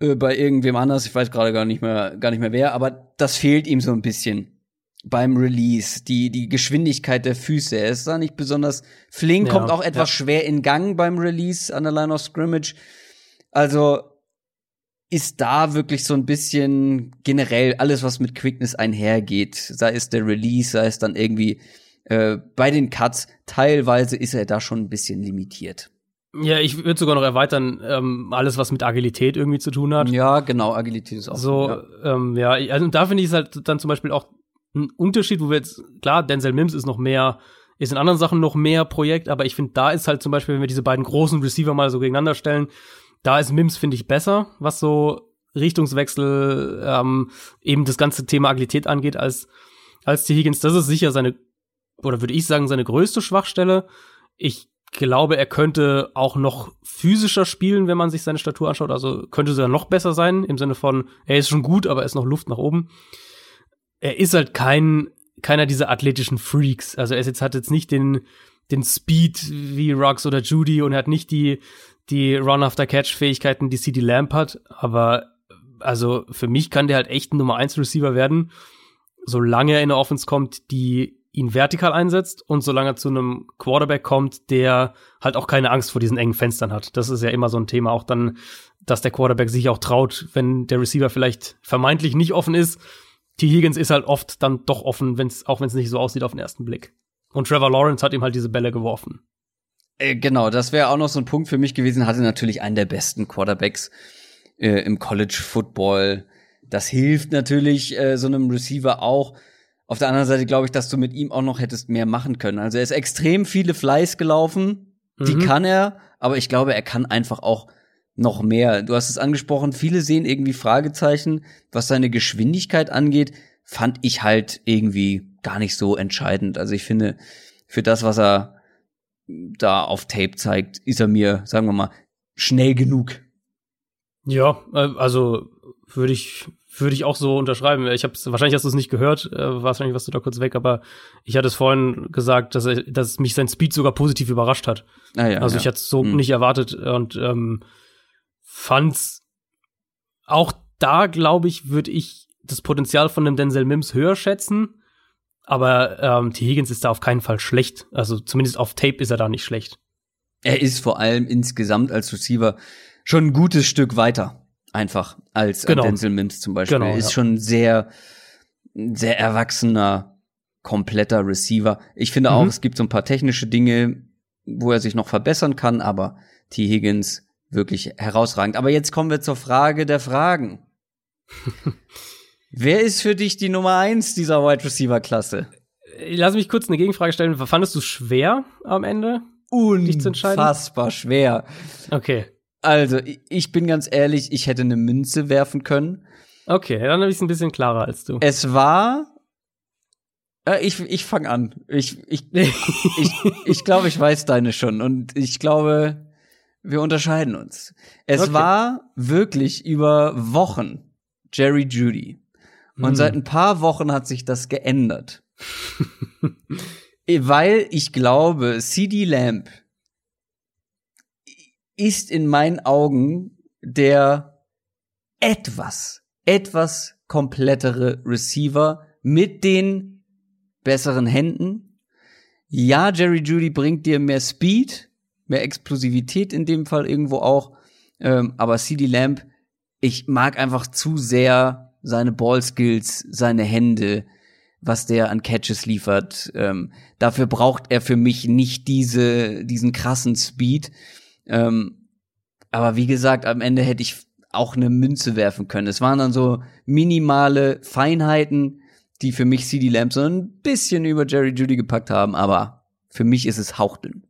äh, bei irgendwem anders, ich weiß gerade gar nicht mehr, gar nicht mehr wer, aber das fehlt ihm so ein bisschen beim Release, die, die Geschwindigkeit der Füße. Er ist da nicht besonders flink, ja, kommt auch etwas ja. schwer in Gang beim Release an der Line of Scrimmage. Also ist da wirklich so ein bisschen generell alles, was mit Quickness einhergeht, sei es der Release, sei es dann irgendwie äh, bei den Cuts, teilweise ist er da schon ein bisschen limitiert. Ja, ich würde sogar noch erweitern, ähm, alles, was mit Agilität irgendwie zu tun hat. Ja, genau, Agilität ist auch so. Ja, ähm, ja also da finde ich es halt dann zum Beispiel auch ein Unterschied, wo wir jetzt, klar, Denzel Mims ist noch mehr, ist in anderen Sachen noch mehr Projekt, aber ich finde, da ist halt zum Beispiel, wenn wir diese beiden großen Receiver mal so gegeneinander stellen, da ist Mims, finde ich, besser, was so Richtungswechsel, ähm, eben das ganze Thema Agilität angeht, als, als T. Higgins. Das ist sicher seine, oder würde ich sagen, seine größte Schwachstelle. Ich glaube, er könnte auch noch physischer spielen, wenn man sich seine Statur anschaut. Also könnte sogar noch besser sein, im Sinne von, er ist schon gut, aber er ist noch Luft nach oben. Er ist halt kein, keiner dieser athletischen Freaks. Also er ist jetzt, hat jetzt nicht den, den Speed wie Ruggs oder Judy und er hat nicht die, die Run-After-Catch-Fähigkeiten, die CD Lamp hat. Aber also für mich kann der halt echt ein Nummer 1 Receiver werden, solange er in eine Offense kommt, die ihn vertikal einsetzt und solange er zu einem Quarterback kommt, der halt auch keine Angst vor diesen engen Fenstern hat. Das ist ja immer so ein Thema, auch dann, dass der Quarterback sich auch traut, wenn der Receiver vielleicht vermeintlich nicht offen ist. T. Higgins ist halt oft dann doch offen, wenn's, auch wenn es nicht so aussieht auf den ersten Blick. Und Trevor Lawrence hat ihm halt diese Bälle geworfen. Äh, genau, das wäre auch noch so ein Punkt für mich gewesen. Hatte natürlich einen der besten Quarterbacks äh, im College Football. Das hilft natürlich äh, so einem Receiver auch. Auf der anderen Seite glaube ich, dass du mit ihm auch noch hättest mehr machen können. Also er ist extrem viele Fleiß gelaufen, die mhm. kann er, aber ich glaube, er kann einfach auch noch mehr. Du hast es angesprochen, viele sehen irgendwie Fragezeichen, was seine Geschwindigkeit angeht, fand ich halt irgendwie gar nicht so entscheidend. Also ich finde, für das, was er da auf Tape zeigt, ist er mir, sagen wir mal, schnell genug. Ja, äh, also würde ich würde ich auch so unterschreiben. Ich habe wahrscheinlich hast du es nicht gehört, äh, wahrscheinlich warst du da kurz weg, aber ich hatte es vorhin gesagt, dass, er, dass mich sein Speed sogar positiv überrascht hat. Ah, ja, also ja. ich hatte es so hm. nicht erwartet und ähm, fand's auch da, glaube ich, würde ich das Potenzial von dem Denzel Mims höher schätzen. Aber ähm, T. Higgins ist da auf keinen Fall schlecht. Also zumindest auf Tape ist er da nicht schlecht. Er ist vor allem insgesamt als Receiver schon ein gutes Stück weiter einfach als genau. Denzel Mims zum Beispiel. Genau, ist ja. schon sehr, sehr erwachsener, kompletter Receiver. Ich finde mhm. auch, es gibt so ein paar technische Dinge, wo er sich noch verbessern kann, aber T. Higgins wirklich herausragend. Aber jetzt kommen wir zur Frage der Fragen. Wer ist für dich die Nummer eins dieser Wide Receiver Klasse? Lass mich kurz eine Gegenfrage stellen. Fandest du es schwer am Ende? Unfassbar schwer. Okay. Also, ich bin ganz ehrlich, ich hätte eine Münze werfen können. Okay, dann habe ich es ein bisschen klarer als du. Es war. Äh, ich ich fange an. Ich, ich, ich, ich glaube, ich weiß deine schon. Und ich glaube, wir unterscheiden uns. Es Okay. war wirklich über Wochen Jerry Judy. Und Hm. seit ein paar Wochen hat sich das geändert. Weil ich glaube, CD Lamp ist in meinen Augen der etwas, etwas komplettere Receiver mit den besseren Händen. Ja, Jerry Judy bringt dir mehr Speed, mehr Explosivität in dem Fall irgendwo auch. Ähm, aber CD Lamp, ich mag einfach zu sehr seine Ballskills, seine Hände, was der an Catches liefert. Ähm, dafür braucht er für mich nicht diese, diesen krassen Speed. Ähm, aber wie gesagt, am Ende hätte ich auch eine Münze werfen können. Es waren dann so minimale Feinheiten, die für mich CD Lamp so ein bisschen über Jerry Judy gepackt haben, aber für mich ist es hauchdünn.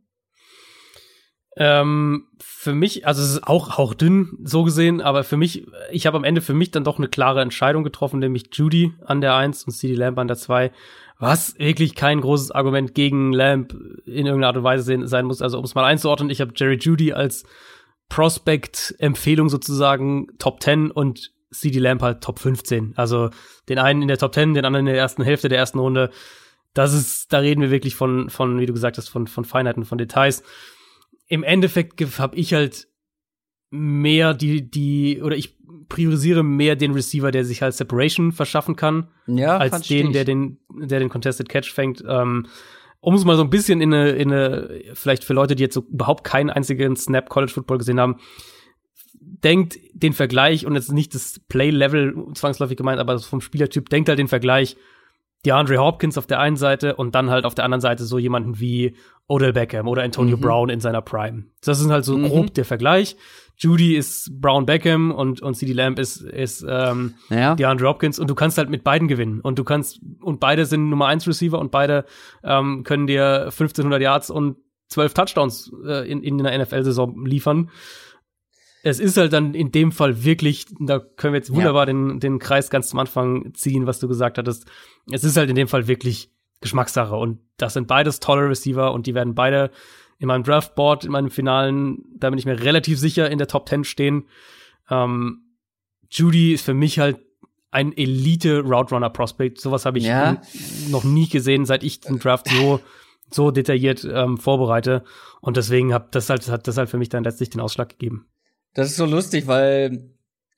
Ähm, für mich, also es ist auch hauchdünn so gesehen, aber für mich, ich habe am Ende für mich dann doch eine klare Entscheidung getroffen, nämlich Judy an der 1 und CD Lamp an der 2, was wirklich kein großes Argument gegen Lamp in irgendeiner Art und Weise sein muss. Also um es mal einzuordnen, ich habe Jerry Judy als Prospect-Empfehlung sozusagen Top 10 und CD Lamp halt Top 15. Also den einen in der Top 10, den anderen in der ersten Hälfte der ersten Runde. Das ist, da reden wir wirklich von, von, wie du gesagt hast, von, von Feinheiten, von Details im Endeffekt habe ich halt mehr die, die, oder ich priorisiere mehr den Receiver, der sich halt Separation verschaffen kann, Ja, als den, der den, der den Contested Catch fängt. Ähm, um es mal so ein bisschen in eine, in eine, vielleicht für Leute, die jetzt so überhaupt keinen einzigen Snap College Football gesehen haben, denkt den Vergleich und jetzt nicht das Play-Level zwangsläufig gemeint, aber vom Spielertyp, denkt halt den Vergleich DeAndre Hopkins auf der einen Seite und dann halt auf der anderen Seite so jemanden wie Odell Beckham oder Antonio Mhm. Brown in seiner Prime. Das ist halt so Mhm. grob der Vergleich. Judy ist Brown Beckham und, und CD Lamb ist, ist ähm, Ja. DeAndre Hopkins und du kannst halt mit beiden gewinnen und du kannst und beide sind Nummer 1 Receiver und beide ähm, können dir 1500 Yards und 12 Touchdowns äh, in, in einer NFL-Saison liefern. Es ist halt dann in dem Fall wirklich, da können wir jetzt wunderbar den, den Kreis ganz zum Anfang ziehen, was du gesagt hattest. Es ist halt in dem Fall wirklich Geschmackssache und das sind beides tolle Receiver und die werden beide in meinem Draftboard, in meinem Finalen, da bin ich mir relativ sicher in der Top 10 stehen. Ähm, Judy ist für mich halt ein Elite Route Runner Prospect. Sowas habe ich Ja. noch nie gesehen, seit ich den Draft so so detailliert ähm, vorbereite und deswegen hat das halt hat das halt für mich dann letztlich den Ausschlag gegeben. Das ist so lustig, weil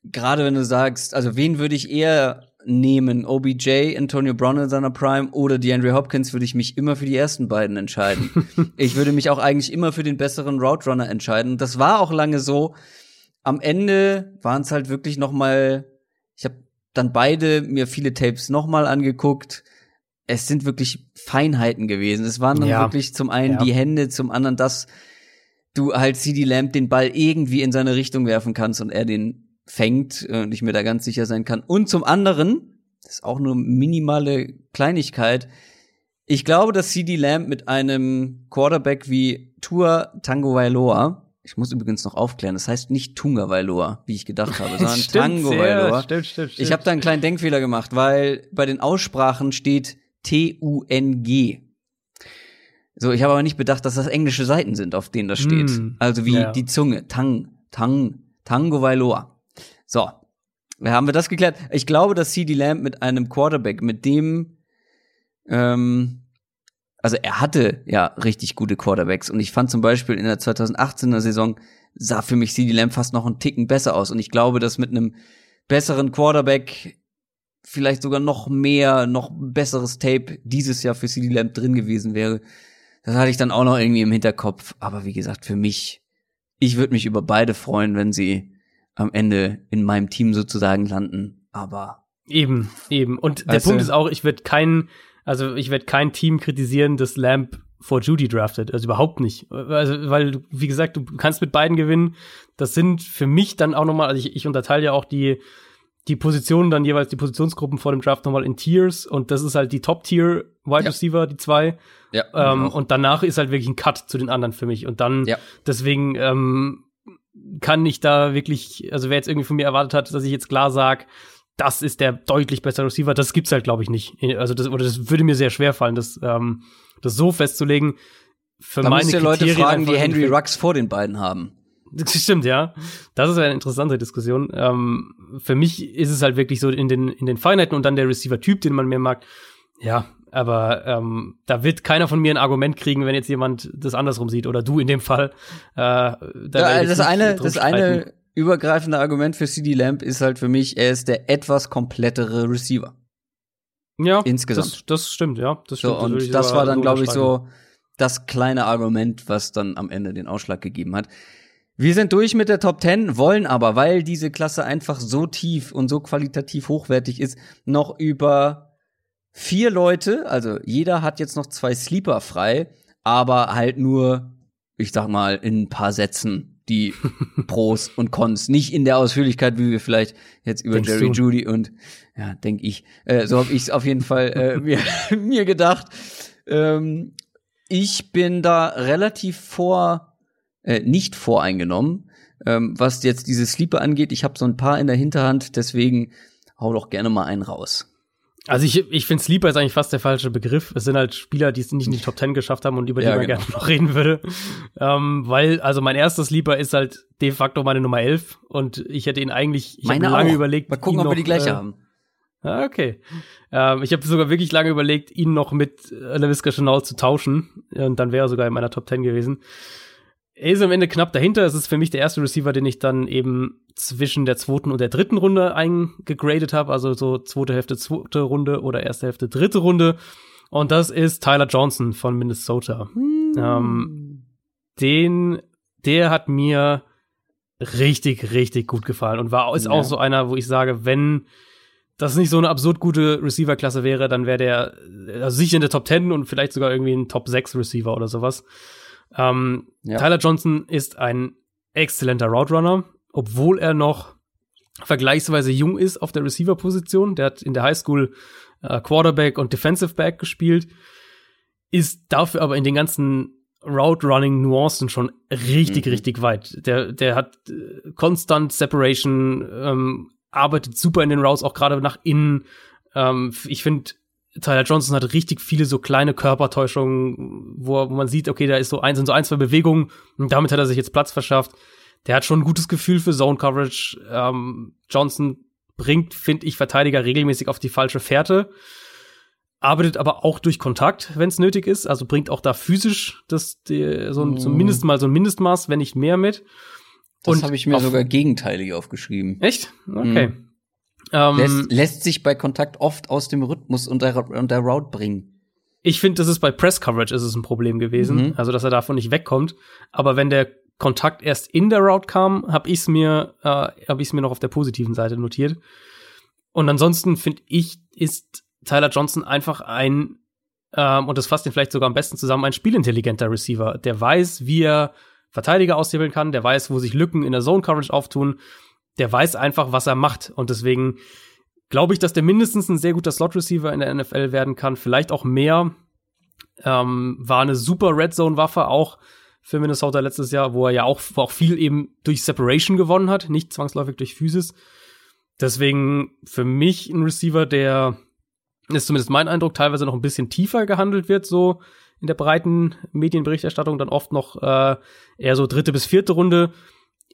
gerade wenn du sagst, also wen würde ich eher nehmen, OBJ, Antonio Brown in seiner Prime oder DeAndre Hopkins, würde ich mich immer für die ersten beiden entscheiden. ich würde mich auch eigentlich immer für den besseren Route Runner entscheiden. Das war auch lange so. Am Ende waren es halt wirklich noch mal. Ich habe dann beide mir viele Tapes noch mal angeguckt. Es sind wirklich Feinheiten gewesen. Es waren dann Ja. wirklich zum einen Ja. die Hände, zum anderen das, du halt CD Lamb den Ball irgendwie in seine Richtung werfen kannst und er den fängt äh, und ich mir da ganz sicher sein kann. Und zum anderen, das ist auch nur minimale Kleinigkeit, ich glaube, dass CD Lamb mit einem Quarterback wie Tua Tango Vailoa, ich muss übrigens noch aufklären, das heißt nicht Tunga Vailoa, wie ich gedacht habe, sondern Tango Vailoa. stimmt, stimmt, Ich habe da einen kleinen Denkfehler gemacht, weil bei den Aussprachen steht T-U-N-G. So, ich habe aber nicht bedacht, dass das englische Seiten sind, auf denen das steht. Hm, Also wie ja. die Zunge. Tang, Tang, Tango Vailoa. So. Haben wir das geklärt? Ich glaube, dass CD Lamb mit einem Quarterback, mit dem, ähm, also er hatte ja richtig gute Quarterbacks und ich fand zum Beispiel in der 2018er Saison sah für mich CD Lamb fast noch einen Ticken besser aus und ich glaube, dass mit einem besseren Quarterback vielleicht sogar noch mehr, noch besseres Tape dieses Jahr für CD Lamb drin gewesen wäre. Das hatte ich dann auch noch irgendwie im Hinterkopf. Aber wie gesagt, für mich, ich würde mich über beide freuen, wenn sie am Ende in meinem Team sozusagen landen. Aber Eben, eben. Und der Punkt du- ist auch, ich werde kein, also ich werde kein Team kritisieren, das Lamp vor Judy draftet. Also überhaupt nicht. Also, weil, wie gesagt, du kannst mit beiden gewinnen. Das sind für mich dann auch nochmal, also ich, ich unterteile ja auch die, die Positionen dann jeweils, die Positionsgruppen vor dem Draft nochmal in Tiers und das ist halt die Top-Tier Wide Ja. Receiver, die zwei. ja, Ähm, und danach ist halt wirklich ein Cut zu den anderen für mich. Und dann, Ja. deswegen ähm, kann ich da wirklich, also wer jetzt irgendwie von mir erwartet hat, dass ich jetzt klar sage, das ist der deutlich bessere Receiver, das gibt's halt, glaube ich, nicht. Also das, oder das würde mir sehr schwer fallen, das, ähm, das so festzulegen. Für da meine müsst ihr Leute fragen, die Henry Rux vor den beiden haben. Das stimmt, ja. Das ist eine interessante Diskussion. Ähm, für mich ist es halt wirklich so in den, in den Feinheiten und dann der Receiver-Typ, den man mehr mag. Ja, aber ähm, da wird keiner von mir ein Argument kriegen, wenn jetzt jemand das andersrum sieht oder du in dem Fall. Äh, da ja, das eine, das eine übergreifende Argument für CD Lamb ist halt für mich, er ist der etwas komplettere Receiver. Ja, insgesamt. Das, das stimmt, ja. Das stimmt. So, und das, das war dann, glaube ich, so das kleine Argument, was dann am Ende den Ausschlag gegeben hat. Wir sind durch mit der Top 10, wollen aber, weil diese Klasse einfach so tief und so qualitativ hochwertig ist, noch über vier Leute, also jeder hat jetzt noch zwei Sleeper frei, aber halt nur, ich sag mal, in ein paar Sätzen die Pros und Cons. Nicht in der Ausführlichkeit, wie wir vielleicht jetzt über Denkst Jerry du? Judy und ja, denk ich. Äh, so habe ich es auf jeden Fall äh, mir, mir gedacht. Ähm, ich bin da relativ vor, äh, nicht voreingenommen, ähm, was jetzt diese Sleeper angeht. Ich habe so ein paar in der Hinterhand, deswegen hau doch gerne mal einen raus. Also ich, ich finde Sleeper ist eigentlich fast der falsche Begriff. Es sind halt Spieler, die es nicht in die Top Ten geschafft haben und über die ja, man genau. gerne noch reden würde. Ähm, weil, also mein erster Sleeper ist halt de facto meine Nummer 11 und ich hätte ihn eigentlich, ich habe lange auch. überlegt. Mal gucken, ob noch, wir die gleiche äh, haben. Ah, okay. Ähm, ich habe sogar wirklich lange überlegt, ihn noch mit LaVisca Chanel zu tauschen. Und dann wäre er sogar in meiner Top 10 gewesen. Er ist am Ende knapp dahinter. Es ist für mich der erste Receiver, den ich dann eben zwischen der zweiten und der dritten Runde eingegradet habe. Also so zweite Hälfte, zweite Runde oder erste Hälfte, dritte Runde. Und das ist Tyler Johnson von Minnesota. Hm. Ähm, den, der hat mir richtig, richtig gut gefallen und war ist ja. auch so einer, wo ich sage, wenn das nicht so eine absurd gute Receiver-Klasse wäre, dann wäre der also sicher in der Top 10 und vielleicht sogar irgendwie ein Top 6 Receiver oder sowas. Ähm, ja. Tyler Johnson ist ein exzellenter Route Runner, obwohl er noch vergleichsweise jung ist auf der Receiver-Position. Der hat in der Highschool äh, Quarterback und Defensive Back gespielt, ist dafür aber in den ganzen Route Running Nuancen schon richtig, mhm. richtig weit. Der, der hat äh, konstant Separation, ähm, arbeitet super in den Routes, auch gerade nach innen. Ähm, ich finde, Tyler Johnson hat richtig viele so kleine Körpertäuschungen, wo, wo man sieht, okay, da ist so eins, sind so ein, zwei Bewegungen und damit hat er sich jetzt Platz verschafft. Der hat schon ein gutes Gefühl für Zone Coverage. Ähm, Johnson bringt, finde ich, Verteidiger regelmäßig auf die falsche Fährte. Arbeitet aber auch durch Kontakt, wenn es nötig ist. Also bringt auch da physisch das, die, so ein, mm. zumindest mal so ein Mindestmaß, wenn nicht mehr mit. Das habe ich mir sogar gegenteilig aufgeschrieben. Echt? Okay. Mhm. Ähm, lässt, lässt sich bei Kontakt oft aus dem Rhythmus und der, und der Route bringen. Ich finde, das ist bei Press Coverage ist es ein Problem gewesen, mhm. also dass er davon nicht wegkommt. Aber wenn der Kontakt erst in der Route kam, habe ich es mir, äh, habe ich mir noch auf der positiven Seite notiert. Und ansonsten finde ich, ist Tyler Johnson einfach ein ähm, und das fasst ihn vielleicht sogar am besten zusammen, ein spielintelligenter Receiver, der weiß, wie er Verteidiger aushebeln kann, der weiß, wo sich Lücken in der Zone Coverage auftun, der weiß einfach, was er macht und deswegen glaube ich, dass der mindestens ein sehr guter Slot Receiver in der NFL werden kann, vielleicht auch mehr. Ähm, war eine super Red Zone Waffe auch für Minnesota letztes Jahr, wo er ja auch, auch viel eben durch Separation gewonnen hat, nicht zwangsläufig durch Physis. Deswegen für mich ein Receiver, der ist zumindest mein Eindruck, teilweise noch ein bisschen tiefer gehandelt wird, so in der breiten Medienberichterstattung dann oft noch äh, eher so dritte bis vierte Runde.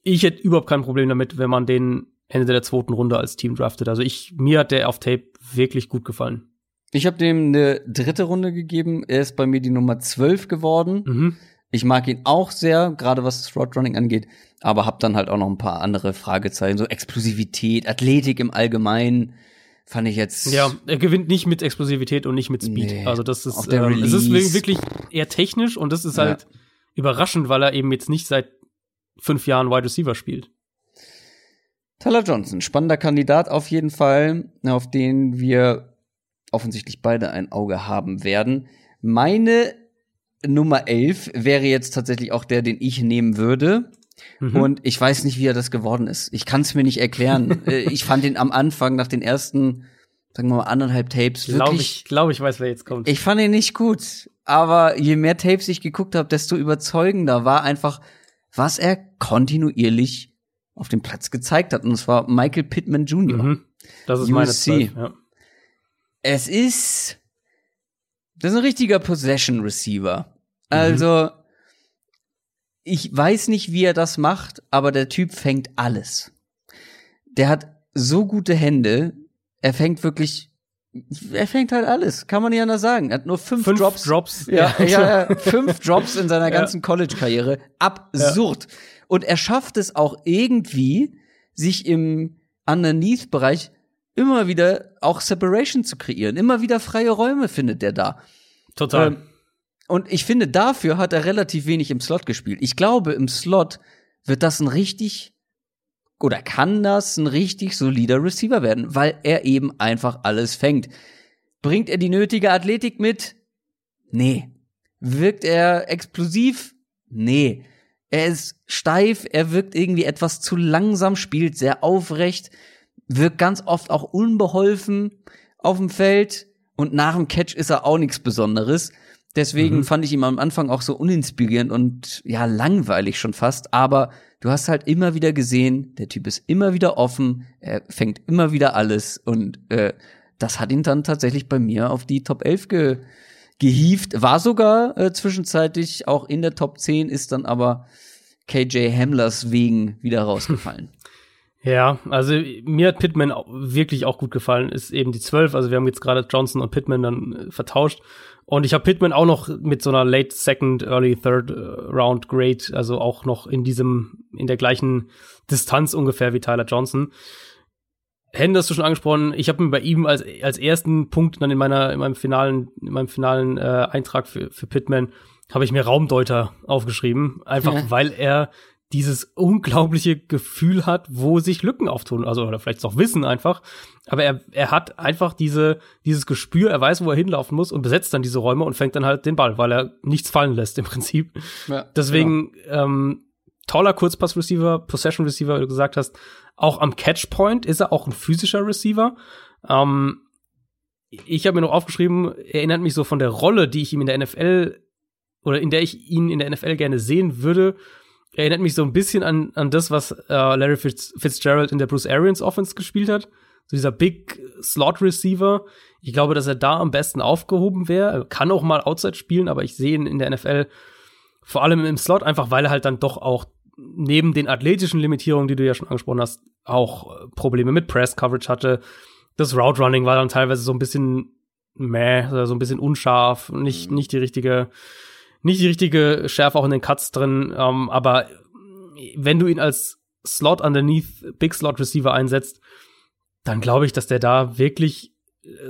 Ich hätte überhaupt kein Problem damit, wenn man den Ende der zweiten Runde als Team draftet. Also ich, mir hat der auf Tape wirklich gut gefallen. Ich habe dem eine dritte Runde gegeben. Er ist bei mir die Nummer 12 geworden. Mhm. Ich mag ihn auch sehr, gerade was das Roadrunning angeht, aber habe dann halt auch noch ein paar andere Fragezeichen, so Explosivität, Athletik im Allgemeinen fand ich jetzt. Ja, er gewinnt nicht mit Explosivität und nicht mit Speed. Nee, also das ist, äh, das ist wirklich eher technisch und das ist halt ja. überraschend, weil er eben jetzt nicht seit fünf Jahren Wide Receiver spielt. Tyler Johnson, spannender Kandidat auf jeden Fall, auf den wir offensichtlich beide ein Auge haben werden. Meine Nummer 11 wäre jetzt tatsächlich auch der, den ich nehmen würde. Mhm. Und ich weiß nicht, wie er das geworden ist. Ich kann es mir nicht erklären. Äh, ich fand ihn am Anfang nach den ersten, sagen wir mal, anderthalb Tapes wirklich. Glaube ich, glaube ich weiß, wer jetzt kommt. Ich fand ihn nicht gut. Aber je mehr Tapes ich geguckt habe, desto überzeugender war einfach, was er kontinuierlich auf dem Platz gezeigt hat. Und es war Michael Pittman Jr. Mhm. Das ist USC. meine Zeit, ja. Es ist, das ist ein richtiger Possession Receiver. Also, ich weiß nicht, wie er das macht, aber der Typ fängt alles. Der hat so gute Hände, er fängt wirklich er fängt halt alles, kann man nicht anders sagen. Er hat nur fünf, Fünf Drops. Drops. Ja, ja, ja, fünf Drops in seiner ganzen College-Karriere. Absurd. Und er schafft es auch irgendwie, sich im Underneath-Bereich immer wieder auch Separation zu kreieren. Immer wieder freie Räume findet er da. Total. Ähm, und ich finde, dafür hat er relativ wenig im Slot gespielt. Ich glaube, im Slot wird das ein richtig oder kann das ein richtig solider Receiver werden, weil er eben einfach alles fängt. Bringt er die nötige Athletik mit? Nee. Wirkt er explosiv? Nee. Er ist steif, er wirkt irgendwie etwas zu langsam, spielt sehr aufrecht, wirkt ganz oft auch unbeholfen auf dem Feld und nach dem Catch ist er auch nichts Besonderes. Deswegen Mhm. fand ich ihn am Anfang auch so uninspirierend und ja, langweilig schon fast. Aber du hast halt immer wieder gesehen, der Typ ist immer wieder offen, er fängt immer wieder alles und äh, das hat ihn dann tatsächlich bei mir auf die Top 11 ge gehievt. War sogar äh, zwischenzeitlich auch in der Top 10, ist dann aber KJ Hamlers wegen wieder rausgefallen. Ja, also mir hat Pittman wirklich auch gut gefallen, ist eben die 12. Also wir haben jetzt gerade Johnson und Pittman dann äh, vertauscht. Und ich habe Pittman auch noch mit so einer Late Second, Early Third äh, Round Grade, also auch noch in diesem, in der gleichen Distanz ungefähr wie Tyler Johnson. Hände hast du schon angesprochen. Ich habe mir bei ihm als, als ersten Punkt dann in meiner, in meinem finalen, in meinem finalen äh, Eintrag für, für Pittman habe ich mir Raumdeuter aufgeschrieben. Einfach Ja. weil er dieses unglaubliche Gefühl hat, wo sich Lücken auftun, also oder vielleicht auch Wissen einfach, aber er, er hat einfach diese, dieses Gespür, er weiß, wo er hinlaufen muss und besetzt dann diese Räume und fängt dann halt den Ball, weil er nichts fallen lässt im Prinzip. Ja, Deswegen ähm, toller Kurzpass-Receiver, Possession-Receiver, wie du gesagt hast. Auch am Catchpoint ist er auch ein physischer Receiver. Ähm, ich habe mir noch aufgeschrieben, er erinnert mich so von der Rolle, die ich ihm in der NFL oder in der ich ihn in der NFL gerne sehen würde. Er erinnert mich so ein bisschen an, an das, was äh, Larry Fitz, Fitzgerald in der Bruce Arians Offense gespielt hat. So dieser Big Slot Receiver. Ich glaube, dass er da am besten aufgehoben wäre. Er kann auch mal Outside spielen, aber ich sehe ihn in der NFL vor allem im Slot, einfach weil er halt dann doch auch neben den athletischen Limitierungen, die du ja schon angesprochen hast, auch äh, Probleme mit Press Coverage hatte. Das Route Running war dann teilweise so ein bisschen meh, so ein bisschen unscharf, nicht, nicht die richtige, nicht die richtige Schärfe auch in den Cuts drin. Ähm, aber wenn du ihn als Slot underneath Big Slot Receiver einsetzt, dann glaube ich, dass der da wirklich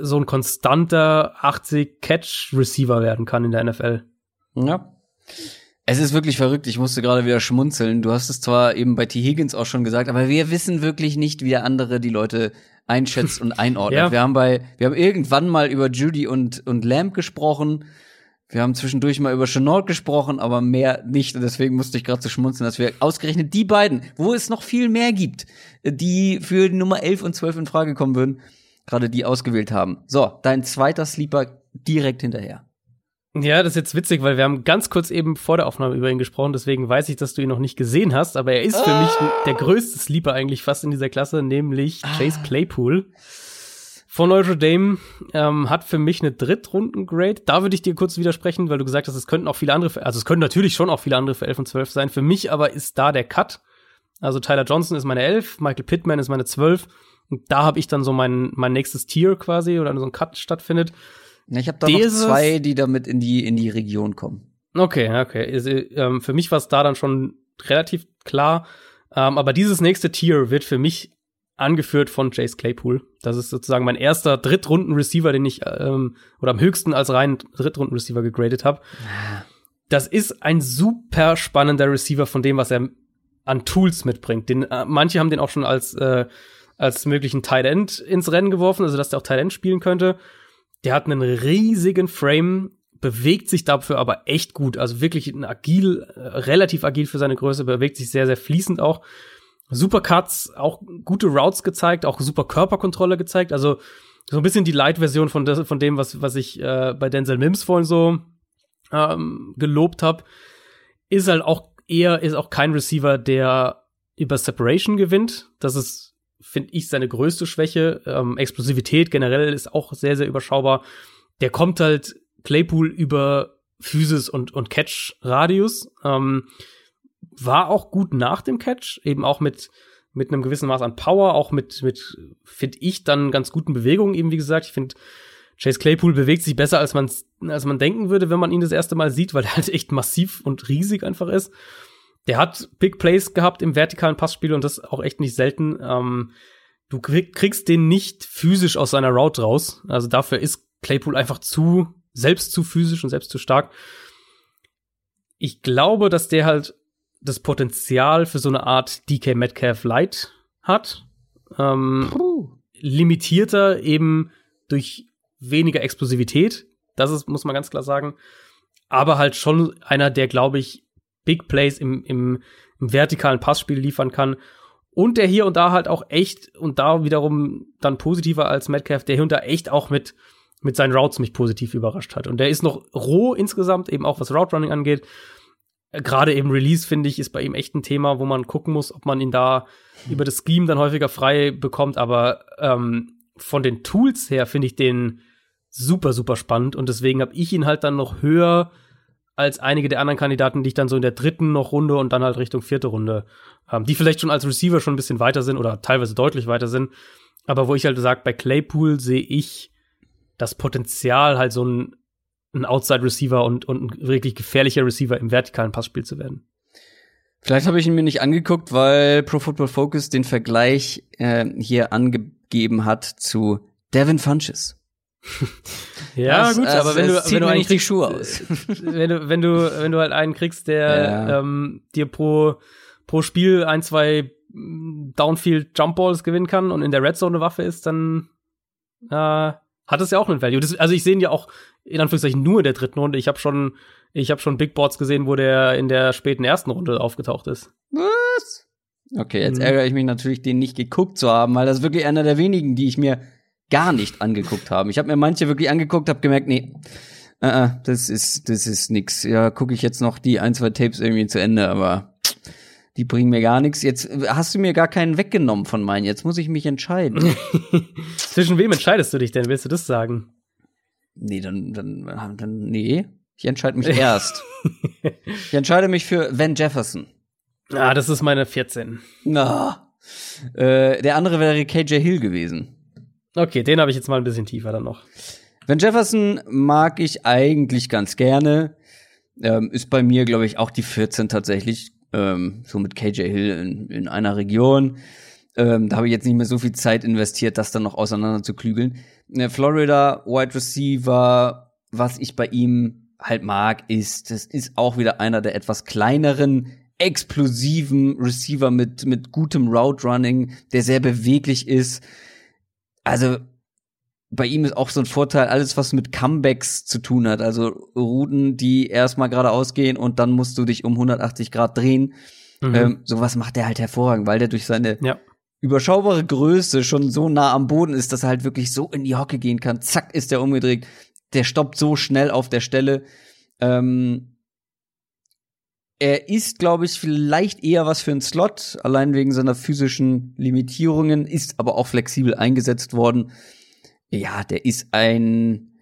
so ein konstanter 80 Catch Receiver werden kann in der NFL. Ja. Es ist wirklich verrückt. Ich musste gerade wieder schmunzeln. Du hast es zwar eben bei T. Higgins auch schon gesagt, aber wir wissen wirklich nicht, wie der andere die Leute einschätzt und einordnet. Ja. Wir haben bei, wir haben irgendwann mal über Judy und, und Lamb gesprochen. Wir haben zwischendurch mal über Chenault gesprochen, aber mehr nicht. Und deswegen musste ich gerade so schmunzeln, dass wir ausgerechnet die beiden, wo es noch viel mehr gibt, die für die Nummer 11 und 12 in Frage kommen würden, gerade die ausgewählt haben. So, dein zweiter Sleeper direkt hinterher. Ja, das ist jetzt witzig, weil wir haben ganz kurz eben vor der Aufnahme über ihn gesprochen, deswegen weiß ich, dass du ihn noch nicht gesehen hast, aber er ist für Ah. mich der größte Sleeper eigentlich fast in dieser Klasse, nämlich Chase Claypool. Von Notre Dame ähm, hat für mich eine Drittrunden-Grade. Da würde ich dir kurz widersprechen, weil du gesagt hast, es könnten auch viele andere, für, also es können natürlich schon auch viele andere für 11 und 12 sein. Für mich aber ist da der Cut. Also Tyler Johnson ist meine 11, Michael Pittman ist meine 12. Und da habe ich dann so mein, mein nächstes Tier quasi oder so ein Cut stattfindet. Ich habe da noch Dieses- zwei, die damit in die, in die Region kommen. Okay, okay. Also, ähm, für mich war es da dann schon relativ klar. Ähm, aber dieses nächste Tier wird für mich angeführt von Chase Claypool. Das ist sozusagen mein erster Drittrunden-Receiver, den ich ähm, oder am höchsten als rein Drittrunden-Receiver gegradet habe. Das ist ein super spannender Receiver von dem, was er an Tools mitbringt. Den, äh, manche haben den auch schon als, äh, als möglichen Tight End ins Rennen geworfen, also dass der auch Tight End spielen könnte. Der hat einen riesigen Frame, bewegt sich dafür aber echt gut. Also wirklich ein agil, äh, relativ agil für seine Größe, bewegt sich sehr, sehr fließend auch. Super Cuts, auch gute Routes gezeigt, auch super Körperkontrolle gezeigt. Also so ein bisschen die Light-Version von, des- von dem, was, was ich äh, bei Denzel Mims vorhin so ähm, gelobt habe. Ist halt auch eher, ist auch kein Receiver, der über Separation gewinnt. Das ist, finde ich, seine größte Schwäche. Ähm, Explosivität generell ist auch sehr, sehr überschaubar. Der kommt halt Claypool über Physis und, und Catch-Radius. Ähm, war auch gut nach dem Catch, eben auch mit, mit einem gewissen Maß an Power, auch mit, mit finde ich, dann ganz guten Bewegungen, eben wie gesagt. Ich finde, Chase Claypool bewegt sich besser, als man, als man denken würde, wenn man ihn das erste Mal sieht, weil er halt echt massiv und riesig einfach ist. Der hat Big Plays gehabt im vertikalen Passspiel und das auch echt nicht selten. Ähm, du kriegst den nicht physisch aus seiner Route raus. Also dafür ist Claypool einfach zu, selbst zu physisch und selbst zu stark. Ich glaube, dass der halt das Potenzial für so eine Art DK Metcalf Light hat. Ähm, limitierter eben durch weniger Explosivität. Das ist, muss man ganz klar sagen. Aber halt schon einer, der, glaube ich, Big Plays im, im, im vertikalen Passspiel liefern kann. Und der hier und da halt auch echt, und da wiederum dann positiver als Metcalf, der hier und da echt auch mit, mit seinen Routes mich positiv überrascht hat. Und der ist noch roh insgesamt, eben auch was Route Running angeht gerade eben Release, finde ich, ist bei ihm echt ein Thema, wo man gucken muss, ob man ihn da hm. über das Scheme dann häufiger frei bekommt. Aber ähm, von den Tools her finde ich den super, super spannend. Und deswegen habe ich ihn halt dann noch höher als einige der anderen Kandidaten, die ich dann so in der dritten noch Runde und dann halt Richtung vierte Runde, ähm, die vielleicht schon als Receiver schon ein bisschen weiter sind oder teilweise deutlich weiter sind. Aber wo ich halt sage, bei Claypool sehe ich das Potenzial, halt so ein ein Outside-Receiver und, und ein wirklich gefährlicher Receiver im vertikalen Passspiel zu werden. Vielleicht habe ich ihn mir nicht angeguckt, weil Pro Football Focus den Vergleich äh, hier angegeben hat zu Devin Funches. ja, das, gut, also, aber wenn du, wenn du eigentlich die Schuhe aus. wenn du, wenn du, wenn du halt einen kriegst, der ja. ähm, dir pro, pro Spiel ein, zwei Downfield Jump Balls gewinnen kann und in der Red Zone eine Waffe ist, dann äh, hat es ja auch einen Value. Das, also ich sehe ihn ja auch in Anführungszeichen nur in der dritten Runde. Ich habe schon, ich habe schon Big Boards gesehen, wo der in der späten ersten Runde aufgetaucht ist. Was? Okay, jetzt mhm. ärgere ich mich natürlich, den nicht geguckt zu haben, weil das ist wirklich einer der wenigen, die ich mir gar nicht angeguckt habe. Ich habe mir manche wirklich angeguckt, habe gemerkt, nee, uh, das ist, das ist nix. Ja, gucke ich jetzt noch die ein, zwei Tapes irgendwie zu Ende, aber die bringen mir gar nichts. Jetzt hast du mir gar keinen weggenommen von meinen. Jetzt muss ich mich entscheiden. Zwischen wem entscheidest du dich denn? Willst du das sagen? Nee, dann, dann, dann nee. Ich entscheide mich erst. ich entscheide mich für Van Jefferson. Ah, das ist meine 14. Na. Äh, der andere wäre KJ Hill gewesen. Okay, den habe ich jetzt mal ein bisschen tiefer dann noch. Van Jefferson mag ich eigentlich ganz gerne. Ähm, ist bei mir, glaube ich, auch die 14 tatsächlich. Ähm, so mit KJ Hill in, in einer Region. Ähm, da habe ich jetzt nicht mehr so viel Zeit investiert, das dann noch auseinander zu klügeln. Äh, Florida Wide Receiver, was ich bei ihm halt mag, ist, das ist auch wieder einer der etwas kleineren, explosiven Receiver mit, mit gutem Route Running, der sehr beweglich ist. Also, bei ihm ist auch so ein Vorteil, alles was mit Comebacks zu tun hat, also Routen, die erstmal geradeaus gehen und dann musst du dich um 180 Grad drehen. Mhm. Ähm, sowas macht er halt hervorragend, weil der durch seine ja überschaubare Größe schon so nah am Boden ist, dass er halt wirklich so in die Hocke gehen kann. Zack, ist der umgedreht. Der stoppt so schnell auf der Stelle. Ähm, er ist, glaube ich, vielleicht eher was für einen Slot, allein wegen seiner physischen Limitierungen, ist aber auch flexibel eingesetzt worden. Ja, der ist ein,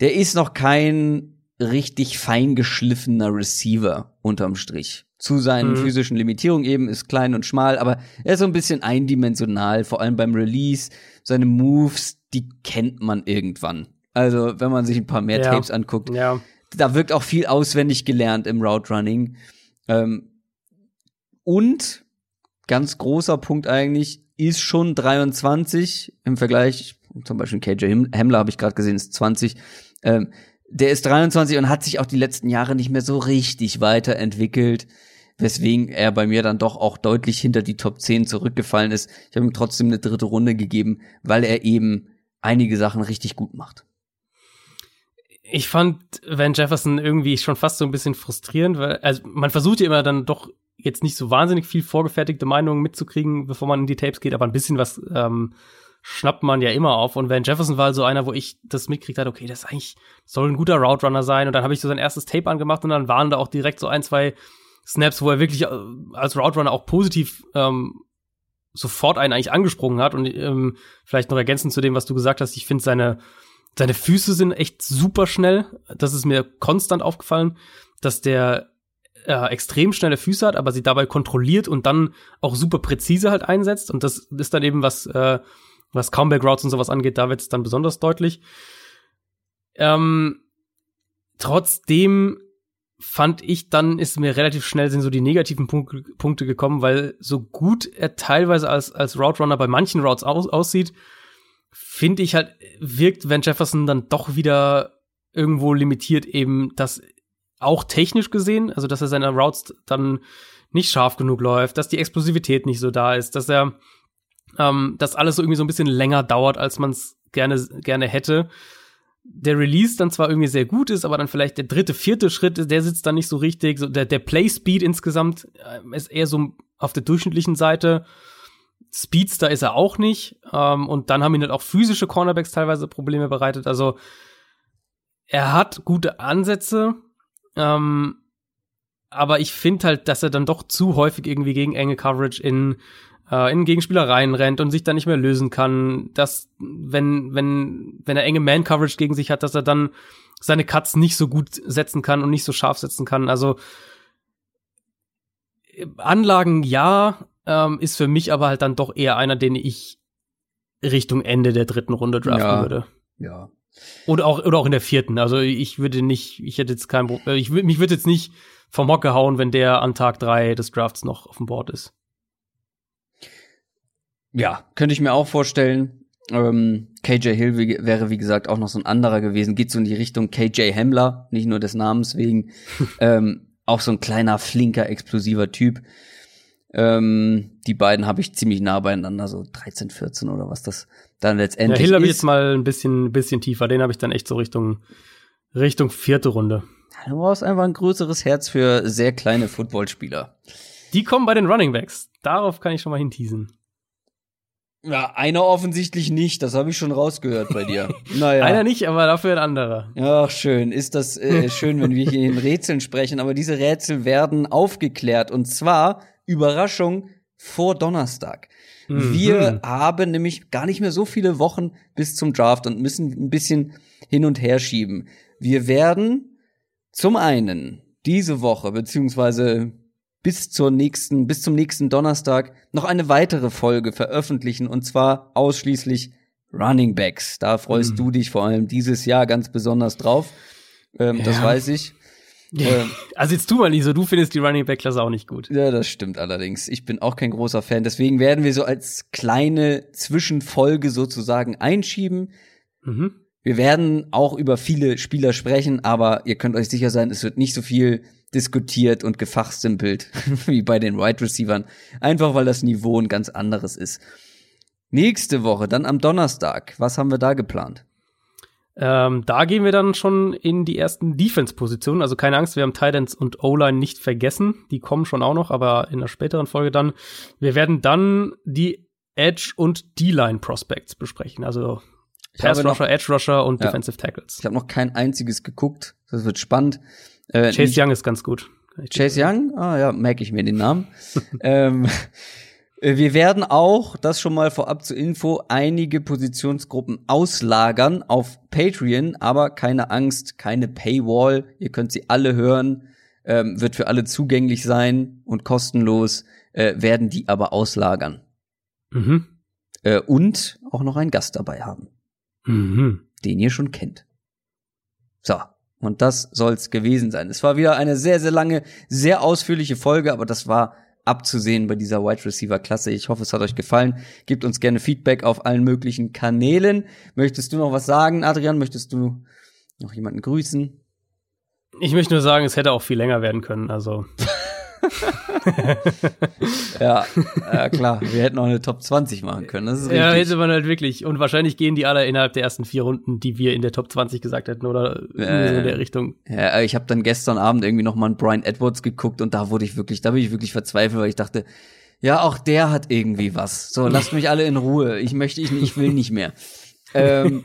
der ist noch kein richtig feingeschliffener Receiver unterm Strich zu seinen mhm. physischen Limitierungen eben, ist klein und schmal, aber er ist so ein bisschen eindimensional, vor allem beim Release. Seine Moves, die kennt man irgendwann. Also, wenn man sich ein paar mehr ja. Tapes anguckt, ja. da wirkt auch viel auswendig gelernt im Route Running. Ähm, und ganz großer Punkt eigentlich, ist schon 23 im Vergleich, zum Beispiel KJ Hemmler habe ich gerade gesehen, ist 20. Ähm, der ist 23 und hat sich auch die letzten Jahre nicht mehr so richtig weiterentwickelt, weswegen er bei mir dann doch auch deutlich hinter die Top 10 zurückgefallen ist. Ich habe ihm trotzdem eine dritte Runde gegeben, weil er eben einige Sachen richtig gut macht. Ich fand Van Jefferson irgendwie schon fast so ein bisschen frustrierend, weil also man versucht ja immer dann doch jetzt nicht so wahnsinnig viel vorgefertigte Meinungen mitzukriegen, bevor man in die Tapes geht, aber ein bisschen was ähm, schnappt man ja immer auf. Und Van Jefferson war so einer, wo ich das mitkriegt hatte, okay, das ist eigentlich, soll ein guter Route Runner sein. Und dann habe ich so sein erstes Tape angemacht und dann waren da auch direkt so ein, zwei Snaps, wo er wirklich äh, als Route Runner auch positiv ähm, sofort einen eigentlich angesprungen hat. Und ähm, vielleicht noch ergänzend zu dem, was du gesagt hast, ich finde seine, seine Füße sind echt super schnell. Das ist mir konstant aufgefallen, dass der äh, extrem schnelle Füße hat, aber sie dabei kontrolliert und dann auch super präzise halt einsetzt. Und das ist dann eben was, äh, was Comeback Routes und sowas angeht, da wird es dann besonders deutlich. Ähm, trotzdem fand ich, dann ist mir relativ schnell sind so die negativen Punkte, Punkte gekommen, weil so gut er teilweise als, als Route Runner bei manchen Routes aus, aussieht, finde ich halt, wirkt Van Jefferson dann doch wieder irgendwo limitiert eben, dass auch technisch gesehen, also dass er seine Routes dann nicht scharf genug läuft, dass die Explosivität nicht so da ist, dass er ähm, dass alles so irgendwie so ein bisschen länger dauert, als man es gerne gerne hätte. Der Release dann zwar irgendwie sehr gut ist, aber dann vielleicht der dritte, vierte Schritt, der sitzt dann nicht so richtig. So der, der Play Speed insgesamt äh, ist eher so auf der durchschnittlichen Seite. Speedster ist er auch nicht. Ähm, und dann haben ihn halt auch physische Cornerbacks teilweise Probleme bereitet. Also er hat gute Ansätze, ähm, aber ich finde halt, dass er dann doch zu häufig irgendwie gegen enge Coverage in äh, in Gegenspieler reinrennt und sich dann nicht mehr lösen kann, dass wenn wenn wenn er enge Man Coverage gegen sich hat, dass er dann seine Cuts nicht so gut setzen kann und nicht so scharf setzen kann. Also Anlagen ja, ähm, ist für mich aber halt dann doch eher einer, den ich Richtung Ende der dritten Runde draften Ja. würde. Ja. Oder auch, oder auch in der vierten. Also ich würde nicht, ich hätte jetzt kein Problem, ich würde, mich würde jetzt nicht vom Hocker hauen, wenn der an Tag drei des Drafts noch auf dem Board ist. Ja, könnte ich mir auch vorstellen. Ähm, KJ Hill wie, wäre, wie gesagt, auch noch so ein anderer gewesen. Geht so in die Richtung KJ Hemmler, nicht nur des Namens wegen. ähm, auch so ein kleiner, flinker, explosiver Typ. Ähm, die beiden habe ich ziemlich nah beieinander, so 13, 14 oder was das dann Ja, letztendlich Hill habe ich ist. jetzt mal ein bisschen, bisschen tiefer. Den habe ich dann echt so Richtung, Richtung vierte Runde. Du brauchst einfach ein größeres Herz für sehr kleine Footballspieler. Die kommen bei den Running Backs. Darauf kann ich schon mal hinteasen. Ja, einer offensichtlich nicht, das habe ich schon rausgehört bei dir. Naja. Einer nicht, aber dafür ein anderer. Ach, schön. Ist das äh, schön, wenn wir hier in Rätseln sprechen, aber diese Rätsel werden aufgeklärt und zwar Überraschung vor Donnerstag. Mhm. Wir haben nämlich gar nicht mehr so viele Wochen bis zum Draft und müssen ein bisschen hin und her schieben. Wir werden zum einen diese Woche beziehungsweise bis zur nächsten, bis zum nächsten Donnerstag noch eine weitere Folge veröffentlichen und zwar ausschließlich Running Backs. Da freust Mhm. du dich vor allem dieses Jahr ganz besonders drauf. Ähm, Das Ja. weiß ich. Ähm, Also jetzt tu mal nicht so, du findest die Running Back Klasse auch nicht gut. ja, das stimmt allerdings. Ich bin auch kein großer Fan. Deswegen werden wir so als kleine Zwischenfolge sozusagen einschieben. Mhm. Wir werden auch über viele Spieler sprechen, aber ihr könnt euch sicher sein, es wird nicht so viel diskutiert und gefachsimpelt wie bei den Wide Receivern. Einfach weil das Niveau ein ganz anderes ist. Nächste Woche, dann am Donnerstag. Was haben wir da geplant? Ähm, da gehen wir dann schon in die ersten Defense-Positionen. Also keine Angst, wir haben Titans und O-Line nicht vergessen. Die kommen schon auch noch, aber in einer späteren Folge dann. Wir werden dann die Edge und D-Line Prospects besprechen. Also Pass noch- Rusher, Edge Rusher und Ja. Defensive Tackles. Ich habe noch kein einziges geguckt. Das wird spannend. Äh, Chase Young ist ganz gut. Chase Young? Ah ja, merke ich mir den Namen. ähm, äh, wir werden auch, das schon mal vorab zur Info, einige Positionsgruppen auslagern auf Patreon, aber keine Angst, keine Paywall. Ihr könnt sie alle hören, ähm, wird für alle zugänglich sein und kostenlos, äh, werden die aber auslagern. Mhm. Äh, und auch noch einen Gast dabei haben, Mhm. den ihr schon kennt. So. Und das soll's gewesen sein. Es war wieder eine sehr, sehr lange, sehr ausführliche Folge, aber das war abzusehen bei dieser Wide Receiver Klasse. Ich hoffe, es hat euch gefallen. Gebt uns gerne Feedback auf allen möglichen Kanälen. Möchtest du noch was sagen, Adrian? Möchtest du noch jemanden grüßen? Ich möchte nur sagen, es hätte auch viel länger werden können. Also Ja, ja klar. Wir hätten auch eine Top 20 machen können. Das ist ja, richtig. hätte man halt wirklich. Und wahrscheinlich gehen die alle innerhalb der ersten vier Runden, die wir in der Top 20 gesagt hätten, oder irgendwie so in der Richtung. Ja, ich habe dann gestern Abend irgendwie noch mal einen Brian Edwards geguckt und da wurde ich wirklich, da bin ich wirklich verzweifelt, weil ich dachte, ja, auch der hat irgendwie was. So, lasst mich alle in Ruhe. Ich möchte, ich, ich will nicht mehr. ähm,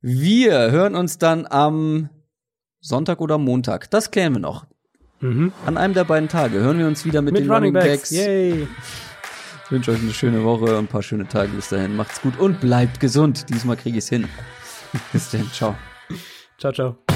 wir hören uns dann am Sonntag oder Montag. Das klären wir noch. Mhm. An einem der beiden Tage hören wir uns wieder mit, Mit den Running Backs. Yay. Ich wünsche euch eine schöne Woche und ein paar schöne Tage bis dahin. Macht's gut und bleibt gesund. Diesmal kriege ich's hin. Bis dann. Ciao. Ciao, ciao.